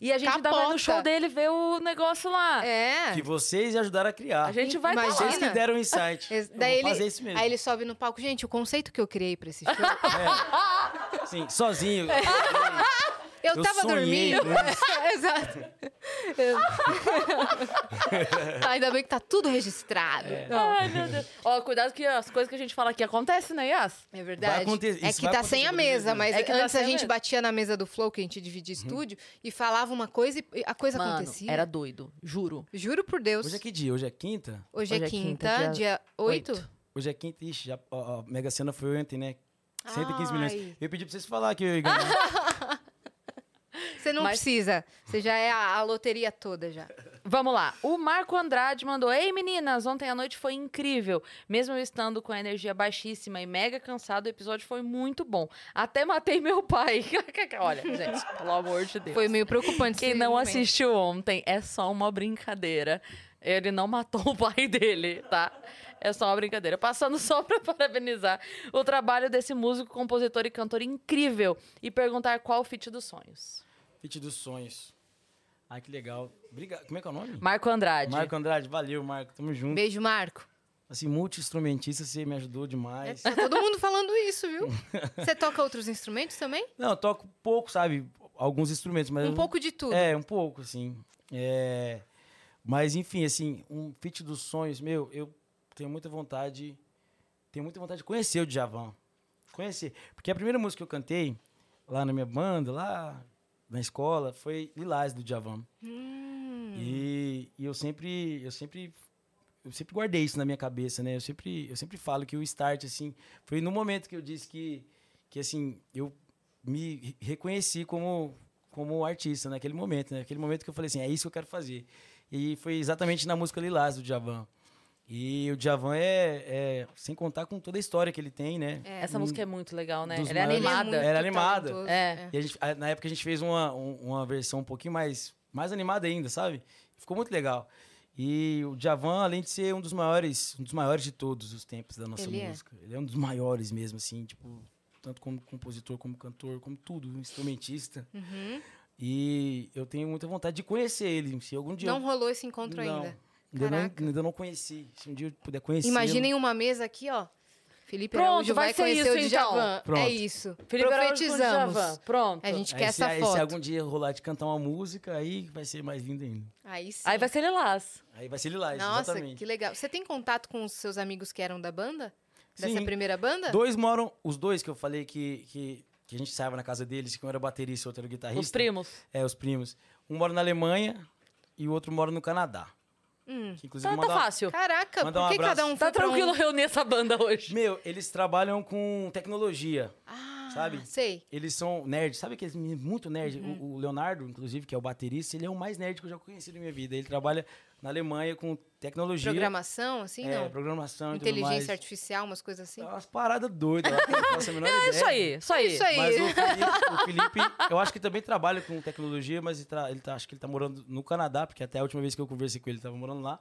E a gente ainda vai no show dele ver o negócio lá. é. Que vocês ajudaram a criar. A gente vai Imagina. lá. Vocês que deram o insight. Ex- Eu Daí vou ele, fazer isso mesmo. aí ele sobe no palco. Gente, o conceito que eu criei pra esse show. É. Sim, sozinho. Eu, Eu tava dormindo. com Exato. Ainda bem que tá tudo registrado. É. Ai, meu Deus. Ó, cuidado que as coisas que a gente fala aqui acontecem, né, Yas? É verdade. Vai acontecer- é isso que vai tá sem a mesa, mas É que tá antes sem a a gente mesa. batia na mesa do Flow, que a gente dividia estúdio, e falava uma coisa e a coisa Mano, acontecia. era doido, juro. Juro por Deus. Hoje é que dia? Hoje é quinta? Hoje é Hoje é quinta, quinta, dia dia 8. oito. Hoje é quinta. Ixi, já, ó, ó, Mega Sena foi ontem, né? 115 milhões. Ai. Eu pedi pra vocês falar que eu ia ganhar. Você não Mas- precisa. Você já é a, a loteria toda já. Vamos lá. O Marco Andrade mandou: Ei, meninas, ontem à noite foi incrível. Mesmo eu estando com a energia baixíssima e mega cansado, o episódio foi muito bom. Até matei meu pai. Olha, gente, pelo amor de Deus. Foi meio preocupante. Quem não momento. assistiu ontem é só uma brincadeira. Ele não matou o pai dele, tá? É só uma brincadeira. Passando só pra parabenizar o trabalho desse músico, compositor e cantor incrível e perguntar qual o feat dos sonhos. Fit dos sonhos. Ai, que legal. Obrigado. Como é que é o nome? Marco Andrade. Marco Andrade. Valeu, Marco. Tamo junto. Beijo, Marco. Assim, multi-instrumentista, você me ajudou demais. Tá todo mundo falando isso, viu? Você toca outros instrumentos também? Não, eu toco pouco, sabe? Alguns instrumentos, mas... Um eu- pouco de tudo. É, um pouco, assim. É... Mas, enfim, assim, um feat dos sonhos, meu, eu tenho muita vontade... Tenho muita vontade de conhecer o Djavan. Conhecer. Porque a primeira música que eu cantei lá na minha banda, lá na escola, foi Lilás, do Djavan. Hum. E, e eu sempre, eu sempre, eu sempre guardei isso na minha cabeça, né? Eu sempre, eu sempre falo que o start, assim, foi no momento que eu disse que, que assim, eu me re- reconheci como, como artista naquele momento, né? Naquele momento que eu falei assim, é isso que eu quero fazer. E foi exatamente na música Lilás do Djavan. E o Djavan é, é, sem contar com toda a história que ele tem, né? É. Essa música é muito legal, né? Ela é animada. muito Era animada. talentoso, É. E a gente, na época a gente fez uma, um- uma versão um pouquinho mais, mais animada ainda, sabe? Ficou muito legal. E o Djavan, além de ser um dos maiores, um dos maiores de todos os tempos da nossa Ele é. música, ele é um dos maiores mesmo, assim, tipo, tanto como compositor, como cantor, como tudo, um instrumentista. Uhum. E eu tenho muita vontade de conhecer ele. Se algum dia Não eu, rolou esse encontro não, ainda. Ainda não, ainda não conheci. Se um dia eu puder conhecer. Imaginem uma mesa aqui, ó. Felipe Pronto, Araújo vai, vai ser conhecer isso, o Djavan. então. Pronto. É isso. Felipe Profetizamos. Djavan. Pronto. A gente Aí, quer se, essa aí, foto. se algum dia rolar de cantar uma música, aí vai ser mais lindo ainda. Aí sim. Aí vai ser Lilás. Aí vai ser Lilás, Nossa, exatamente. que legal. Você tem contato com os seus amigos que eram da banda? Dessa Sim. primeira banda? Dois moram, os dois que eu falei que, que, que a gente saiba na casa deles, que um era baterista e o outro era guitarrista. Os primos. É, os primos. Um mora na Alemanha e o outro mora no Canadá. Hum. Que, inclusive, Tá, tá manda- fácil. Caraca, Manda por um que abraço. cada um Tá pra um- tranquilo reunir essa banda hoje. Meu, eles trabalham com tecnologia, Ah, sabe? Sei. Eles são nerds. Sabe aqueles meninos muito nerd? Uhum. O, o Leonardo, inclusive, que é o baterista, ele é o mais nerd que eu já conheci na minha vida. Ele trabalha na Alemanha com tecnologia. Programação, assim, é, não? programação Inteligência artificial, umas coisas assim. Umas paradas doidas a É isso aí, isso aí. Isso aí. Mas o Felipe, o Felipe, eu acho que também trabalha com tecnologia, mas ele, tá, ele tá- acho que ele tá morando no Canadá, porque até a última vez que eu conversei com ele, ele tava morando lá.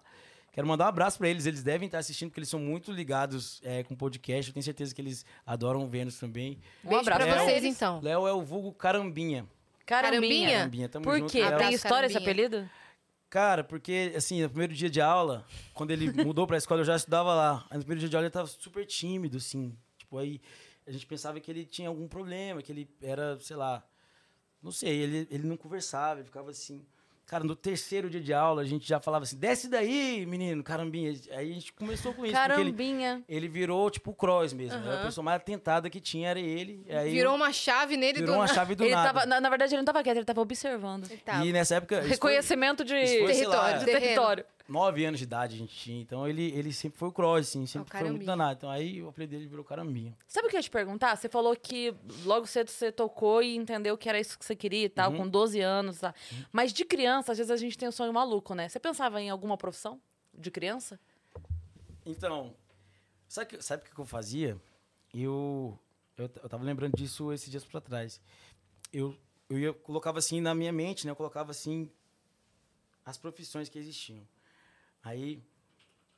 Quero mandar um abraço pra eles, eles devem estar assistindo, porque eles são muito ligados é, com podcast. Eu tenho certeza que eles adoram Vênus também. Um abraço Léo. vocês, então. Léo é o vulgo Carambinha. Carambinha. Carambinha? Por junto. quê? Léo. Tem história esse Carambinha. apelido? Cara, porque, assim, no primeiro dia de aula, quando ele mudou pra escola, eu já estudava lá. Aí no primeiro dia de aula ele tava super tímido, assim. Tipo, aí a gente pensava que ele tinha algum problema, que ele era, sei lá, não sei, ele, ele não conversava, ele ficava assim. Cara, no terceiro dia de aula, a gente já falava assim, desce daí, menino, carambinha. Aí a gente começou com isso, porque ele, Carambinha. ele virou, tipo, o Cross mesmo. Era a pessoa mais atentada que tinha, era ele. Aí Virou uma chave nele virou do uma nada. chave do Ele nada. tava, na, na verdade, ele não tava quieto, ele tava observando. Ele tava. E nessa época... isso foi- Reconhecimento de foi, sei lá, Território, de território. Nove anos de idade a gente tinha. Então ele, ele sempre foi o cross, assim, sempre foi muito danado. Então aí o apelido dele virou carambinha. Sabe o que eu ia te perguntar? Você falou que logo cedo você tocou e entendeu que era isso que você queria e tal, Uhum. com 12 anos. Tá? Mas de criança, às vezes a gente tem um sonho maluco, né? Você pensava em alguma profissão de criança? Então, sabe, que- sabe o que eu fazia? Eu, eu, eu tava lembrando disso esses dias pra trás. Eu, eu ia, colocava assim na minha mente, né? Eu colocava assim as profissões que existiam. Aí,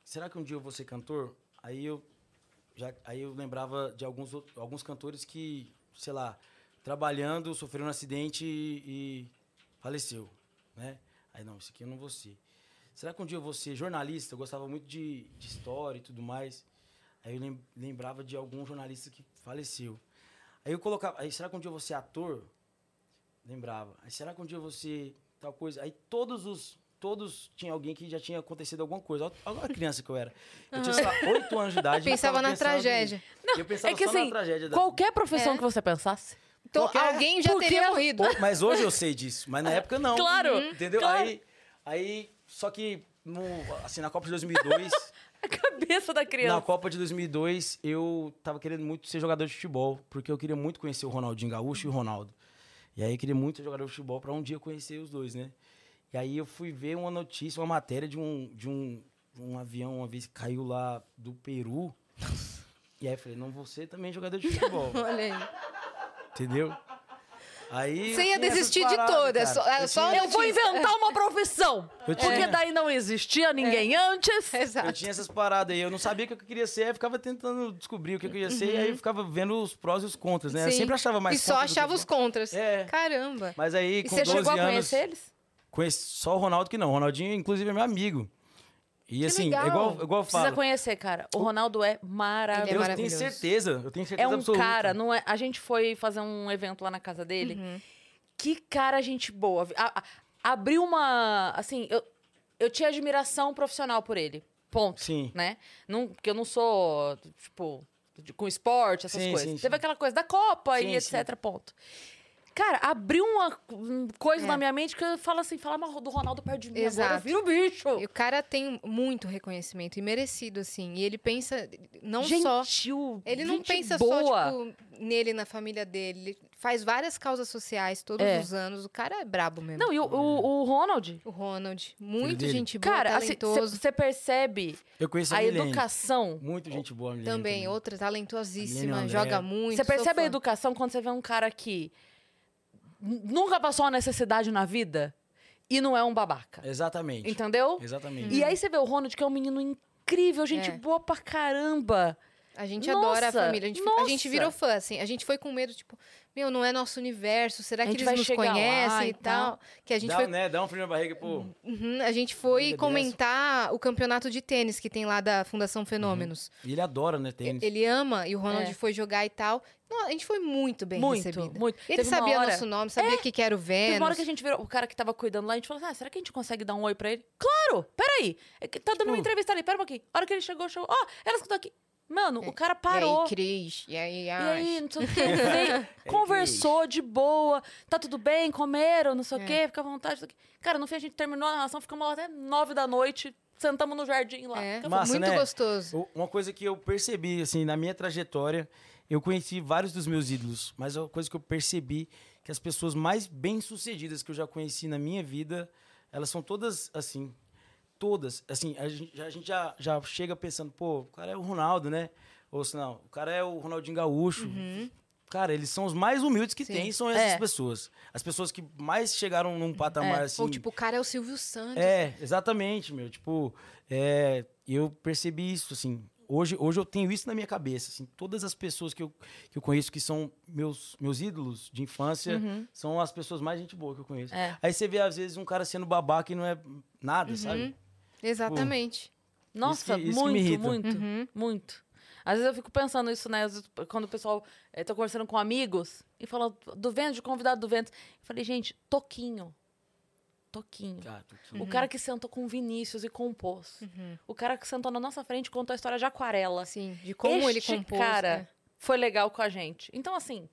será que um dia eu vou ser cantor? Aí eu já aí eu lembrava de alguns alguns cantores que, sei lá, trabalhando, sofreram um acidente e, e faleceu, né? Aí não, isso aqui eu não vou ser. Será que um dia eu vou ser jornalista? Eu gostava muito de, de história e tudo mais. Aí eu lem- lembrava de algum jornalista que faleceu. Aí eu colocava, aí será que um dia eu vou ser ator? Lembrava. Aí será que um dia eu vou ser tal coisa? Aí todos os todos tinha alguém que já tinha acontecido alguma coisa. Olha- a criança que eu era. Eu tinha, sei lá, oito anos de idade. Pensava na em- tragédia. eu pensava é que só assim, na tragédia da qualquer profissão É. que você pensasse. Então, Qualquer- alguém já Porque- teria morrido. Pô, Mas hoje eu sei disso, mas na época não. Claro, Uhum. Entendeu? claro. Aí, aí, só que no, assim, na Copa de 2002, A cabeça da na criança. Copa de 2002, eu tava querendo muito ser jogador de futebol, porque eu queria muito conhecer o Ronaldinho Gaúcho e o Ronaldo. E aí eu queria muito ser jogador de futebol pra um dia conhecer os dois, né? E aí eu fui ver uma notícia, uma matéria de um, de um, um avião uma vez que caiu lá do Peru. E aí eu falei, não, você também é jogador de futebol, Olha aí. entendeu? Aí Você ia desistir de paradas, todas, só- é Eu só- tinha- Eu vou inventar uma profissão. Eu tinha- Porque daí não existia ninguém antes. Eu Exato. tinha essas paradas aí, eu não sabia o que eu queria ser, eu ficava tentando descobrir o que eu queria ser, e aí eu ficava vendo os prós e os contras, né? Eu Uhum. Sim. sempre achava mais E só achava os contras. É. Caramba. Mas aí, E com você 12 chegou a anos, conhecer eles? Conheci só o Ronaldo que não. O Ronaldinho, inclusive, é meu amigo. E assim, legal. é igual, igual eu Precisa falo. conhecer, cara. O Ronaldo é é maravilhoso. eu tenho certeza, eu tenho É certeza um absoluta. cara, não é? A gente foi fazer um evento lá na casa dele. Uhum. Que cara, gente boa. A- a- abriu uma. Assim, eu, eu tinha admiração profissional por ele. Ponto. Sim. Né? Não, porque eu não sou, tipo, de- com esporte, essas Sim, coisas. sim, Teve sim. aquela coisa da Copa Sim, e etc. Ponto. Cara, abriu uma um, coisa É. na minha mente que eu falo assim, falar mal do Ronaldo perto de mim. Exato. Agora eu viro bicho. E o cara tem muito reconhecimento e merecido, assim. E ele pensa não Gentil, só. Ele não pensa boa. só, tipo, nele, na família dele. Ele faz várias causas sociais todos É. os anos. O cara é brabo mesmo. Não, e o, o, o Ronald, O Ronald, muito dele. gente boa, cara, assim, talentoso. você percebe Eu conheço a, a educação. Muito gente boa, a Milene também, outra talentosíssima, joga muito. Você percebe a educação quando você vê um cara que nunca passou uma necessidade na vida e não é um babaca. Exatamente. Entendeu? Exatamente. E aí você vê o Ronald, que é um menino incrível, gente É. boa pra caramba. A gente Nossa, adora a família. A gente, a gente virou fã, assim. A gente foi com medo, tipo, meu, não é nosso universo. Será que eles nos conhecem e tal? Que a gente dá, foi né, dá um frio na barriga, pô. Uhum, a gente foi comentar o campeonato de tênis que tem lá da Fundação Fenômenos. E ele adora, né, tênis. Ele ama e o Ronald É. foi jogar e tal. Não, a gente foi muito bem muito, recebida. muito. Ele Teve sabia hora- nosso nome, sabia o que, que era o Teve uma hora Vênus. que a gente virou, o cara que tava cuidando lá, a gente falou assim, ah, será que a gente consegue dar um oi pra ele? Claro! Peraí! É que Tá dando uma Tipo- entrevista ali, pera um pouquinho. A hora que ele chegou, chegou, ó, ela escutou aqui. Mano, o cara É. E parou. aí, Cris? E aí, E Ash? aí, não sei o quê, veio, conversou de boa, tá tudo bem, comeram, não sei o É. quê, fica à vontade. Cara, no fim a gente terminou a narração, ficamos lá até nove da noite, sentamos no jardim lá. É, Fica- Massa, muito né? gostoso. Uma coisa que eu percebi, assim, na minha trajetória, eu conheci vários dos meus ídolos, mas uma coisa que eu percebi que as pessoas mais bem-sucedidas que eu já conheci na minha vida, elas são todas, assim, todas, assim, a gente, a gente já, já chega pensando, pô, o cara é o Ronaldo, né? Ou se não, o cara é o Ronaldinho Gaúcho. Cara, eles são os mais humildes que Sim. tem, são essas É. pessoas. As pessoas que mais chegaram num patamar, É. assim... Ou tipo, o cara é o Silvio Santos. É, exatamente, meu. Tipo, é, eu percebi isso, assim. Hoje, hoje eu tenho isso na minha cabeça, assim. Todas as pessoas que eu, que eu conheço que são meus, meus ídolos de infância são as pessoas mais gente boa que eu conheço. É. Aí você vê, às vezes, um cara sendo babaca e não é nada, sabe? Exatamente. Nossa, Isso que- isso que muito, muito, Uhum. muito. Às vezes eu fico pensando isso, né? Vezes, quando o pessoal eh, tá conversando com amigos e falando do vento, de convidado do vento. Eu falei, gente, Toquinho. Toquinho. Cara, tu- tu- O Uhum. cara que sentou com o Vinícius e compôs. O cara que sentou na nossa frente e contou a história de Aquarela. Assim, de como ele Este compôs. cara é. foi legal com a gente. Então, assim,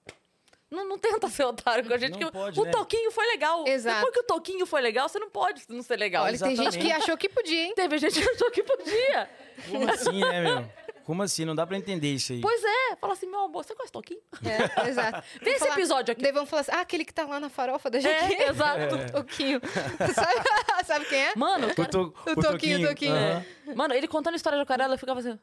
não, não tenta ser otário com a gente. Não que pode, o né? Toquinho foi legal. Exato. Depois que o Toquinho foi legal, você não pode não ser legal. Olha, tem gente que Exatamente. achou que podia, hein? Teve gente que achou que podia. Como assim, né, meu? Como assim? Não dá pra entender isso aí. Pois é. Fala assim, meu amor, você conhece Toquinho? É, exato. Vamos esse falar- episódio aqui. Daí vamos falar assim, ah, aquele que tá lá na farofa da Jequim. É, exato. O Toquinho. sabe, sabe quem é? Mano, O, to, O Toquinho, o Toquinho. aham. mano, ele contando a história de Aquarela, eu ficava assim...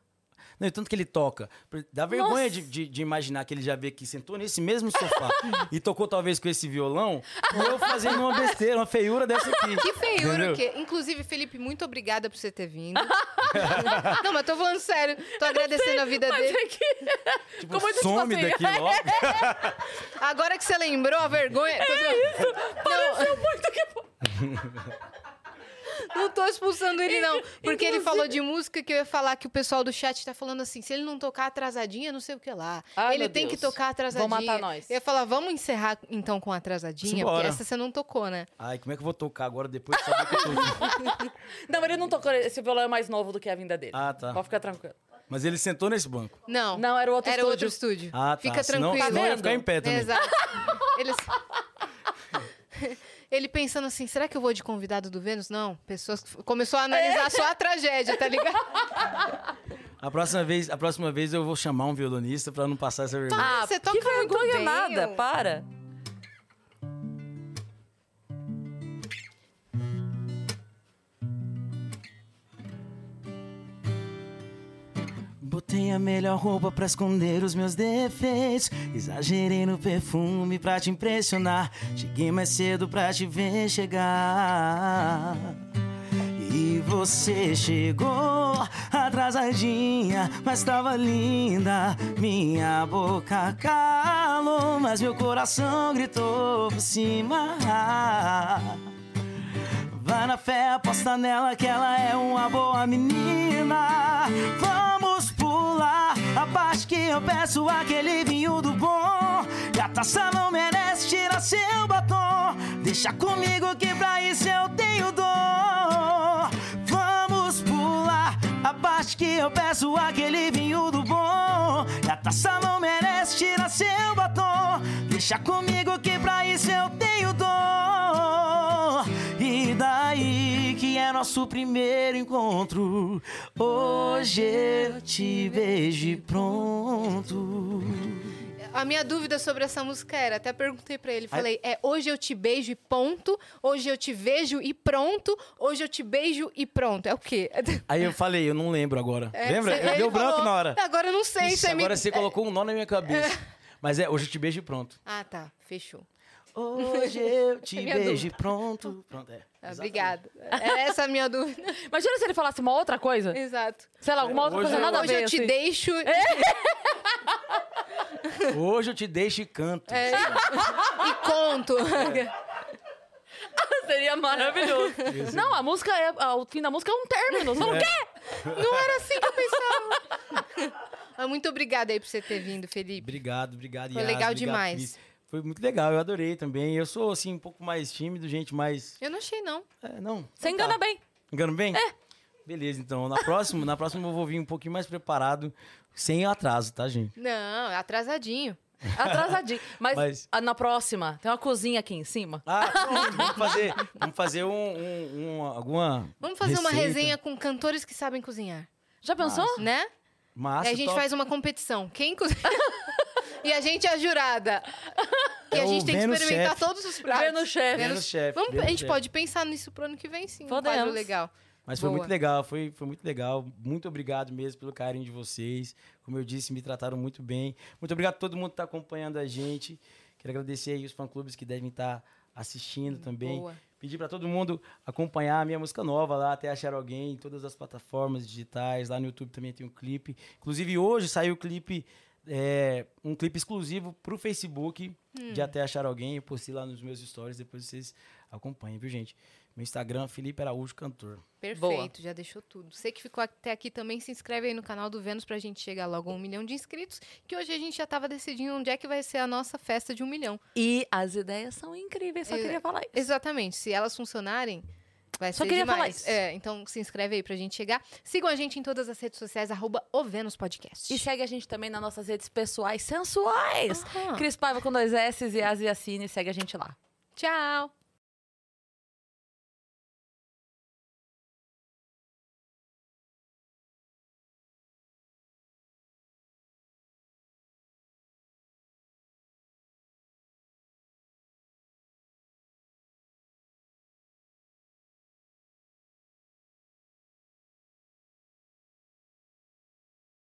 Não, e tanto que ele toca. Dá vergonha de, de, de imaginar que ele já veio aqui, sentou nesse mesmo sofá e tocou talvez com esse violão, e eu fazendo uma besteira, uma feiura dessa aqui. Que feiura Entendeu? que... Inclusive, Felipe, muito obrigada por você ter vindo. Não, mas tô falando sério. Tô agradecendo a vida dele. é que... Tipo, Ficou muito tipo some assim, daqui logo. Agora que você lembrou a vergonha... Tô... Não, Pareceu muito que... não tô expulsando ele, não. Porque ele falou de música que eu ia falar que o pessoal do chat tá falando assim, se ele não tocar atrasadinha, não sei o que lá. Ai, ele tem que Deus. tocar atrasadinha. Vão matar nós. Eu ia falar, vamos encerrar então com atrasadinha, Simbora. porque essa você não tocou, né? Ai, como é que eu vou tocar agora depois de saber que eu tô? Não, ele não tocou. Esse violão é mais novo do que a vinda dele. Ah, tá. Pode ficar tranquilo. Mas ele sentou nesse banco. Não. Não, era o outro Era estúdio. outro estúdio. Ah, tá. Fica senão, tranquilo. senão eu ia ficar em pé também. Exato. Ele... Ele pensando assim, será que eu vou de convidado do Vênus? Não, pessoas que- começou a analisar só a tragédia, tá ligado? A próxima vez, a próxima vez eu vou chamar um violonista pra não passar essa vergonha. Ah, Você que toca muito vergonha bem, nada, para. Botei a melhor roupa pra esconder os meus defeitos. Exagerei no perfume pra te impressionar. Cheguei mais cedo pra te ver chegar. E você chegou atrasadinha, mas tava linda. Minha boca calou, mas meu coração gritou por cima. Vai na fé, aposta nela que ela é uma boa menina. Vamos a parte que eu peço aquele vinho do bom. E a taça não merece tirar seu batom. Deixa comigo que pra isso eu tenho dor. Vamos pular a parte que eu peço aquele vinho do bom. E a taça não merece tirar seu batom. Deixa comigo que pra isso eu tenho dor. E daí que é nosso primeiro encontro. Hoje eu te beijo e pronto. A minha dúvida sobre essa música era, até perguntei pra ele, falei, é hoje eu te beijo e ponto, hoje eu te vejo e pronto, hoje eu te beijo e pronto. É o quê? Aí eu falei, eu não lembro agora. É, Lembra? você- Eu deu branco falou, na hora. Agora eu não sei. Ixi, você me- agora você colocou um nó na minha cabeça. Mas é, hoje eu te beijo e pronto. Ah, tá. Fechou. Hoje eu te É beijo e pronto. Pronto, é. Ah, Exatamente. Obrigada. Era essa a minha dúvida. Imagina se ele falasse uma outra coisa. Exato. Sei lá, alguma outra Hoje coisa eu- nada a Hoje ver. eu te assim. deixo. Hoje eu te deixo e canto. É, e conto. Seria maravilhoso. Não, a música é. O fim da música é um término. Você fala, o quê? Não era assim que eu pensava. Muito obrigada aí por você ter vindo, Felipe. Obrigado, obrigado. Foi Yas, legal obrigado, demais. Cris. Foi muito legal, eu adorei também. Eu sou, assim, um pouco mais tímido, gente, mas... Eu não achei, não. É, não. Você então engana tá. bem. Engano bem? É. Beleza, então. Na próxima, na próxima eu vou vir um pouquinho mais preparado, sem atraso, tá, gente? Não, é atrasadinho. Atrasadinho. Mas, Mas- ah, na próxima, tem uma cozinha aqui em cima. Ah, pronto, vamos fazer, vamos fazer um, um- um- alguma Vamos fazer uma receita. resenha com cantores que sabem cozinhar, Já pensou? né? Massa, Aí a gente top. faz uma competição. Quem cozinha? e a gente é a jurada. E É a o gente tem que experimentar Chef. todos os pratos. Vênus Chef. Vênus Chef, Vamos- Vênus a gente Chef. pode pensar nisso pro ano que vem, sim. Um Podemos. legal. Mas foi Boa. muito legal, foi, foi muito legal. Muito obrigado mesmo pelo carinho de vocês. Como eu disse, me trataram muito bem. Muito obrigado a todo mundo que está acompanhando a gente. Quero agradecer aí os fã-clubes que devem estar assistindo também. Boa. Pedir para todo mundo acompanhar a minha música nova lá, até achar alguém, em todas as plataformas digitais. Lá no YouTube também tem um clipe. Inclusive, hoje saiu o clipe, é, um clipe exclusivo para o Facebook de Até Achar Alguém. Eu postei lá nos meus stories, depois vocês acompanhem, viu, gente? Meu Instagram, Felipe Araújo Cantor. Perfeito, já deixou tudo. Você que ficou até aqui também, se inscreve aí no canal do Vênus pra gente chegar logo a um milhão de inscritos. Que hoje a gente já tava decidindo onde é que vai ser a nossa festa de um milhão. E as ideias são incríveis, só É, queria falar isso. Exatamente. Se elas funcionarem, vai Só queria falar demais. isso. É, então se inscreve aí pra gente chegar. Sigam a gente em todas as redes sociais, arroba o Vênus Podcast. E segue a gente também nas nossas redes pessoais sensuais. Aham. Cris Paiva com dois S e Asi Assine, segue a gente lá. Tchau!